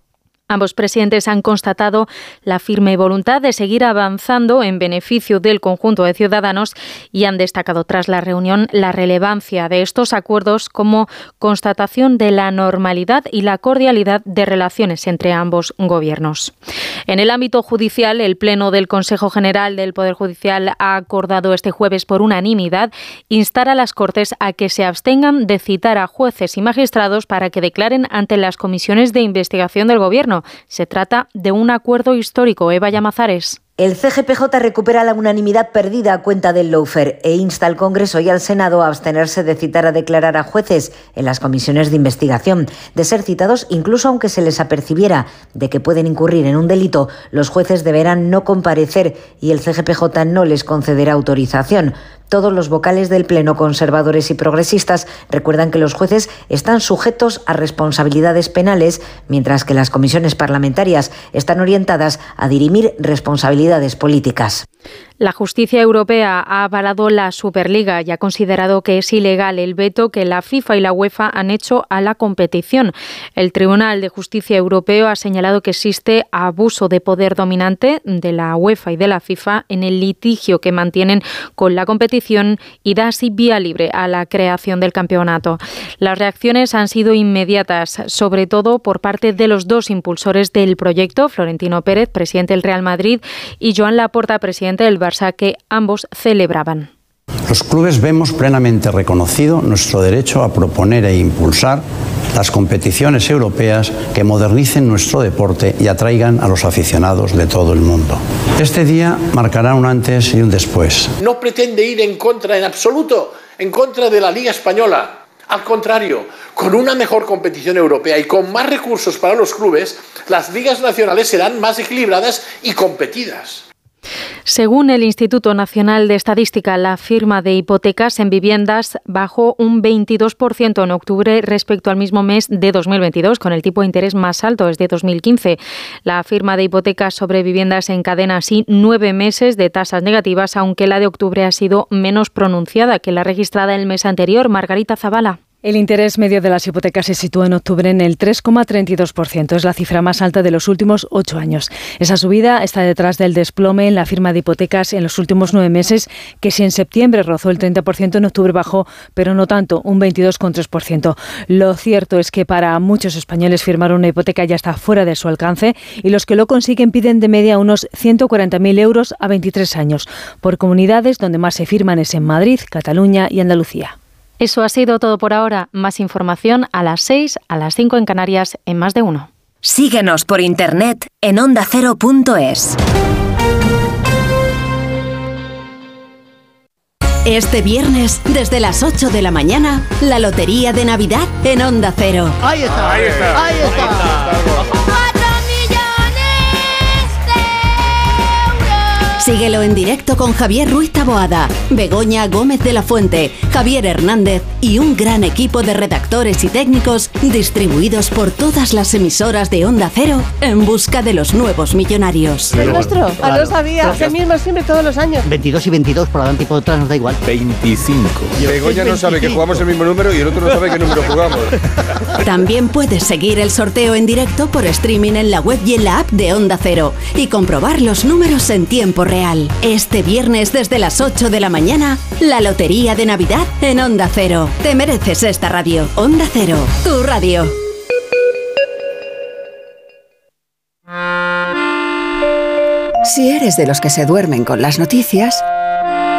Ambos presidentes han constatado la firme voluntad de seguir avanzando en beneficio del conjunto de ciudadanos y han destacado tras la reunión la relevancia de estos acuerdos como constatación de la normalidad y la cordialidad de relaciones entre ambos gobiernos. En el ámbito judicial, el Pleno del Consejo General del Poder Judicial ha acordado este jueves por unanimidad instar a las Cortes a que se abstengan de citar a jueces y magistrados para que declaren ante las comisiones de investigación del Gobierno se trata de un acuerdo histórico. Eva Llamazares. El CGPJ recupera la unanimidad perdida a cuenta del Lawfare e insta al Congreso y al Senado a abstenerse de citar a declarar a jueces en las comisiones de investigación. De ser citados, incluso aunque se les apercibiera de que pueden incurrir en un delito, los jueces deberán no comparecer y el CGPJ no les concederá autorización. Todos los vocales del Pleno, conservadores y progresistas, recuerdan que los jueces están sujetos a responsabilidades penales, mientras que las comisiones parlamentarias están orientadas a dirimir responsabilidades políticas. La justicia europea ha avalado la Superliga y ha considerado que es ilegal el veto que la FIFA y la UEFA han hecho a la competición. El Tribunal de Justicia Europeo ha señalado que existe abuso de poder dominante de la UEFA y de la FIFA en el litigio que mantienen con la competición y da así vía libre a la creación del campeonato. Las reacciones han sido inmediatas, sobre todo por parte de los dos impulsores del proyecto, Florentino Pérez, presidente del Real Madrid, y Joan Laporta, presidente del Barça, que ambos celebraban. Los clubes vemos plenamente reconocido nuestro derecho a proponer e impulsar las competiciones europeas que modernicen nuestro deporte y atraigan a los aficionados de todo el mundo. Este día marcará un antes y un después. No pretende ir en contra en absoluto, en contra de la Liga Española. Al contrario, con una mejor competición europea y con más recursos para los clubes, las ligas nacionales serán más equilibradas y competidas. Según el Instituto Nacional de Estadística, la firma de hipotecas en viviendas bajó un 22% en octubre respecto al mismo mes de 2022, con el tipo de interés más alto desde 2015. La firma de hipotecas sobre viviendas encadena así nueve meses de tasas negativas, aunque la de octubre ha sido menos pronunciada que la registrada el mes anterior. Margarita Zavala. El interés medio de las hipotecas se sitúa en octubre en el 3,32%. Es la cifra más alta de los últimos ocho años. Esa subida está detrás del desplome en la firma de hipotecas en los últimos nueve meses, que si en septiembre rozó el 30%, en octubre bajó, pero no tanto, un 22,3%. Lo cierto es que para muchos españoles firmar una hipoteca ya está fuera de su alcance y los que lo consiguen piden de media unos 140.000 euros a 23 años. Por comunidades donde más se firman es en Madrid, Cataluña y Andalucía. Eso ha sido todo por ahora. Más información a las 6, a las 5 en Canarias, en más de uno. Síguenos por internet en ondacero.es. Este viernes, desde las 8 de la mañana, la Lotería de Navidad en Onda Cero. Ahí está. Ahí está. Ahí está. Síguelo en directo con Javier Ruiz Taboada, Begoña Gómez de la Fuente, Javier Hernández y un gran equipo de redactores y técnicos distribuidos por todas las emisoras de Onda Cero en busca de los nuevos millonarios. ¿Es nuestro? Ah, no sabía. Es el mismo siempre todos los años. 22 y 22, por adelante y por detrás nos da igual. 25. Begoña no sabe que jugamos el mismo número y el otro no sabe qué número jugamos. *laughs* También puedes seguir el sorteo en directo por streaming en la web y en la app de Onda Cero y comprobar los números en tiempo real. Este viernes desde las 8 de la mañana, la Lotería de Navidad en Onda Cero. Te mereces esta radio. Onda Cero, tu radio. Si eres de los que se duermen con las noticias,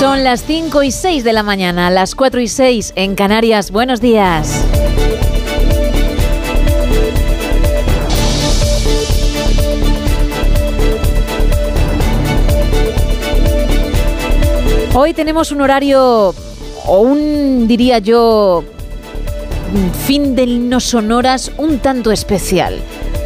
Son las 5 y 6 de la mañana, las 4 y 6 en Canarias. Buenos días. Hoy tenemos un horario, o un, diría yo, fin de no sonoras un tanto especial,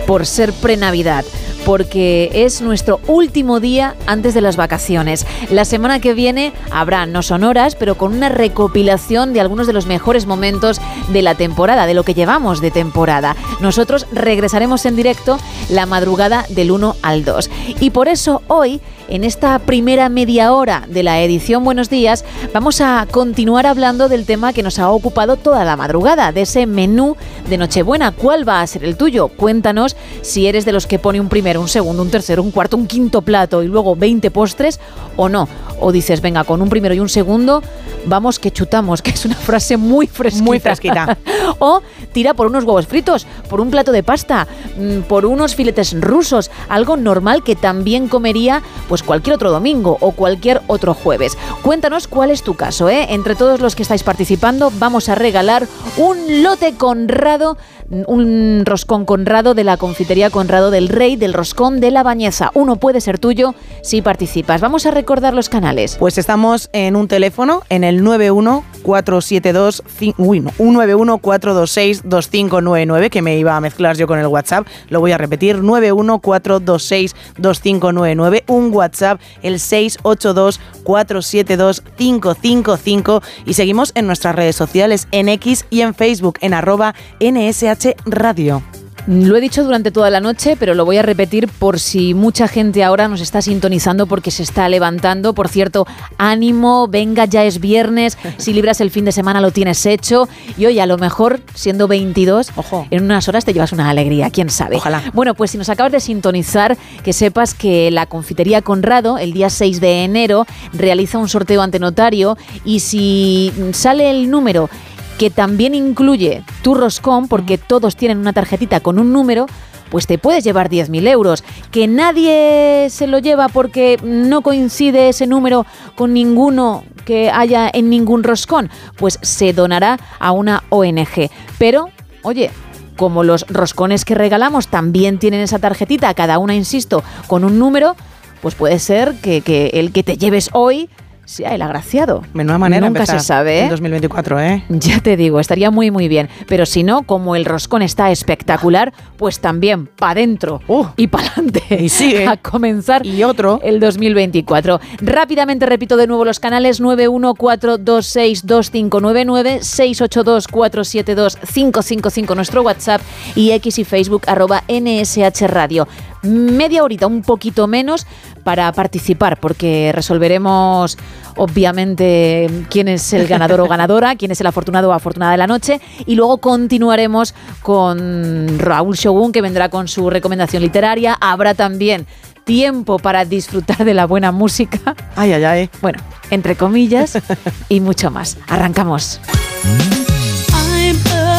por ser pre-Navidad porque es nuestro último día antes de las vacaciones. La semana que viene habrá no sonoras, pero con una recopilación de algunos de los mejores momentos de la temporada, de lo que llevamos de temporada. Nosotros regresaremos en directo la madrugada del 1 al 2. Y por eso hoy en esta primera media hora de la edición Buenos Días vamos a continuar hablando del tema que nos ha ocupado toda la madrugada, de ese menú de Nochebuena. ¿Cuál va a ser el tuyo? Cuéntanos si eres de los que pone un un segundo, un tercero, un cuarto, un quinto plato y luego 20 postres o no. O dices, venga, con un primero y un segundo, vamos que chutamos, *laughs* que es una frase muy fresquita. Muy fresquita. *laughs* o tira por unos huevos fritos, por un plato de pasta, mm, por unos filetes rusos, algo normal que también comería pues cualquier otro domingo o cualquier otro jueves. Cuéntanos cuál es tu caso, ¿eh? Entre todos los que estáis participando vamos a regalar un lote conrado, un roscón conrado de la confitería Conrado del Rey del Roscón de la Bañeza. Uno puede ser tuyo si participas. Vamos a recordar los canales. Pues estamos en un teléfono en el 91 472 uy, no, 191 426 2599 que me iba a mezclar yo con el WhatsApp. Lo voy a repetir 91 426 2599 un WhatsApp el 682 472 555 y seguimos en nuestras redes sociales en X y en Facebook en arroba Radio. Lo he dicho durante toda la noche, pero lo voy a repetir por si mucha gente ahora nos está sintonizando porque se está levantando. Por cierto, ánimo, venga, ya es viernes. Si libras el fin de semana lo tienes hecho. Y hoy a lo mejor, siendo 22, Ojo. en unas horas te llevas una alegría, quién sabe. Ojalá. Bueno, pues si nos acabas de sintonizar, que sepas que la confitería Conrado, el día 6 de enero, realiza un sorteo ante notario y si sale el número que también incluye tu roscón, porque todos tienen una tarjetita con un número, pues te puedes llevar 10.000 euros. Que nadie se lo lleva porque no coincide ese número con ninguno que haya en ningún roscón, pues se donará a una ONG. Pero, oye, como los roscones que regalamos también tienen esa tarjetita, cada una, insisto, con un número, pues puede ser que, que el que te lleves hoy sea el agraciado. Menuda manera Nunca empezar se sabe, en ¿eh? 2024, ¿eh? Ya te digo, estaría muy muy bien. Pero si no, como el roscón está espectacular, pues también para adentro y para adelante. Y sigue. *laughs* A comenzar y otro. el 2024. Rápidamente repito de nuevo los canales 914262599, 682472555 nuestro WhatsApp y X y Facebook arroba NSH Radio. Media horita, un poquito menos para participar, porque resolveremos obviamente quién es el ganador o ganadora, quién es el afortunado o afortunada de la noche, y luego continuaremos con Raúl Shogun, que vendrá con su recomendación literaria. Habrá también tiempo para disfrutar de la buena música. Ay, ay, ay. Bueno, entre comillas, y mucho más. Arrancamos.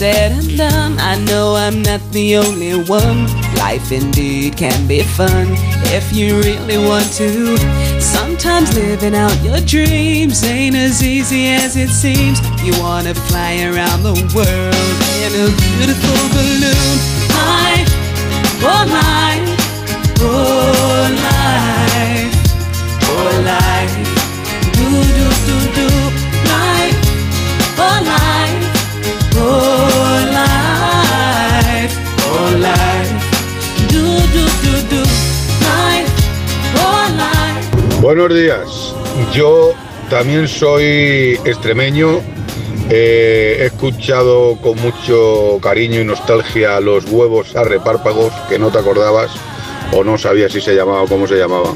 said and done, I know I'm not the only one. Life indeed can be fun if you really want to. Sometimes living out your dreams ain't as easy as it seems. You wanna fly around the world in a beautiful balloon. I, oh my, oh life, oh life, Buenos días. Yo también soy extremeño. Eh, he escuchado con mucho cariño y nostalgia los huevos a repárpagos que no te acordabas o no sabías si se llamaba o cómo se llamaban.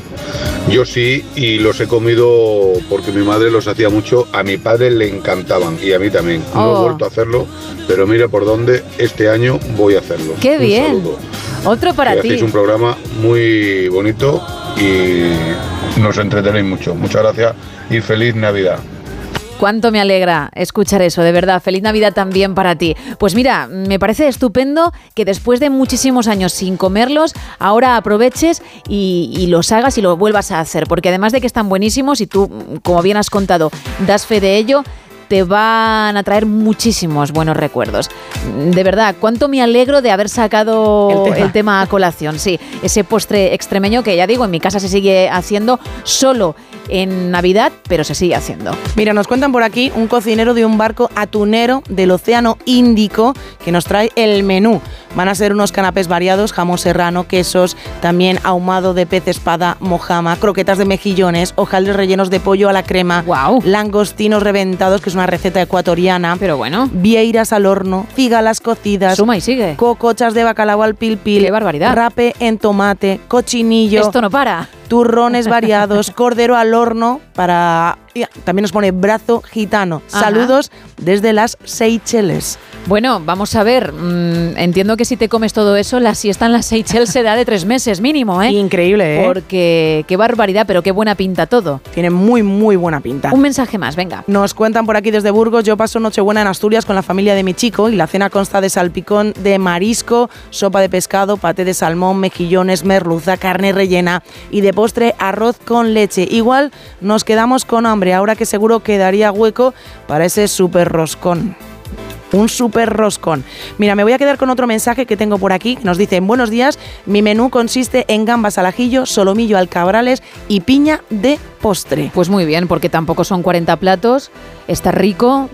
Yo sí y los he comido porque mi madre los hacía mucho. A mi padre le encantaban y a mí también. No Oh. he vuelto a hacerlo, pero mira por dónde este año voy a hacerlo. ¡Qué Un bien! saludo. Otro para Que ti. hacéis un programa muy bonito y nos entretenéis mucho. Muchas gracias y feliz Navidad. Cuánto me alegra escuchar eso, de verdad. Feliz Navidad también para ti. Pues mira, me parece estupendo que después de muchísimos años sin comerlos, ahora aproveches y, y los hagas y lo vuelvas a hacer. Porque además de que están buenísimos y tú, como bien has contado, das fe de ello, te van a traer muchísimos buenos recuerdos. De verdad, cuánto me alegro de haber sacado El tema. el tema a colación. Sí, ese postre extremeño que ya digo, en mi casa se sigue haciendo solo en Navidad, pero se sigue haciendo. Mira, nos cuentan por aquí un cocinero de un barco atunero del Océano Índico que nos trae el menú. Van a ser unos canapés variados, jamón serrano, quesos, también ahumado de pez espada, mojama, croquetas de mejillones, hojaldres rellenos de pollo a la crema, langostinos reventados, que es una receta ecuatoriana, pero bueno, vieiras al horno, cigalas cocidas, suma y sigue, cocochas de bacalao al pil pil, Qué barbaridad. rape en tomate, cochinillo, Esto no para. turrones *laughs* variados, cordero al horno para... También nos pone brazo gitano. Ajá. Saludos desde las Seychelles. Bueno, vamos a ver. mm, entiendo que si te comes todo eso, la siesta en las Seychelles se da de tres meses mínimo, ¿eh? Increíble, ¿eh? Porque qué barbaridad, pero qué buena pinta todo. Tiene muy, muy buena pinta. Un mensaje más, venga. Nos cuentan por aquí desde Burgos, yo paso Nochebuena en Asturias con la familia de mi chico y la cena consta de salpicón de marisco, sopa de pescado, paté de salmón, mejillones, merluza, carne rellena y de postre arroz con leche. Igual nos quedamos con hambre, ahora que seguro quedaría hueco para ese super roscón. Un super roscón. Mira, me voy a quedar con otro mensaje que tengo por aquí. Nos dicen, buenos días, mi menú consiste en gambas al ajillo, solomillo al cabrales y piña de postre. Pues muy bien, porque tampoco son 40 platos, está rico,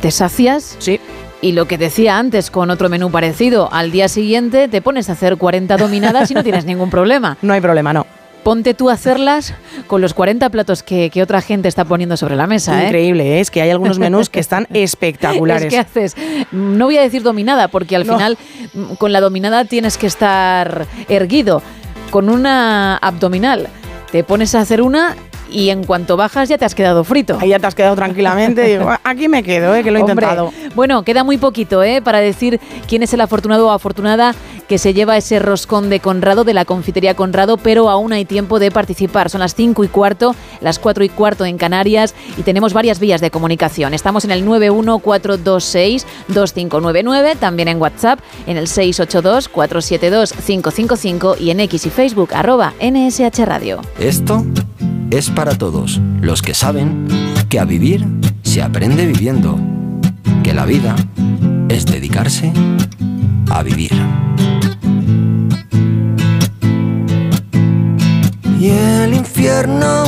te sacias. Sí. Y lo que decía antes con otro menú parecido, al día siguiente te pones a hacer 40 dominadas y no tienes *laughs* ningún problema. No hay problema, no. Ponte tú a hacerlas con los 40 platos que, que otra gente está poniendo sobre la mesa. ¿eh? Increíble, ¿eh? es que hay algunos *laughs* menús que están espectaculares. Es que *laughs* haces, no voy a decir dominada, porque al No. final mm, con la dominada tienes que estar erguido. Con una abdominal te pones a hacer una y en cuanto bajas ya te has quedado frito. Ahí ya te has quedado tranquilamente. Digo, *laughs* aquí me quedo, ¿eh? que lo he Hombre, intentado. Bueno, queda muy poquito ¿eh? para decir quién es el afortunado o afortunada que se lleva ese roscón de Conrado, de la confitería Conrado, pero aún hay tiempo de participar. Son las 5 y cuarto, las 4 y cuarto en Canarias y tenemos varias vías de comunicación. Estamos en el 914262599, también en WhatsApp en el 682472555 y en X y Facebook arroba NSH Radio. Esto es para todos los que saben que a vivir se aprende viviendo, que la vida es dedicarse a vivir. Y el infierno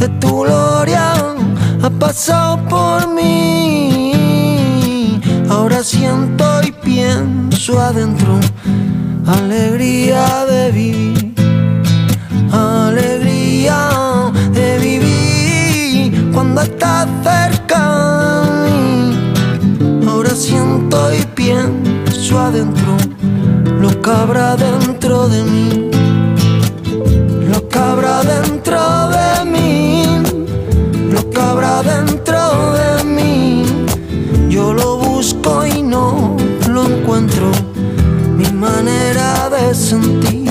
de tu gloria ha pasado por mí. Ahora siento y pienso adentro alegría de vivir. Alegría de vivir cuando estás cerca de mí. Ahora siento y pienso adentro lo que habrá dentro de mí lo que habrá dentro de mí, lo que habrá dentro de mí. Yo lo busco y no lo encuentro. Mi manera de sentir,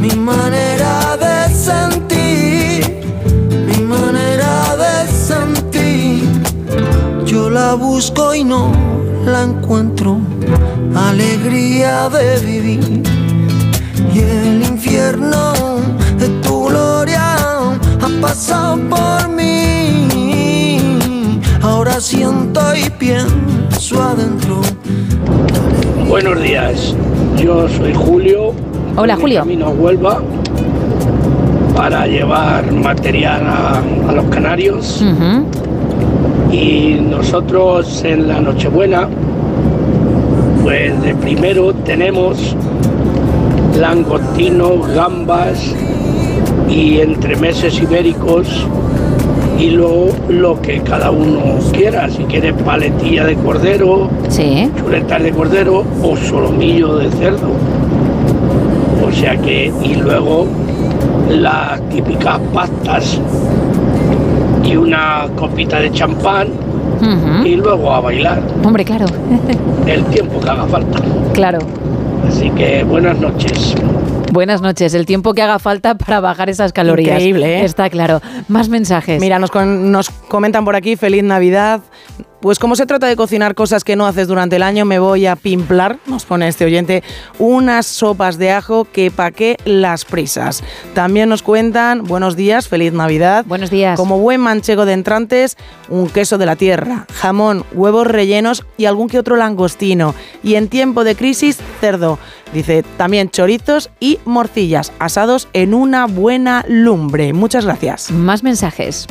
mi manera de sentir, mi manera de sentir. Yo la busco y no la encuentro, alegría de vivir. Y el infierno de tu gloria ha pasado por mí. Ahora siento y pienso adentro. Buenos días, yo soy Julio. Hola, Julio. Camino a Huelva para llevar material a, a los canarios. Y nosotros en la Nochebuena, pues de primero tenemos langostinos, gambas y entremeses ibéricos y luego lo que cada uno quiera, si quiere paletilla de cordero, chuletas de cordero o solomillo de cerdo. O sea que, y luego las típicas pastas y una copita de champán y luego a bailar Hombre, claro. *laughs* el tiempo que haga falta. claro. Así que buenas noches. Buenas noches. El tiempo que haga falta para bajar esas calorías. Increíble, ¿eh? Está claro. Más mensajes. Mira, nos, con- nos comentan por aquí, feliz Navidad. Pues como se trata de cocinar cosas que no haces durante el año, me voy a pimplar, nos pone este oyente, unas sopas de ajo que pa' qué las prisas. También nos cuentan, buenos días, feliz Navidad. Buenos días. Como buen manchego de entrantes, un queso de la tierra, jamón, huevos rellenos y algún que otro langostino. Y en tiempo de crisis, cerdo. Dice, también chorizos y morcillas asados en una buena lumbre. Muchas gracias. Más mensajes.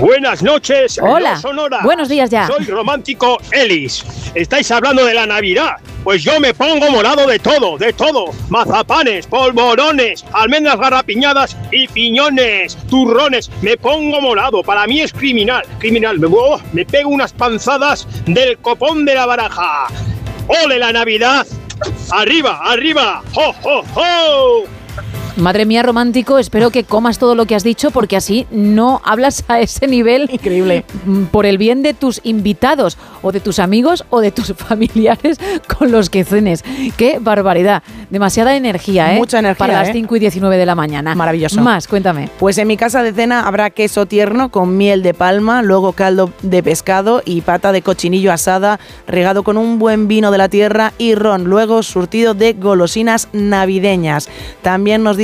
Buenas noches. Hola. Sonora. Buenos días ya. Soy romántico Ellis. Estáis hablando de la Navidad. Pues yo me pongo morado de todo, de todo. Mazapanes, polvorones, almendras garrapiñadas y piñones, turrones. Me pongo morado. Para mí es criminal. Criminal. Me, oh, me pego unas panzadas del copón de la baraja. ¡Ole la Navidad! ¡Arriba, arriba! ¡Ho, ho, ho! Madre mía, romántico, espero que comas todo lo que has dicho porque así no hablas a ese nivel. Increíble. Por el bien de tus invitados o de tus amigos o de tus *laughs* familiares con los que cenes. Qué barbaridad. Demasiada energía, ¿eh? Mucha energía, Para las ¿eh? 5 y 19 de la mañana. Maravilloso. Más, cuéntame. Pues en mi casa de cena habrá queso tierno con miel de palma, luego caldo de pescado y pata de cochinillo asada, regado con un buen vino de la tierra y ron, luego surtido de golosinas navideñas. También nos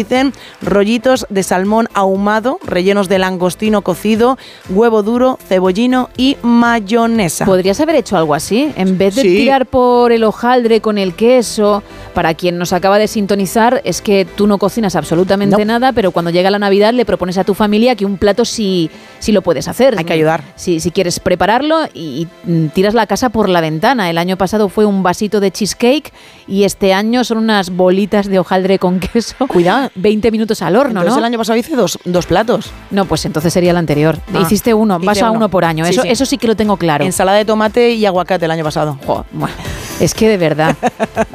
rollitos de salmón ahumado, rellenos de langostino cocido, huevo duro, cebollino y mayonesa. ¿Podrías haber hecho algo así? En vez de Sí. tirar por el hojaldre con el queso, para quien nos acaba de sintonizar, es que tú no cocinas absolutamente nada, pero cuando llega la Navidad le propones a tu familia que un plato sí, sí lo puedes hacer. Hay que ayudar. Si, si quieres prepararlo y, y, mm, tiras la casa por la ventana. El año pasado fue un vasito de cheesecake y este año son unas bolitas de hojaldre con queso. *laughs* Cuidado. 20 minutos al horno, Entonces ¿no? el año pasado hice dos, dos platos. No, pues entonces sería el anterior. Ah, Hiciste uno, vas a uno. uno por año. Sí, eso, sí. eso sí que lo tengo claro. Ensalada de tomate y aguacate el año pasado. Bueno, es que de verdad,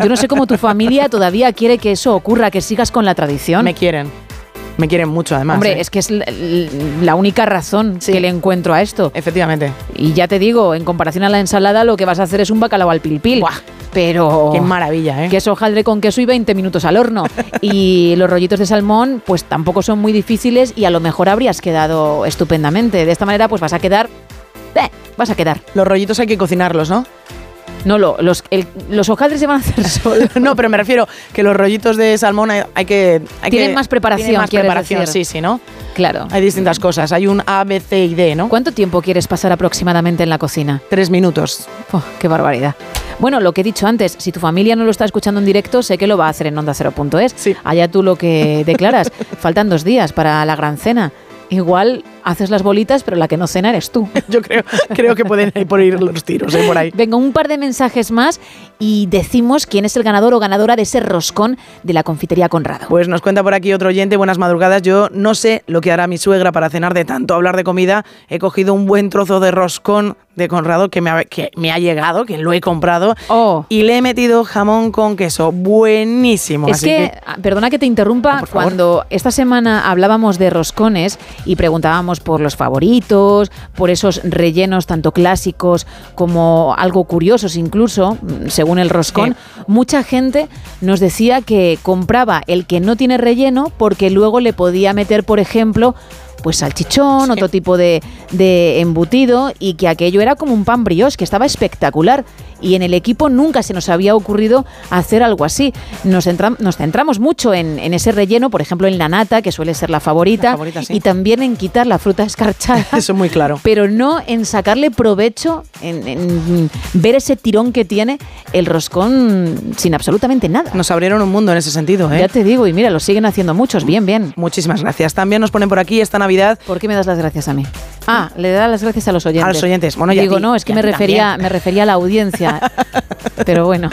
yo no sé cómo tu familia todavía quiere que eso ocurra, que sigas con la tradición. Me quieren. Me quieren mucho, además. Hombre, ¿eh? es que es la, la única razón que le encuentro a esto. Efectivamente. Y ya te digo, en comparación a la ensalada, lo que vas a hacer es un bacalao al pilpil. Pero. Qué maravilla, ¿eh? Queso hojaldre con queso y 20 minutos al horno. y *laughs* los rollitos de salmón, pues tampoco son muy difíciles y a lo mejor habrías quedado estupendamente. De esta manera, pues vas a quedar. eh, vas a quedar. Los rollitos hay que cocinarlos, ¿no? No, lo- los, el- los hojaldres se van a hacer *laughs* solos. no, pero me refiero que los rollitos de salmón hay, hay que... hay Tienen que- más preparación, tienen más preparación, decir. sí, sí, ¿no? Claro. Hay distintas cosas. Hay un A, B, C y D, ¿no? ¿Cuánto tiempo quieres pasar aproximadamente en la cocina? Tres minutos. Oh, ¡Qué barbaridad! Bueno, lo que he dicho antes, si tu familia no lo está escuchando en directo, sé que lo va a hacer en onda Cero.es. Allá tú lo que *laughs* declaras. Faltan dos días para la gran cena. Igual haces las bolitas, pero la que no cena eres tú. *laughs* Yo creo, creo que pueden ir por ir los tiros, ¿eh? por ahí. Venga, un par de mensajes más y decimos quién es el ganador o ganadora de ese roscón de la confitería Conrado. Pues nos cuenta por aquí otro oyente, buenas madrugadas. Yo no sé lo que hará mi suegra para cenar de tanto hablar de comida. He cogido un buen trozo de roscón de Conrado que me ha, que me ha llegado, que lo he comprado, y le he metido jamón con queso. Buenísimo. Es así que, ah, perdona que te interrumpa, cuando esta semana hablábamos de roscones y preguntábamos por los favoritos, por esos rellenos tanto clásicos como algo curiosos incluso, mm, según el roscón, mucha gente nos decía que compraba el que no tiene relleno porque luego le podía meter, por ejemplo, pues salchichón, otro tipo de, de embutido y que aquello era como un pan brioche, que estaba espectacular y en el equipo nunca se nos había ocurrido hacer algo así. Nos, nos centramos mucho en, ese relleno, por ejemplo en la nata, que suele ser la favorita, y también en quitar la fruta escarchada. *laughs* Eso es muy claro. Pero no en sacarle provecho, en, ver ese tirón que tiene el roscón sin absolutamente nada. Nos abrieron un mundo en ese sentido, ¿eh? Ya te digo, y mira, lo siguen haciendo muchos. Bien, bien. Muchísimas gracias. También nos ponen por aquí esta Navidad. ¿Por qué me das las gracias a mí? Ah, le da las gracias a los oyentes. A los oyentes. Bueno, ya Digo, no, es que me refería, me refería a la audiencia. *laughs* pero bueno.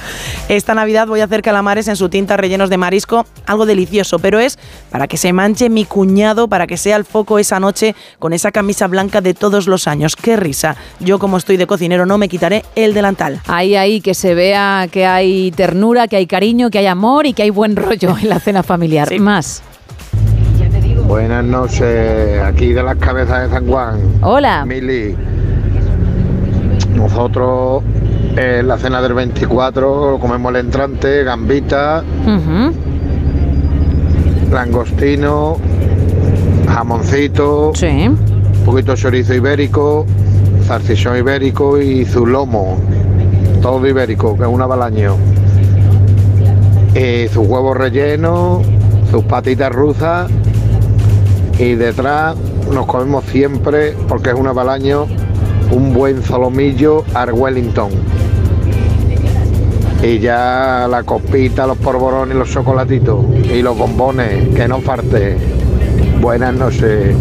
Esta Navidad voy a hacer calamares en su tinta rellenos de marisco, algo delicioso, pero es para que se manche mi cuñado, para que sea el foco esa noche con esa camisa blanca de todos los años. ¡Qué risa! Yo como estoy de cocinero no me quitaré el delantal. Ahí, ahí, que se vea que hay ternura, que hay cariño, que hay amor y que hay buen rollo en la cena familiar. Más. Buenas noches, aquí de las cabezas de San Juan. Hola. Mili. Nosotros en la cena del 24 comemos el entrante, gambita, langostino, jamoncito, un poquito de chorizo ibérico, zarcisión ibérico y zulomo. Todo ibérico, que es un abalaño. Y sus huevos rellenos, sus patitas rusas y detrás nos comemos siempre, porque es un abalaño, un buen solomillo Wellington. Y ya la copita, los porborones, los chocolatitos y los bombones, que no falte. Buenas noches.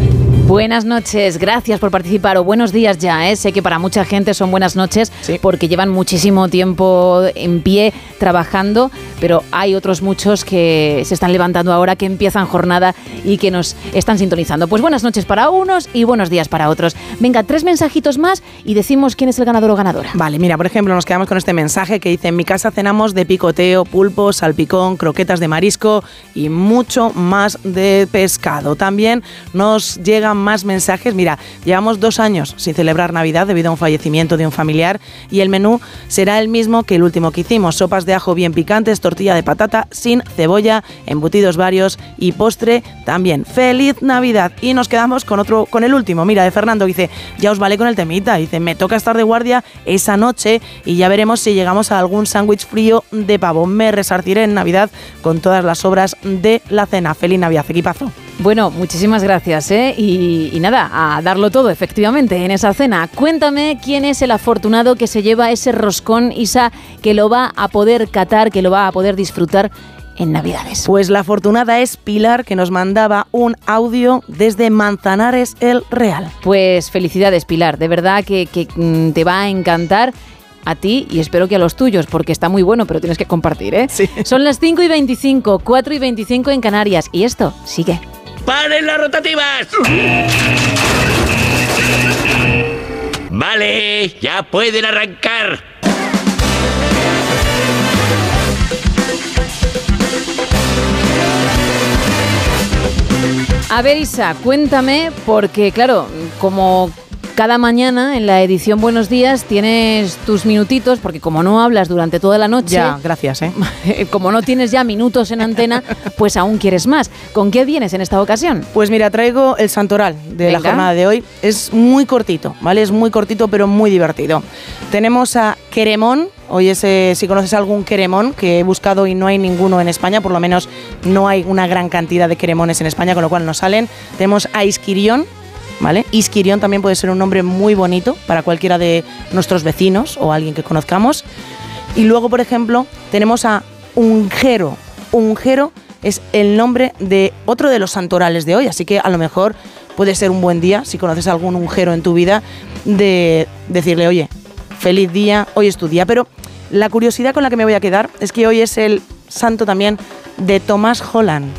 Buenas noches, gracias por participar o buenos días ya. ¿eh? Sé que para mucha gente son buenas noches porque llevan muchísimo tiempo en pie trabajando, pero hay otros muchos que se están levantando ahora, que empiezan jornada y que nos están sintonizando. Pues buenas noches para unos y buenos días para otros. Venga, tres mensajitos más y decimos quién es el ganador o ganadora. Vale, mira, por ejemplo, nos quedamos con este mensaje que dice, en mi casa cenamos de picoteo, pulpo, salpicón, croquetas de marisco y mucho más de pescado. También nos llegan más mensajes. Mira, llevamos dos años sin celebrar Navidad debido a un fallecimiento de un familiar y el menú será el mismo que el último que hicimos. Sopas de ajo bien picantes, tortilla de patata sin cebolla, embutidos varios y postre también. ¡Feliz Navidad! Y nos quedamos con otro, con el último. Mira, de Fernando dice, ya os vale con el temita. Dice, me toca estar de guardia esa noche y ya veremos si llegamos a algún sándwich frío de pavo. Me resartiré en Navidad con todas las obras de la cena. ¡Feliz Navidad, equipazo! Bueno, muchísimas gracias, ¿eh? Y, nada, a darlo todo, efectivamente, en esa cena. Cuéntame quién es el afortunado que se lleva ese roscón, Isa, que lo va a poder catar, que lo va a poder disfrutar en Navidades. Pues la afortunada es Pilar, que nos mandaba un audio desde Manzanares el Real. Pues felicidades, Pilar, de verdad que, que mm, te va a encantar a ti y espero que a los tuyos, porque está muy bueno, pero tienes que compartir, ¿eh? Sí. Son las 5 y 25, 4 y 25 en Canarias, y esto sigue. ¡Paren las rotativas! Vale, ya pueden arrancar. A ver, Isa, cuéntame, porque claro, como cada mañana en la edición Buenos Días tienes tus minutitos, porque como no hablas durante toda la noche. Ya, gracias, ¿eh? *laughs* Como no tienes ya minutos en antena, pues aún quieres más. ¿Con qué vienes en esta ocasión? Pues mira, traigo el santoral de la jornada de hoy. Es muy cortito, ¿vale? Es muy cortito, pero muy divertido. Tenemos a Queremón. Hoy si conoces algún queremón, que he buscado y no hay ninguno en España, por lo menos no hay una gran cantidad de queremones en España, con lo cual no salen. Tenemos a Isquirión, ¿vale? Isquirión también puede ser un nombre muy bonito para cualquiera de nuestros vecinos o alguien que conozcamos. Y luego, por ejemplo, tenemos a Ungero. Ungero es el nombre de otro de los santorales de hoy, así que a lo mejor puede ser un buen día, si conoces algún Ungero en tu vida, de decirle, oye, feliz día, hoy es tu día. Pero la curiosidad con la que me voy a quedar es que hoy es el santo también de Tomás Holland.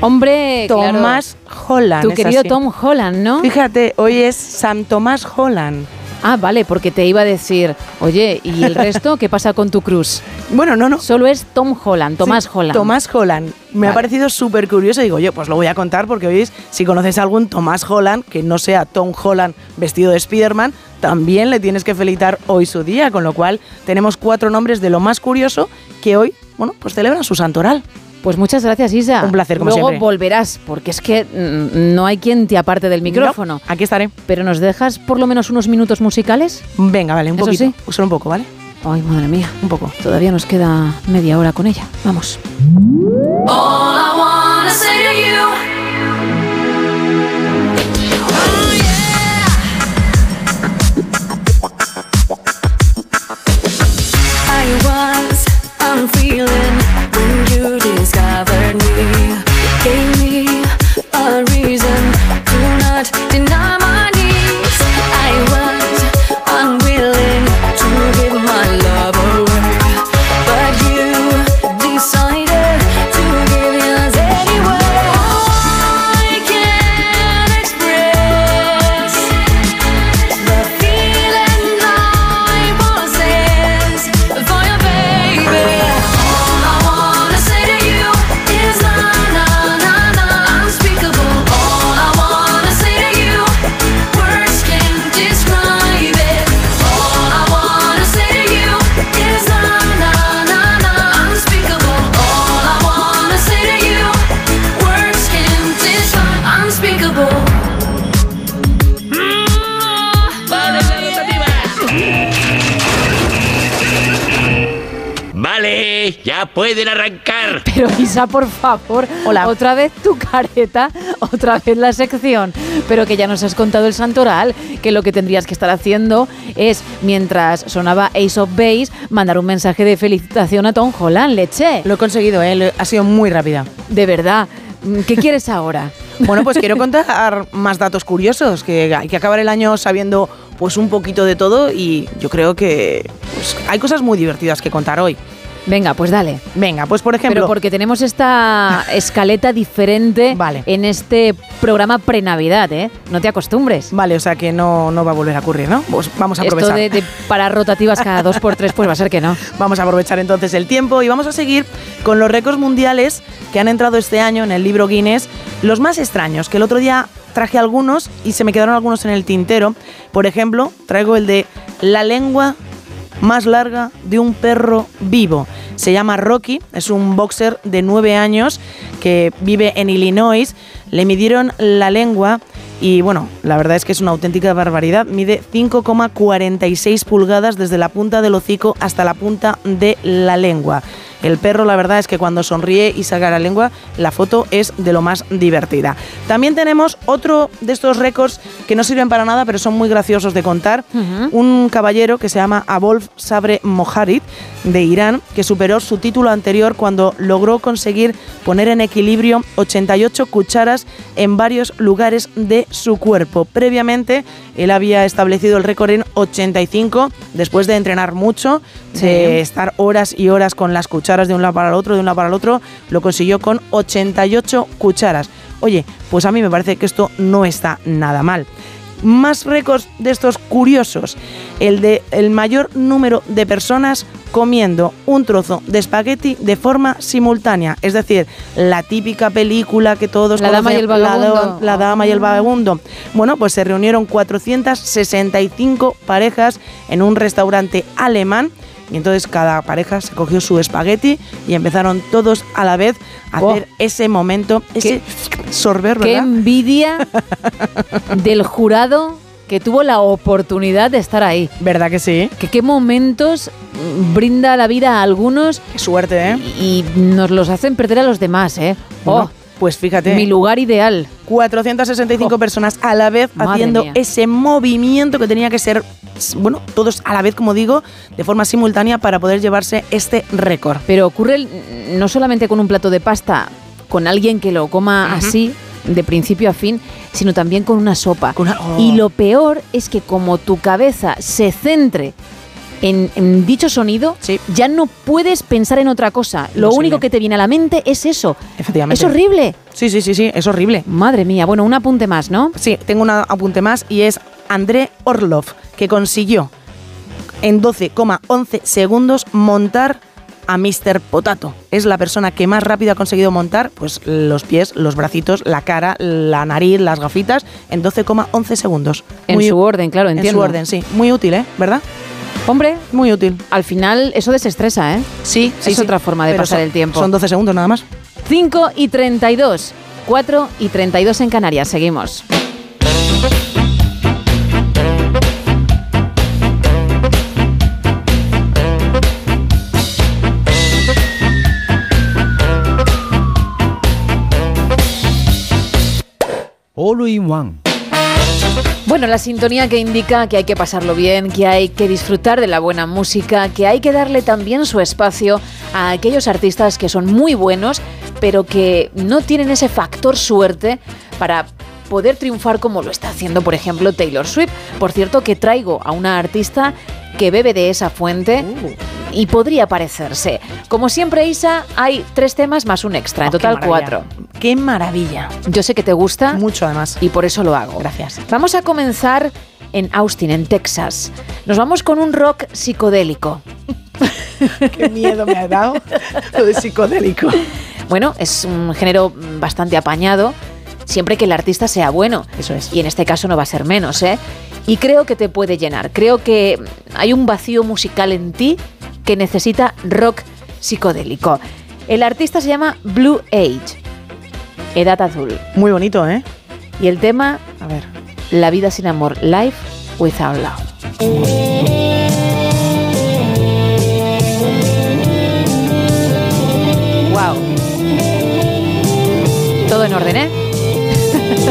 Hombre, Tomás Holland. Tu querido Tom Holland, ¿no? Fíjate, hoy es San Tomás Holland. Ah, vale, porque te iba a decir, oye, ¿y el resto qué pasa con tu cruz? Bueno, no, no. Solo es Tom Holland, Tomás Holland. Tomás Holland. Me ha parecido súper curioso. Digo, yo, pues lo voy a contar porque oís, si conoces a algún Tomás Holland, que no sea Tom Holland vestido de Spiderman, también le tienes que felicitar hoy su día. Con lo cual, tenemos cuatro nombres de lo más curioso que hoy, bueno, pues celebran su santoral. Pues muchas gracias, Isa. Un placer, como Luego siempre. volverás, porque es que mm, no hay quien te aparte del micrófono. No, aquí estaré. Pero nos dejas por lo menos unos minutos musicales. Venga, vale, un Eso poquito. sí. Solo un poco, ¿vale? Ay, madre mía. Un poco. Todavía nos queda media hora con ella. Vamos. All I wanna say to you. I was unfeeling when you discovered me. You Gave me a pueden arrancar. *laughs* Pero Isa, por favor, otra vez tu careta, otra vez la sección. Pero que ya nos has contado el santoral, que lo que tendrías que estar haciendo es, mientras sonaba Ace of Base, mandar un mensaje de felicitación a Tom Holland, leche. Lo he conseguido, ¿eh? Ha sido muy rápida. De verdad. ¿Qué quieres ahora? *laughs* Bueno, pues quiero contar más datos curiosos, que hay que acabar el año sabiendo pues un poquito de todo y yo creo que pues, hay cosas muy divertidas que contar hoy. Venga, pues dale. Venga, pues por ejemplo... Pero porque tenemos esta escaleta diferente en este programa pre-Navidad, ¿eh? No te acostumbres. Vale, o sea que no, no va a volver a ocurrir, ¿no? Pues vamos a Esto aprovechar. de, de parar rotativas cada dos por tres, pues va a ser que no. *laughs* Vamos a aprovechar entonces el tiempo y vamos a seguir con los récords mundiales que han entrado este año en el libro Guinness, los más extraños, que el otro día traje algunos y se me quedaron algunos en el tintero. Por ejemplo, traigo el de la lengua más larga de un perro vivo. Se llama Rocky, es un boxer de 9 años que vive en Illinois. Le midieron la lengua y bueno, la verdad es que es una auténtica barbaridad. Mide 5,46 pulgadas desde la punta del hocico hasta la punta de la lengua. El perro, la verdad es que cuando sonríe y saca la lengua, la foto es de lo más divertida. También tenemos otro de estos récords que no sirven para nada, pero son muy graciosos de contar. Un caballero que se llama Abolf Sabre Moharid de Irán, que superó su título anterior cuando logró conseguir poner en equilibrio 88 cucharas en varios lugares de su cuerpo. Previamente, él había establecido el récord en 85, después de entrenar mucho, Sí. de estar horas y horas con las cucharas de un lado para el otro, de un lado para el otro, lo consiguió con 88 cucharas. Oye, pues a mí me parece que esto no está nada mal. Más récords de estos curiosos. El de el mayor número de personas comiendo un trozo de espagueti de forma simultánea. Es decir, la típica película que todos La dama y conocen, el la la dama y el vagabundo. Bueno, pues se reunieron 465 parejas en un restaurante alemán. Y entonces cada pareja se cogió su espagueti y empezaron todos a la vez a Oh. hacer ese momento, ese sorber, Qué ¿verdad? envidia *laughs* del jurado que tuvo la oportunidad de estar ahí. ¿Verdad que sí? Que qué momentos brinda la vida a algunos. Qué suerte, ¿eh? Y nos los hacen perder a los demás, ¿eh? Bueno, Oh, pues fíjate. mi lugar ideal. 465 personas a la vez Madre haciendo mía. ese movimiento que tenía que ser, bueno, todos a la vez, como digo, de forma simultánea para poder llevarse este récord. Pero ocurre no solamente con un plato de pasta, con alguien que lo coma así, de principio a fin, sino también con una sopa. oh. Y lo peor es que como tu cabeza se centre en, en dicho sonido, ya no puedes pensar en otra cosa. Lo Imposible. único que te viene a la mente es eso. Efectivamente. Es horrible. Sí, sí, sí, sí, es horrible. Madre mía, bueno, un apunte más, ¿no? Sí, tengo un apunte más y es André Orlov, que consiguió en 12,11 segundos montar a Mr. Potato. Es la persona que más rápido ha conseguido montar pues, los pies, los bracitos, la cara, la nariz, las gafitas en 12,11 segundos. En su orden, claro, entiendo. En su orden, sí. Muy útil, ¿eh? ¿Verdad? Hombre, muy útil. Al final eso desestresa, ¿eh? Sí, sí. Es sí. otra forma de Pero pasar son- el tiempo. Son 12 segundos nada más. 5 y 32. 4 y 32 en Canarias. Seguimos. All in One. Bueno, la sintonía que indica que hay que pasarlo bien, que hay que disfrutar de la buena música, que hay que darle también su espacio a aquellos artistas que son muy buenos, pero que no tienen ese factor suerte para poder triunfar como lo está haciendo, por ejemplo, Taylor Swift. Por cierto, que traigo a una artista que bebe de esa fuente y podría parecerse. Como siempre, Isa, hay tres temas más un extra, en Oh, total cuatro. ¡Qué maravilla! Yo sé que te gusta. Mucho además. Y por eso lo hago. Gracias. Vamos a comenzar en Austin, en Texas. Nos vamos con un rock psicodélico. *laughs* ¡Qué miedo me ha dado lo de psicodélico! Bueno, es un género bastante apañado, siempre que el artista sea bueno. Eso es. Y en este caso no va a ser menos, ¿eh? Y creo que te puede llenar. Creo que hay un vacío musical en ti que necesita rock psicodélico. El artista se llama Blue Age, Edad Azul. Muy bonito, ¿eh? Y el tema, A ver. La vida sin amor, Life Without Love. Todo en orden, ¿eh?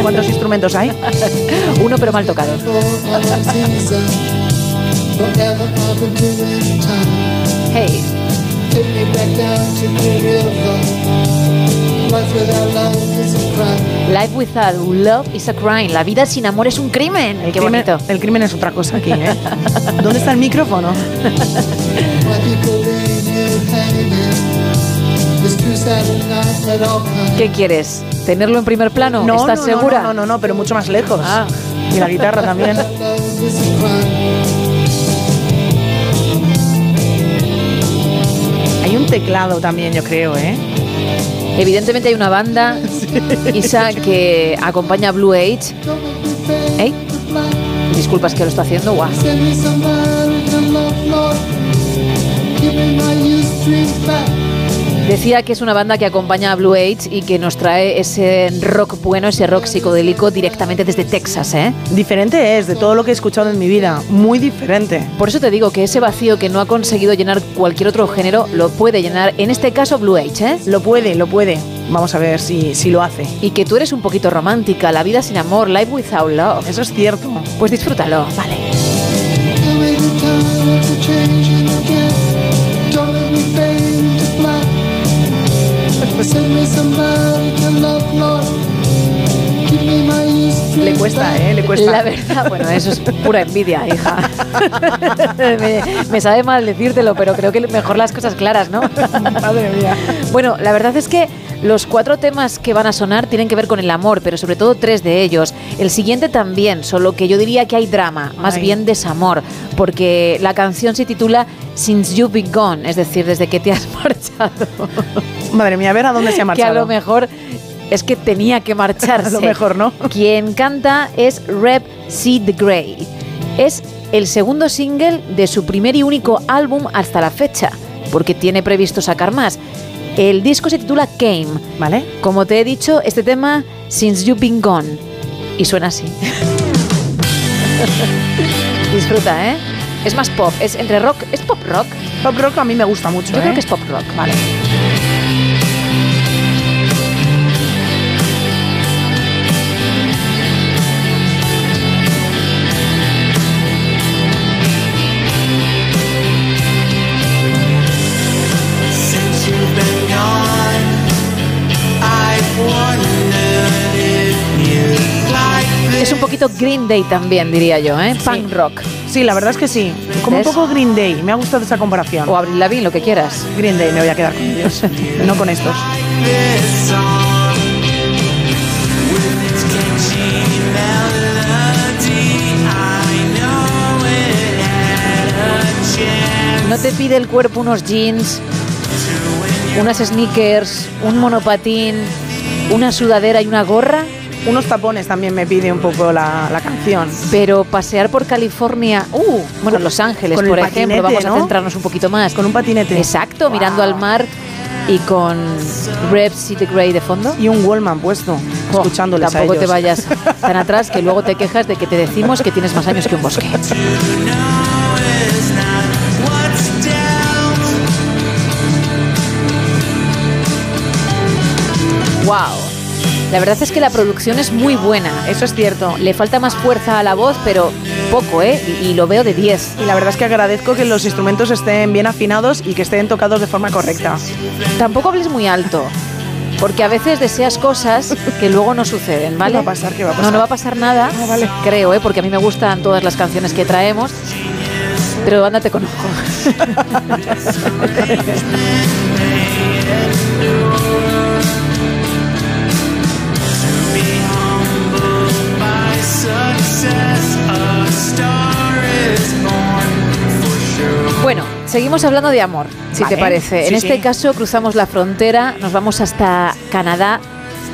¿Cuántos instrumentos hay? *laughs* Uno pero mal tocado. Hey. Life without love is a crime. La vida sin amor es un crimen. El Qué crimen, bonito. el crimen es otra cosa aquí, ¿eh? *laughs* ¿Dónde está el micrófono? *laughs* ¿Qué quieres? ¿Tenerlo en primer plano? No, ¿Estás no, segura? No, no, no, no, pero mucho más lejos. Ah. Y la guitarra también. *laughs* Hay un teclado también, yo creo, ¿eh? Evidentemente hay una banda, *laughs* Isa, que acompaña a Blue Age. ¿Eh? Disculpas que lo está haciendo, guau. Decía que es una banda que acompaña a Blue Age y que nos trae ese rock bueno, ese rock psicodélico directamente desde Texas, ¿eh? Diferente es de todo lo que he escuchado en mi vida. Muy diferente. Por eso te digo que ese vacío que no ha conseguido llenar cualquier otro género lo puede llenar, en este caso Blue Age, ¿eh? Lo puede, lo puede. Vamos a ver si, si lo hace. Y que tú eres un poquito romántica, la vida sin amor, life without love. Eso es cierto. Pues disfrútalo, vale. Send me it's a man cannot love. Give me my Le cuesta, ¿eh? Le cuesta. La verdad, *laughs* bueno, eso es pura envidia, hija. *laughs* me, me sabe mal decírtelo, pero creo que mejor las cosas claras, ¿no? *laughs* Madre mía. Bueno, la verdad es que los cuatro temas que van a sonar tienen que ver con el amor, pero sobre todo tres de ellos. El siguiente también, solo que yo diría que hay drama, más Ay. bien desamor, porque la canción se titula Since You've Been Gone, es decir, desde que te has marchado. Madre mía, a ver a dónde se ha que a marchado. lo mejor es que tenía que marcharse. *laughs* A lo mejor, ¿no? Quien canta es Rep C. The Grey. Es el segundo single de su primer y único álbum hasta la fecha, porque tiene previsto sacar más. El disco se titula Came. ¿Vale? Como te he dicho, este tema, Since You've Been Gone. Y suena así. *laughs* Disfruta, ¿eh? Es más pop, es entre rock, es pop rock. Pop rock a mí me gusta mucho. Yo ¿eh? creo que es pop rock, vale. Green Day también, diría yo, ¿eh? Punk rock. Sí, la verdad es que sí. Como un poco Green Day. Me ha gustado esa comparación. O Avril Lavigne, lo que quieras. Green Day, me voy a quedar con ellos. *laughs* no con estos. No te pide el cuerpo unos jeans, unas sneakers, un monopatín, una sudadera y una gorra, Unos tapones también me pide un poco la, la canción. pero pasear por California, uh, bueno, Los Ángeles, por ejemplo, vamos a ¿no? centrarnos un poquito más. Con un patinete. Exacto, mirando al mar. y con Rep City Grey de fondo. Y un Wallman puesto, Oh, escuchándoles a Tampoco te ellos. vayas tan *laughs* atrás que luego te quejas de que te decimos que tienes más años que un bosque. ¡Wow! La verdad es que la producción es muy buena. Eso es cierto. Le falta más fuerza a la voz, pero poco, ¿eh? Y, y lo veo de 10. Y la verdad es que agradezco que los instrumentos estén bien afinados y que estén tocados de forma correcta. Tampoco hables muy alto. Porque a veces deseas cosas que luego no suceden, ¿vale? ¿Qué va a pasar? ¿Qué va a pasar? No, no va a pasar nada, creo, ¿eh? porque a mí me gustan todas las canciones que traemos. Pero ándate con ojo. *laughs* Bueno, seguimos hablando de amor, si te parece. Sí, en este sí. caso cruzamos la frontera, nos vamos hasta Canadá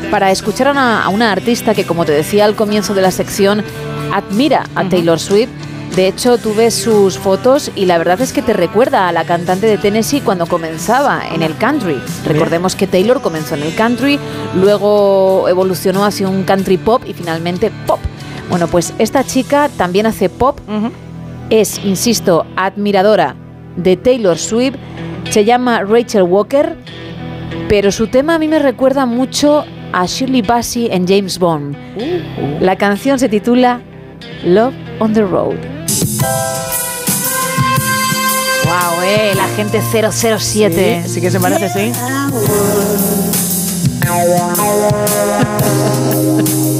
para escuchar a una, a una artista que, como te decía al comienzo de la sección, admira a Taylor Swift. De hecho, tú ves sus fotos y la verdad es que te recuerda a la cantante de Tennessee cuando comenzaba en el country. Recordemos que Taylor comenzó en el country, luego evolucionó hacia un country pop y finalmente pop. Bueno, pues esta chica también hace pop, es, insisto, admiradora de Taylor Swift, se llama Rachel Walker, pero su tema a mí me recuerda mucho a Shirley Bassey en James Bond. La canción se titula Love on the Road. Wow, eh, la gente 007. Sí, sí que se parece, sí. *laughs*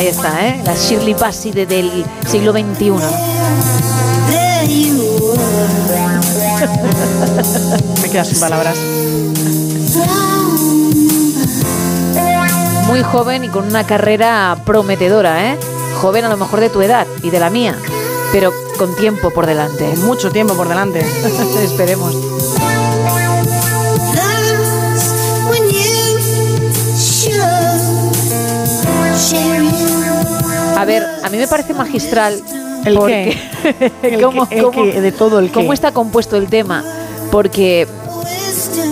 Ahí está, ¿eh? La Shirley Bassey de- del siglo XXI. *laughs* Me quedas sin palabras. Muy joven y con una carrera prometedora, ¿eh? Joven a lo mejor de tu edad y de la mía, pero con tiempo por delante. Mucho tiempo por delante. *laughs* Esperemos. A ver, a mí me parece magistral. ¿El porque *laughs* ¿El cómo, qué? ¿El cómo- qué? De todo el qué. cómo está compuesto el tema. Porque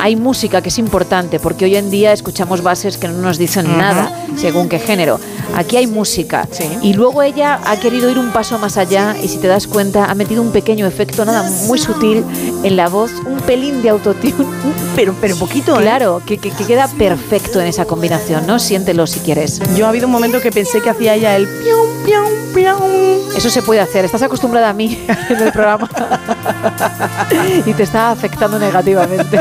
hay música que es importante, porque hoy en día escuchamos bases que no nos dicen nada, según qué género. Aquí hay música. Y luego ella ha querido ir un paso más allá y si te das cuenta ha metido un pequeño efecto, nada muy sutil, en la voz, un pelín de autotune. *laughs* Pero, pero poquito, ¿eh? Claro, que, que- que queda perfecto en esa combinación, ¿no? Siéntelo si quieres. Yo ha habido un momento que pensé que hacía ella el pium, pium, pium. Eso se puede hacer. Estás acostumbrada a mí *laughs* en el programa *laughs* y te está afectando negativamente.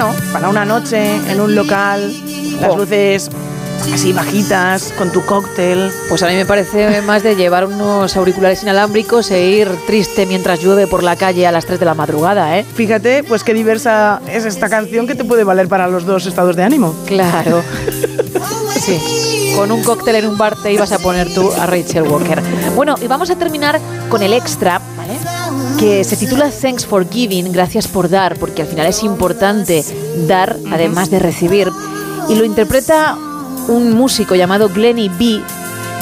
Bueno, para una noche en un local, las luces así bajitas, con tu cóctel. Pues a mí me parece más de llevar unos auriculares inalámbricos e ir triste mientras llueve por la calle a las 3 de la madrugada, ¿eh? Fíjate, pues qué diversa es esta canción que te puede valer para los dos estados de ánimo. Claro. Sí. Con un cóctel en un bar te ibas a poner tú a Rachel Walker. Bueno, y vamos a terminar con el extra. Que se titula Thanks for Giving, gracias por dar, porque al final es importante dar además de recibir. Y lo interpreta un músico llamado Glenny B,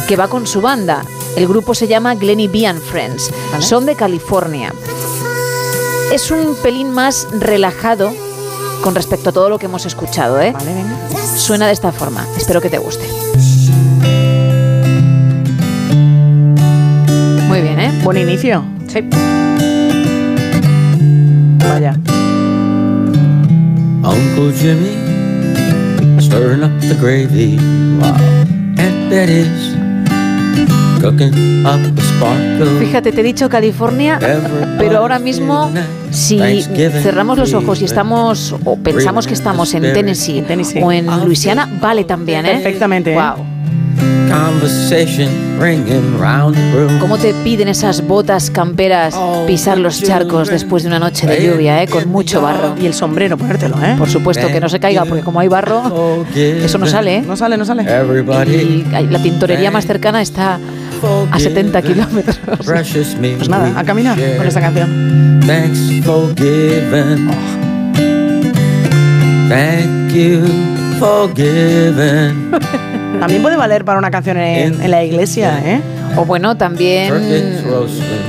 que va con su banda. El grupo se llama Glenny B and Friends. Son de California. Es un pelín más relajado con respecto a todo lo que hemos escuchado, ¿eh? Suena de esta forma. Espero que te guste. Muy bien, ¿eh? Buen inicio. Sí. Vaya. Uncle Jimmy stirring up the gravy while Aunt Betty's cooking up the sparkle. Fíjate, te he dicho California, pero ahora mismo si cerramos los ojos y estamos o pensamos que estamos en Tennessee, o en Luisiana, vale también, ¿eh? Perfectamente. Wow. ¿Cómo te piden esas botas camperas pisar los charcos después de una noche de lluvia, eh? Con mucho barro. Y el sombrero, ponértelo, ¿eh? Por supuesto, que no se caiga, porque como hay barro, eso no sale, ¿eh? No sale, no sale. Everybody Y la tintorería más cercana está a 70 kilómetros. precious me. Pues nada, a caminar con esta canción. Thanks for giving. Thank you. *laughs* También puede valer para una canción en, en la iglesia, ¿eh? O bueno, también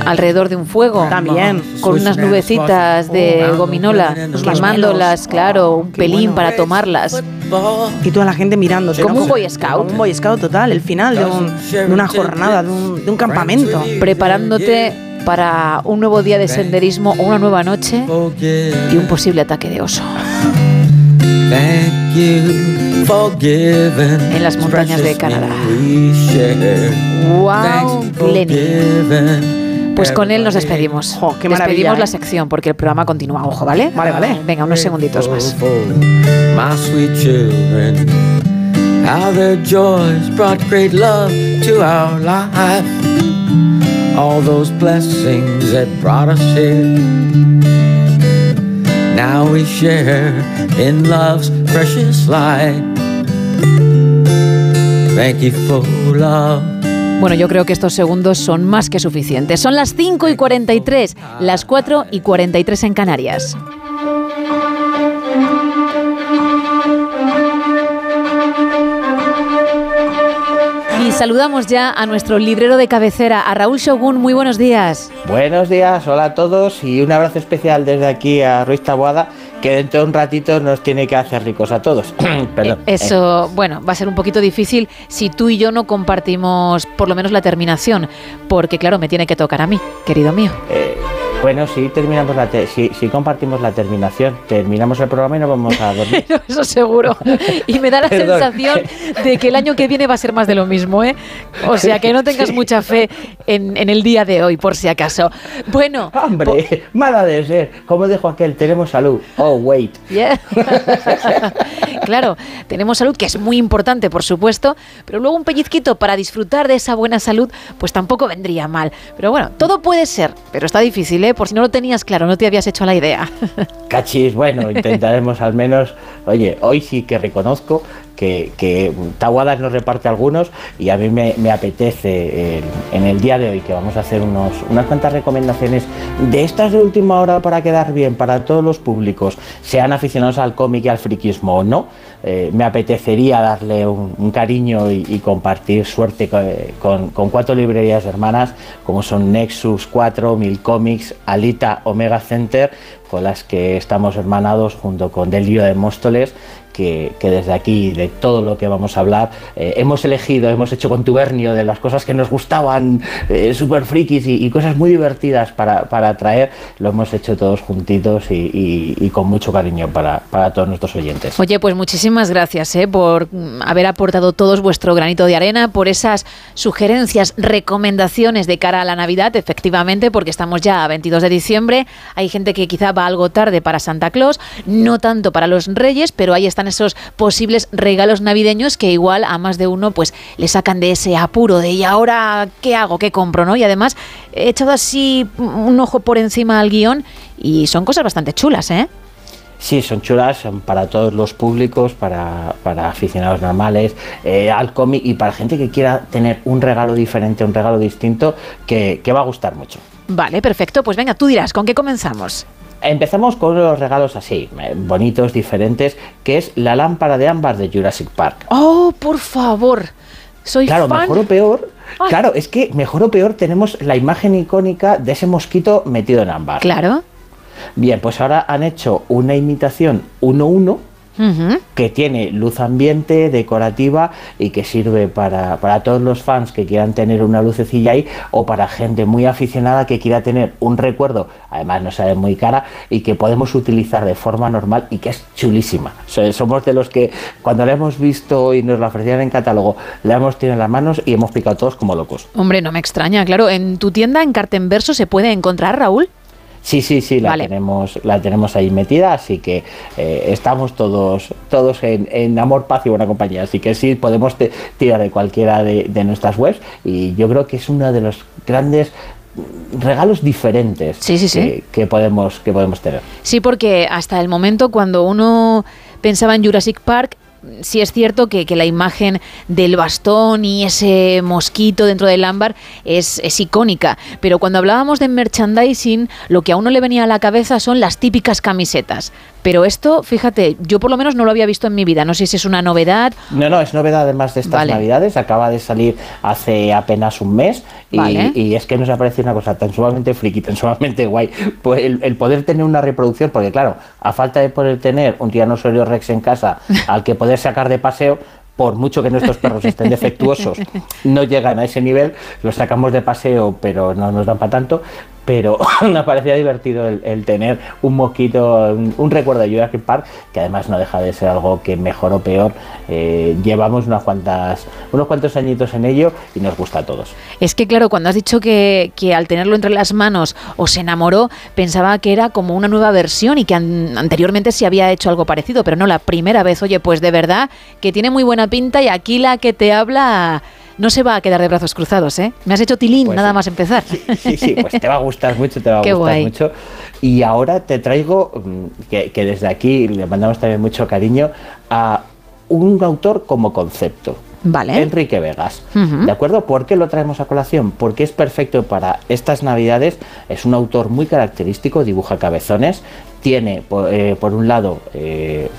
alrededor de un fuego. También. Con unas nubecitas de gominola, quemándolas, claro, un pelín para tomarlas. Y toda la gente mirando. Como un Boy Scout. Como un Boy Scout total, el final de, un- de una jornada, de un, de un campamento. Preparándote para un nuevo día de senderismo o una nueva noche y un posible ataque de oso. En las montañas de Canadá. ¡Wow! Lenny. Pues con él nos despedimos. qué despedimos la ¿eh? sección porque el programa continúa, ojo, ¿vale? Vale, vale. Venga, unos segunditos más. My sweet children, how their joys brought great love to our life. All those blessings that brought us here. Now we share in love's precious light. Thank you for love. Bueno, yo creo que estos segundos son más que suficientes. Son las 5 y 43, las 4 y 43 en Canarias. Saludamos ya a nuestro librero de cabecera, a Raúl Shogun. Muy buenos días. Buenos días, hola a todos y un abrazo especial desde aquí a Ruiz Taboada, que dentro de un ratito nos tiene que hacer ricos a todos. *clears throat* Perdón. Eso, bueno, va a ser un poquito difícil si tú y yo no compartimos por lo menos la terminación, porque claro, me tiene que tocar a mí, querido mío. Eh, bueno, si terminamos la te- si, si compartimos la terminación, terminamos el programa y nos vamos a dormir. *laughs* Eso seguro. Y me da la *laughs* sensación de que el año que viene va a ser más de lo mismo, ¿eh? O sea, que no tengas *laughs* Sí. mucha fe en, en el día de hoy, por si acaso. Bueno. Hombre, mala de ser. Como dijo aquel, tenemos salud. Oh, wait. Yeah. claro, tenemos salud, que es muy importante, por supuesto, pero luego un pellizquito para disfrutar de esa buena salud, pues tampoco vendría mal. Pero bueno, todo puede ser, pero está difícil, ¿eh? Por si no lo tenías claro, no te habías hecho la idea. *laughs* Cachis, bueno, intentaremos al menos. Oye, hoy sí que reconozco que, que nos reparte algunos y a mí me, apetece en, en el día de hoy que vamos a hacer unos, unas cuantas recomendaciones de estas de última hora para quedar bien para todos los públicos, sean aficionados al cómic y al friquismo o no. Eh, me apetecería darle un, cariño y, compartir suerte co- con, con cuatro librerías hermanas como son Nexus 4, Mil Comics, Alita, Omega Center, con las que estamos hermanados junto con Delio de Móstoles, que, desde aquí, de todo lo que vamos a hablar, eh, hemos elegido, hemos hecho contubernio de las cosas que nos gustaban, eh, super frikis y, cosas muy divertidas para, para traer, lo hemos hecho todos juntitos y, con mucho cariño para, para todos nuestros oyentes. Oye, pues muchísimas gracias ¿eh? por haber aportado todos vuestro granito de arena, por esas sugerencias, recomendaciones de cara a la Navidad, efectivamente, porque estamos ya a 22 de diciembre. Hay gente que quizá va algo tarde para Santa Claus, no tanto para los Reyes, pero ahí están esos posibles regalos navideños que igual a más de uno pues le sacan de ese apuro de ¿y ahora qué hago? ¿Qué compro? ¿no? Y además he echado así un ojo por encima al guion y son cosas bastante chulas, ¿eh? Sí, son chulas, son para todos los públicos, para, para aficionados normales, eh, al cómic y para gente que quiera tener un regalo diferente, un regalo distinto, que, que va a gustar mucho. Vale, perfecto. Pues venga, tú dirás, ¿con qué comenzamos? Empezamos con los regalos así, eh, bonitos, diferentes, que es la lámpara de ámbar de Jurassic Park. Oh, por favor. Soy Claro, fan. mejor o peor. Ay. Claro, es que mejor o peor tenemos la imagen icónica de ese mosquito metido en ámbar. Claro. Bien, pues ahora han hecho una imitación 1-1 Que tiene luz ambiente, decorativa y que sirve para, para todos los fans que quieran tener una lucecilla ahí o para gente muy aficionada que quiera tener un recuerdo, además no sale muy cara y que podemos utilizar de forma normal y que es chulísima. So- Somos de los que cuando la hemos visto y nos la ofrecían en catálogo, la hemos tenido en las manos y hemos picado todos como locos. Hombre, no me extraña, claro. ¿En tu tienda en Cartenverso se puede encontrar, Raúl? Sí, sí, sí, la Vale. tenemos, la tenemos ahí metida, así que eh, estamos todos, todos en, en amor, paz y buena compañía. Así que sí, podemos te- tirar de cualquiera de, de nuestras webs y yo creo que es uno de los grandes regalos diferentes Que, que podemos que podemos tener. Sí, porque hasta el momento cuando uno pensaba en Jurassic Park, sí es cierto que, que la imagen del bastón y ese mosquito dentro del ámbar es, es icónica. Pero cuando hablábamos de merchandising, lo que a uno le venía a la cabeza son las típicas camisetas. Pero esto, fíjate, yo por lo menos no lo había visto en mi vida. No sé si es una novedad. No, no, es novedad además de estas Vale. navidades. Acaba de salir hace apenas un mes. Y, Vale. y es que nos ha parecido una cosa tan sumamente friki, tan sumamente guay. Pues el, el poder tener una reproducción, porque claro, a falta de poder tener un tiranosaurio rex en casa *laughs* al que poder sacar de paseo, por mucho que nuestros perros estén defectuosos, *laughs* no llegan a ese nivel, los sacamos de paseo, pero no nos dan para tanto. Pero *laughs* me parecía divertido el, tener un mosquito, un, recuerdo de Jurassic Park, que además no deja de ser algo que mejor o peor eh, llevamos unas cuantas, unos cuantos añitos en ello y nos gusta a todos. Es que, claro, cuando has dicho que, que al tenerlo entre las manos os enamoró, pensaba que era como una nueva versión y que an- anteriormente se había hecho algo parecido, pero no la primera vez. Oye, pues de verdad que tiene muy buena pinta y aquí la que te habla no se va a quedar de brazos cruzados, ¿eh? Me has hecho tilín nada más empezar. Sí, sí, pues te va a gustar mucho, te va a *laughs* Qué gustar guay. mucho. Y ahora te traigo, mm, que, que desde aquí le mandamos también mucho cariño, a un autor como concepto. Vale. Enrique Vegas. ¿De acuerdo? ¿Por qué lo traemos a colación? Porque es perfecto para estas navidades. Es un autor muy característico, dibuja cabezones. Tiene, por, eh, por un lado, eh,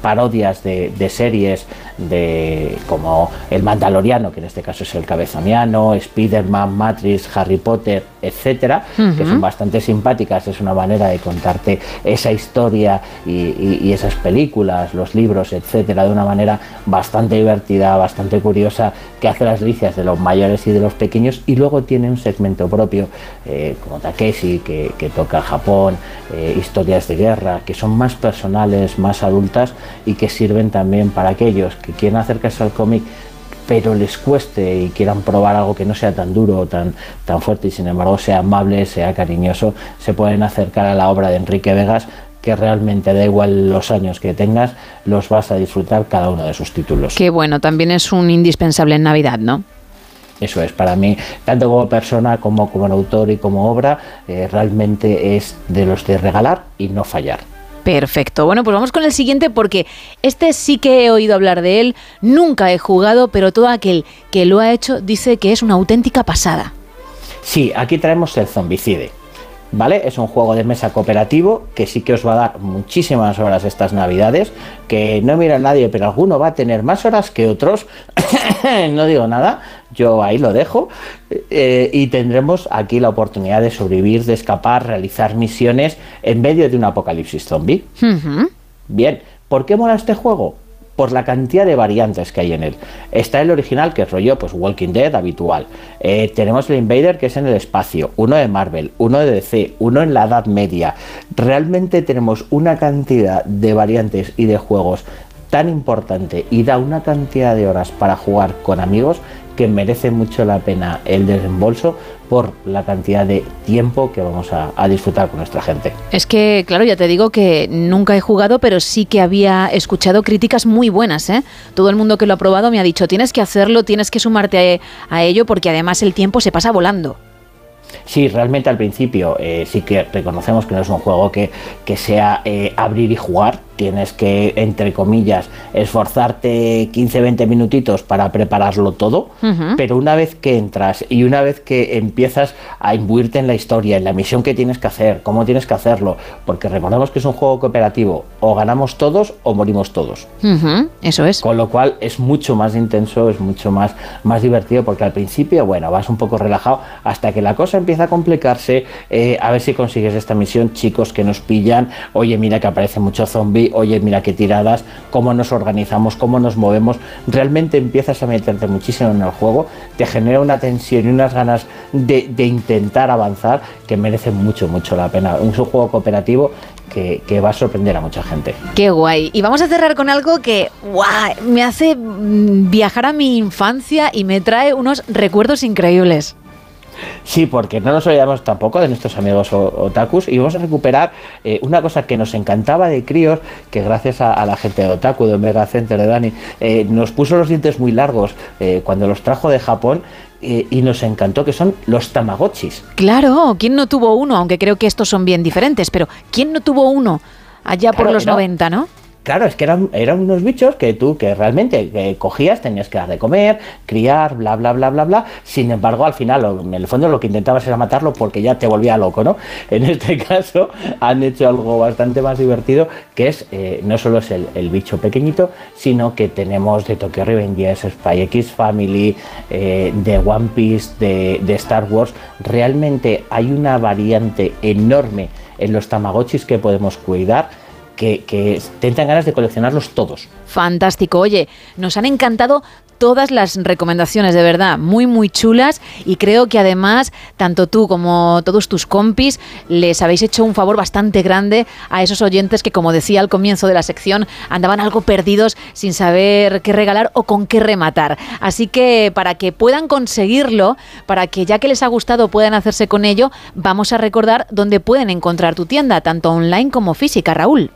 parodias de, de series de como El Mandaloriano, que en este caso es el cabezoniano, Spider-Man, Matrix, Harry Potter, etcétera, que son bastante simpáticas. Es una manera de contarte esa historia y, y- y esas películas, los libros, etcétera, de una manera bastante divertida, bastante curiosa, que hace las delicias de los mayores y de los pequeños. Y luego tiene un segmento propio, eh, como Takeshi, que, que toca Japón, eh, historias de guerra, que son más personales, más adultas y que sirven también para aquellos que quieren acercarse al cómic pero les cueste y quieran probar algo que no sea tan duro o tan, tan fuerte y sin embargo sea amable, sea cariñoso, se pueden acercar a la obra de Enrique Vegas que realmente da igual los años que tengas, los vas a disfrutar cada uno de sus títulos. Qué bueno, también es un indispensable en Navidad, ¿no? Eso es, para mí, tanto como persona como como autor y como obra, eh, realmente es de los de regalar y no fallar. Perfecto. Bueno, pues vamos con el siguiente porque este sí que he oído hablar de él, nunca he jugado, pero todo aquel que lo ha hecho dice que es una auténtica pasada. Sí, aquí traemos el Zombicide. ¿Vale? Es un juego de mesa cooperativo que sí que os va a dar muchísimas horas estas navidades, que no mira a nadie, pero alguno va a tener más horas que otros. *coughs* no digo nada, yo ahí lo dejo. Eh, y tendremos aquí la oportunidad de sobrevivir, de escapar, realizar misiones en medio de un apocalipsis zombie. Bien, ¿por qué mola este juego? Por la cantidad de variantes que hay en él. Está el original, que es rollo, pues Walking Dead habitual. Eh, tenemos el Invader, que es en el espacio. Uno de Marvel, uno de DC, uno en la Edad Media. Realmente tenemos una cantidad de variantes y de juegos tan importante y da una cantidad de horas para jugar con amigos que merece mucho la pena el desembolso por la cantidad de tiempo que vamos a, a disfrutar con nuestra gente. Es que, claro, ya te digo que nunca he jugado, pero sí que había escuchado críticas muy buenas, ¿eh? Todo el mundo que lo ha probado me ha dicho, tienes que hacerlo, tienes que sumarte a, a ello, porque además el tiempo se pasa volando. Sí, realmente al principio eh, sí que reconocemos que no es un juego que, que sea eh, abrir y jugar. Tienes que, entre comillas, esforzarte 15-20 minutitos para prepararlo todo. Pero una vez que entras y una vez que empiezas a imbuirte en la historia, en la misión que tienes que hacer, cómo tienes que hacerlo, porque recordemos que es un juego cooperativo, o ganamos todos o morimos todos. Eso es. Con lo cual es mucho más intenso, es mucho más, más divertido, porque al principio, bueno, vas un poco relajado hasta que la cosa empieza a complicarse. eh, a ver si consigues esta misión, chicos que nos pillan. Oye, mira que aparece mucho zombie. Oye, mira qué tiradas, cómo nos organizamos, cómo nos movemos. Realmente empiezas a meterte muchísimo en el juego, te genera una tensión y unas ganas de, intentar avanzar que merecen mucho, mucho la pena. Es un juego cooperativo que, va a sorprender a mucha gente. Qué guay. Y vamos a cerrar con algo que me hace mm, viajar a mi infancia y me trae unos recuerdos increíbles. Sí, porque no nos olvidamos tampoco de nuestros amigos otakus y vamos a recuperar eh, una cosa que nos encantaba de críos, que gracias a, a la gente de Otaku, de Omega Center, de Dani, eh, nos puso los dientes muy largos eh, cuando los trajo de Japón y nos encantó, que son los Tamagotchis. Claro, ¿quién no tuvo uno? Aunque creo que estos son bien diferentes, pero ¿quién no tuvo uno allá por los era- 90, no? Claro, es que eran, unos bichos que tú, que realmente cogías, tenías que dar de comer, criar, bla, bla, bla, bla, bla. Sin embargo, al final, en el fondo lo que intentabas era matarlo porque ya te volvía loco, ¿no? *laughs* En este caso, han hecho algo bastante más divertido, que es, eh, no solo es el, bicho pequeñito, sino que tenemos de Tokyo Revengers, Spy X Family, eh, de One Piece, de Star Wars. Realmente hay una variante enorme en los Tamagotchis que podemos cuidar que, que te dan ganas de coleccionarlos todos. Fantástico. Oye, nos han encantado todas las recomendaciones, de verdad, muy, muy chulas. Y creo que además, tanto tú como todos tus compis, les habéis hecho un favor bastante grande a esos oyentes que, como decía al comienzo de la sección, andaban algo perdidos sin saber qué regalar o con qué rematar. Así que para que puedan conseguirlo, para que ya que les ha gustado puedan hacerse con ello, vamos a recordar dónde pueden encontrar tu tienda, tanto online como física, Raúl.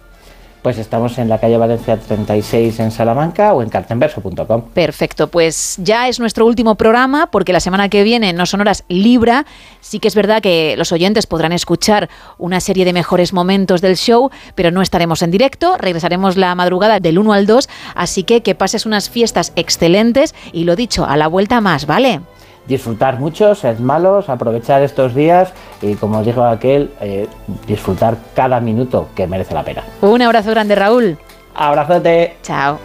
Pues estamos en la calle Valencia 36 en Salamanca o en cartenverso.com. Perfecto, pues ya es nuestro último programa porque la semana que viene no son horas Libra. Sí que es verdad que los oyentes podrán escuchar una serie de mejores momentos del show, pero no estaremos en directo. Regresaremos la madrugada del 1 al 2, así que que pases unas fiestas excelentes y lo dicho, a la vuelta más, ¿vale? Disfrutar mucho, sed malos, aprovechar estos días y como dijo aquel, eh, disfrutar cada minuto que merece la pena. Un abrazo grande, Raúl. Abrazote. Chao.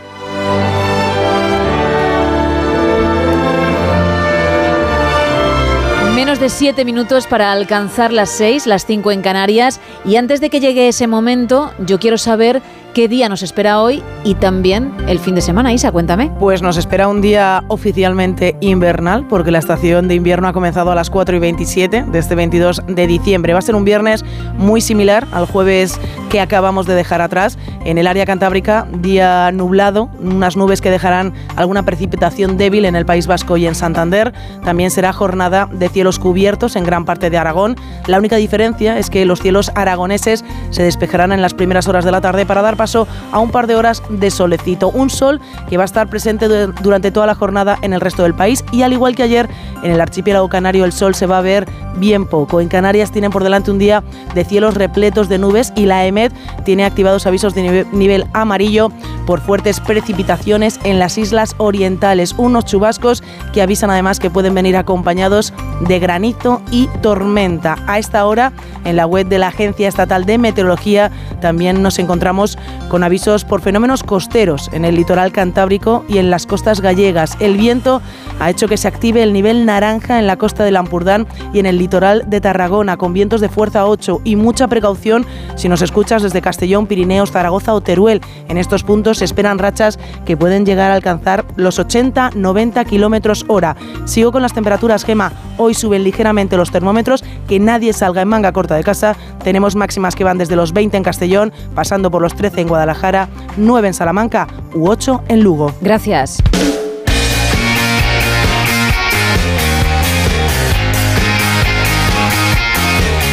Menos de siete minutos para alcanzar las seis, las cinco en Canarias. Y antes de que llegue ese momento, yo quiero saber qué día nos espera hoy y también el fin de semana. Isa, cuéntame. Pues nos espera un día oficialmente invernal, porque la estación de invierno ha comenzado a las 4 y 27 de este 22 de diciembre. Va a ser un viernes muy similar al jueves que acabamos de dejar atrás. En el área cantábrica, día nublado, unas nubes que dejarán alguna precipitación débil en el País Vasco y en Santander. También será jornada de cielos cubiertos en gran parte de Aragón. La única diferencia es que los cielos aragoneses se despejarán en las primeras horas de la tarde para dar paso a un par de horas de solecito. Un sol que va a estar presente du- durante toda la jornada en el resto del país y al igual que ayer en el archipiélago canario el sol se va a ver bien poco. En Canarias tienen por delante un día de cielos repletos de nubes y la EMED tiene activados avisos de nive- nivel amarillo por fuertes precipitaciones en las islas orientales. Unos chubascos que avisan además que pueden venir acompañados de granizo y tormenta. A esta hora, en la web de la Agencia Estatal de Meteorología, también nos encontramos con avisos por fenómenos costeros en el litoral cantábrico y en las costas gallegas. El viento ha hecho que se active el nivel naranja en la costa del Ampurdán y en el litoral de Tarragona, con vientos de fuerza 8 y mucha precaución si nos escuchas desde Castellón, Pirineos, Zaragoza o Teruel. En estos puntos se esperan rachas que pueden llegar a alcanzar los 80-90 kilómetros hora. Sigo con las temperaturas, Gema. Hoy suben ligeramente los termómetros, que nadie salga en manga corta de casa. Tenemos máximas que van desde los 20 en Castellón, pasando por los 13 en Guadalajara, 9 en Salamanca u 8 en Lugo. Gracias.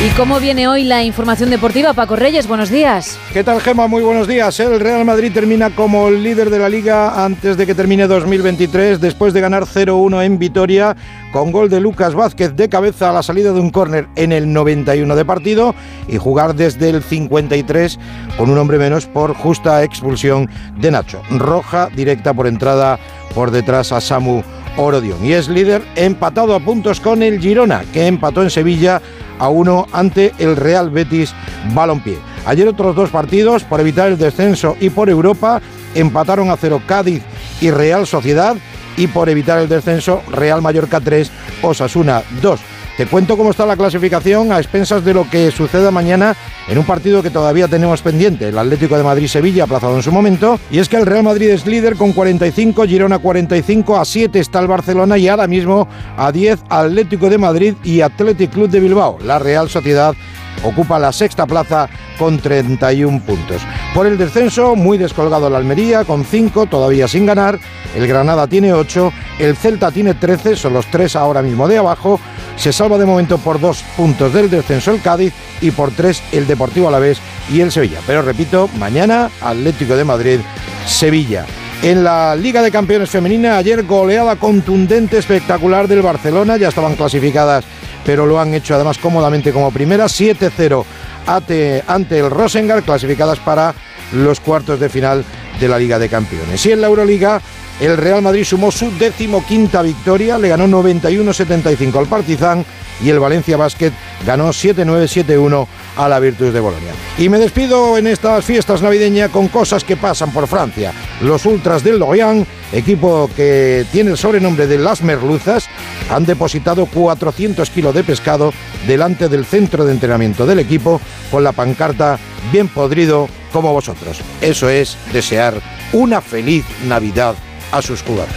¿Y cómo viene hoy la información deportiva? Paco Reyes, buenos días. ¿Qué tal, Gema? Muy buenos días. El Real Madrid termina como líder de la liga antes de que termine 2023, después de ganar 0-1 en Vitoria, con gol de Lucas Vázquez de cabeza a la salida de un córner en el 91 de partido y jugar desde el 53 con un hombre menos por justa expulsión de Nacho. Roja directa por entrada por detrás a Samu Orodion. Y es líder empatado a puntos con el Girona, que empató en Sevilla a uno ante el Real Betis Balompié. Ayer otros dos partidos por evitar el descenso y por Europa empataron a cero Cádiz y Real Sociedad y por evitar el descenso Real Mallorca 3, Osasuna 2. Te cuento cómo está la clasificación a expensas de lo que suceda mañana en un partido que todavía tenemos pendiente, el Atlético de Madrid-Sevilla, aplazado en su momento. Y es que el Real Madrid es líder con 45, Girona 45, a 7 está el Barcelona y ahora mismo a 10 Atlético de Madrid y Athletic Club de Bilbao. La Real Sociedad ocupa la sexta plaza con 31 puntos. Por el descenso, muy descolgado el Almería con 5, todavía sin ganar. El Granada tiene 8, el Celta tiene 13, son los tres ahora mismo de abajo. Se salva de momento por dos puntos del descenso el Cádiz y por tres el Deportivo Alavés y el Sevilla. Pero repito, mañana Atlético de Madrid, Sevilla. En la Liga de Campeones Femenina, ayer goleada contundente, espectacular del Barcelona, ya estaban clasificadas, pero lo han hecho además cómodamente como primera, 7-0 ante, ante el Rosengard, clasificadas para los cuartos de final de la Liga de Campeones. Y en la Euroliga, el Real Madrid sumó su decimoquinta victoria, le ganó 91-75 al Partizan y el Valencia Basket ganó 7-9-7-1 a la Virtus de Bolonia. Y me despido en estas fiestas navideñas con cosas que pasan por Francia. Los Ultras del Lorient, equipo que tiene el sobrenombre de Las Merluzas, han depositado 400 kilos de pescado delante del centro de entrenamiento del equipo con la pancarta bien podrido como vosotros. Eso es desear una feliz Navidad a sus jugadores.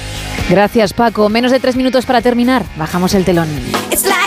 Gracias Paco. Menos de tres minutos para terminar. Bajamos el telón. It's like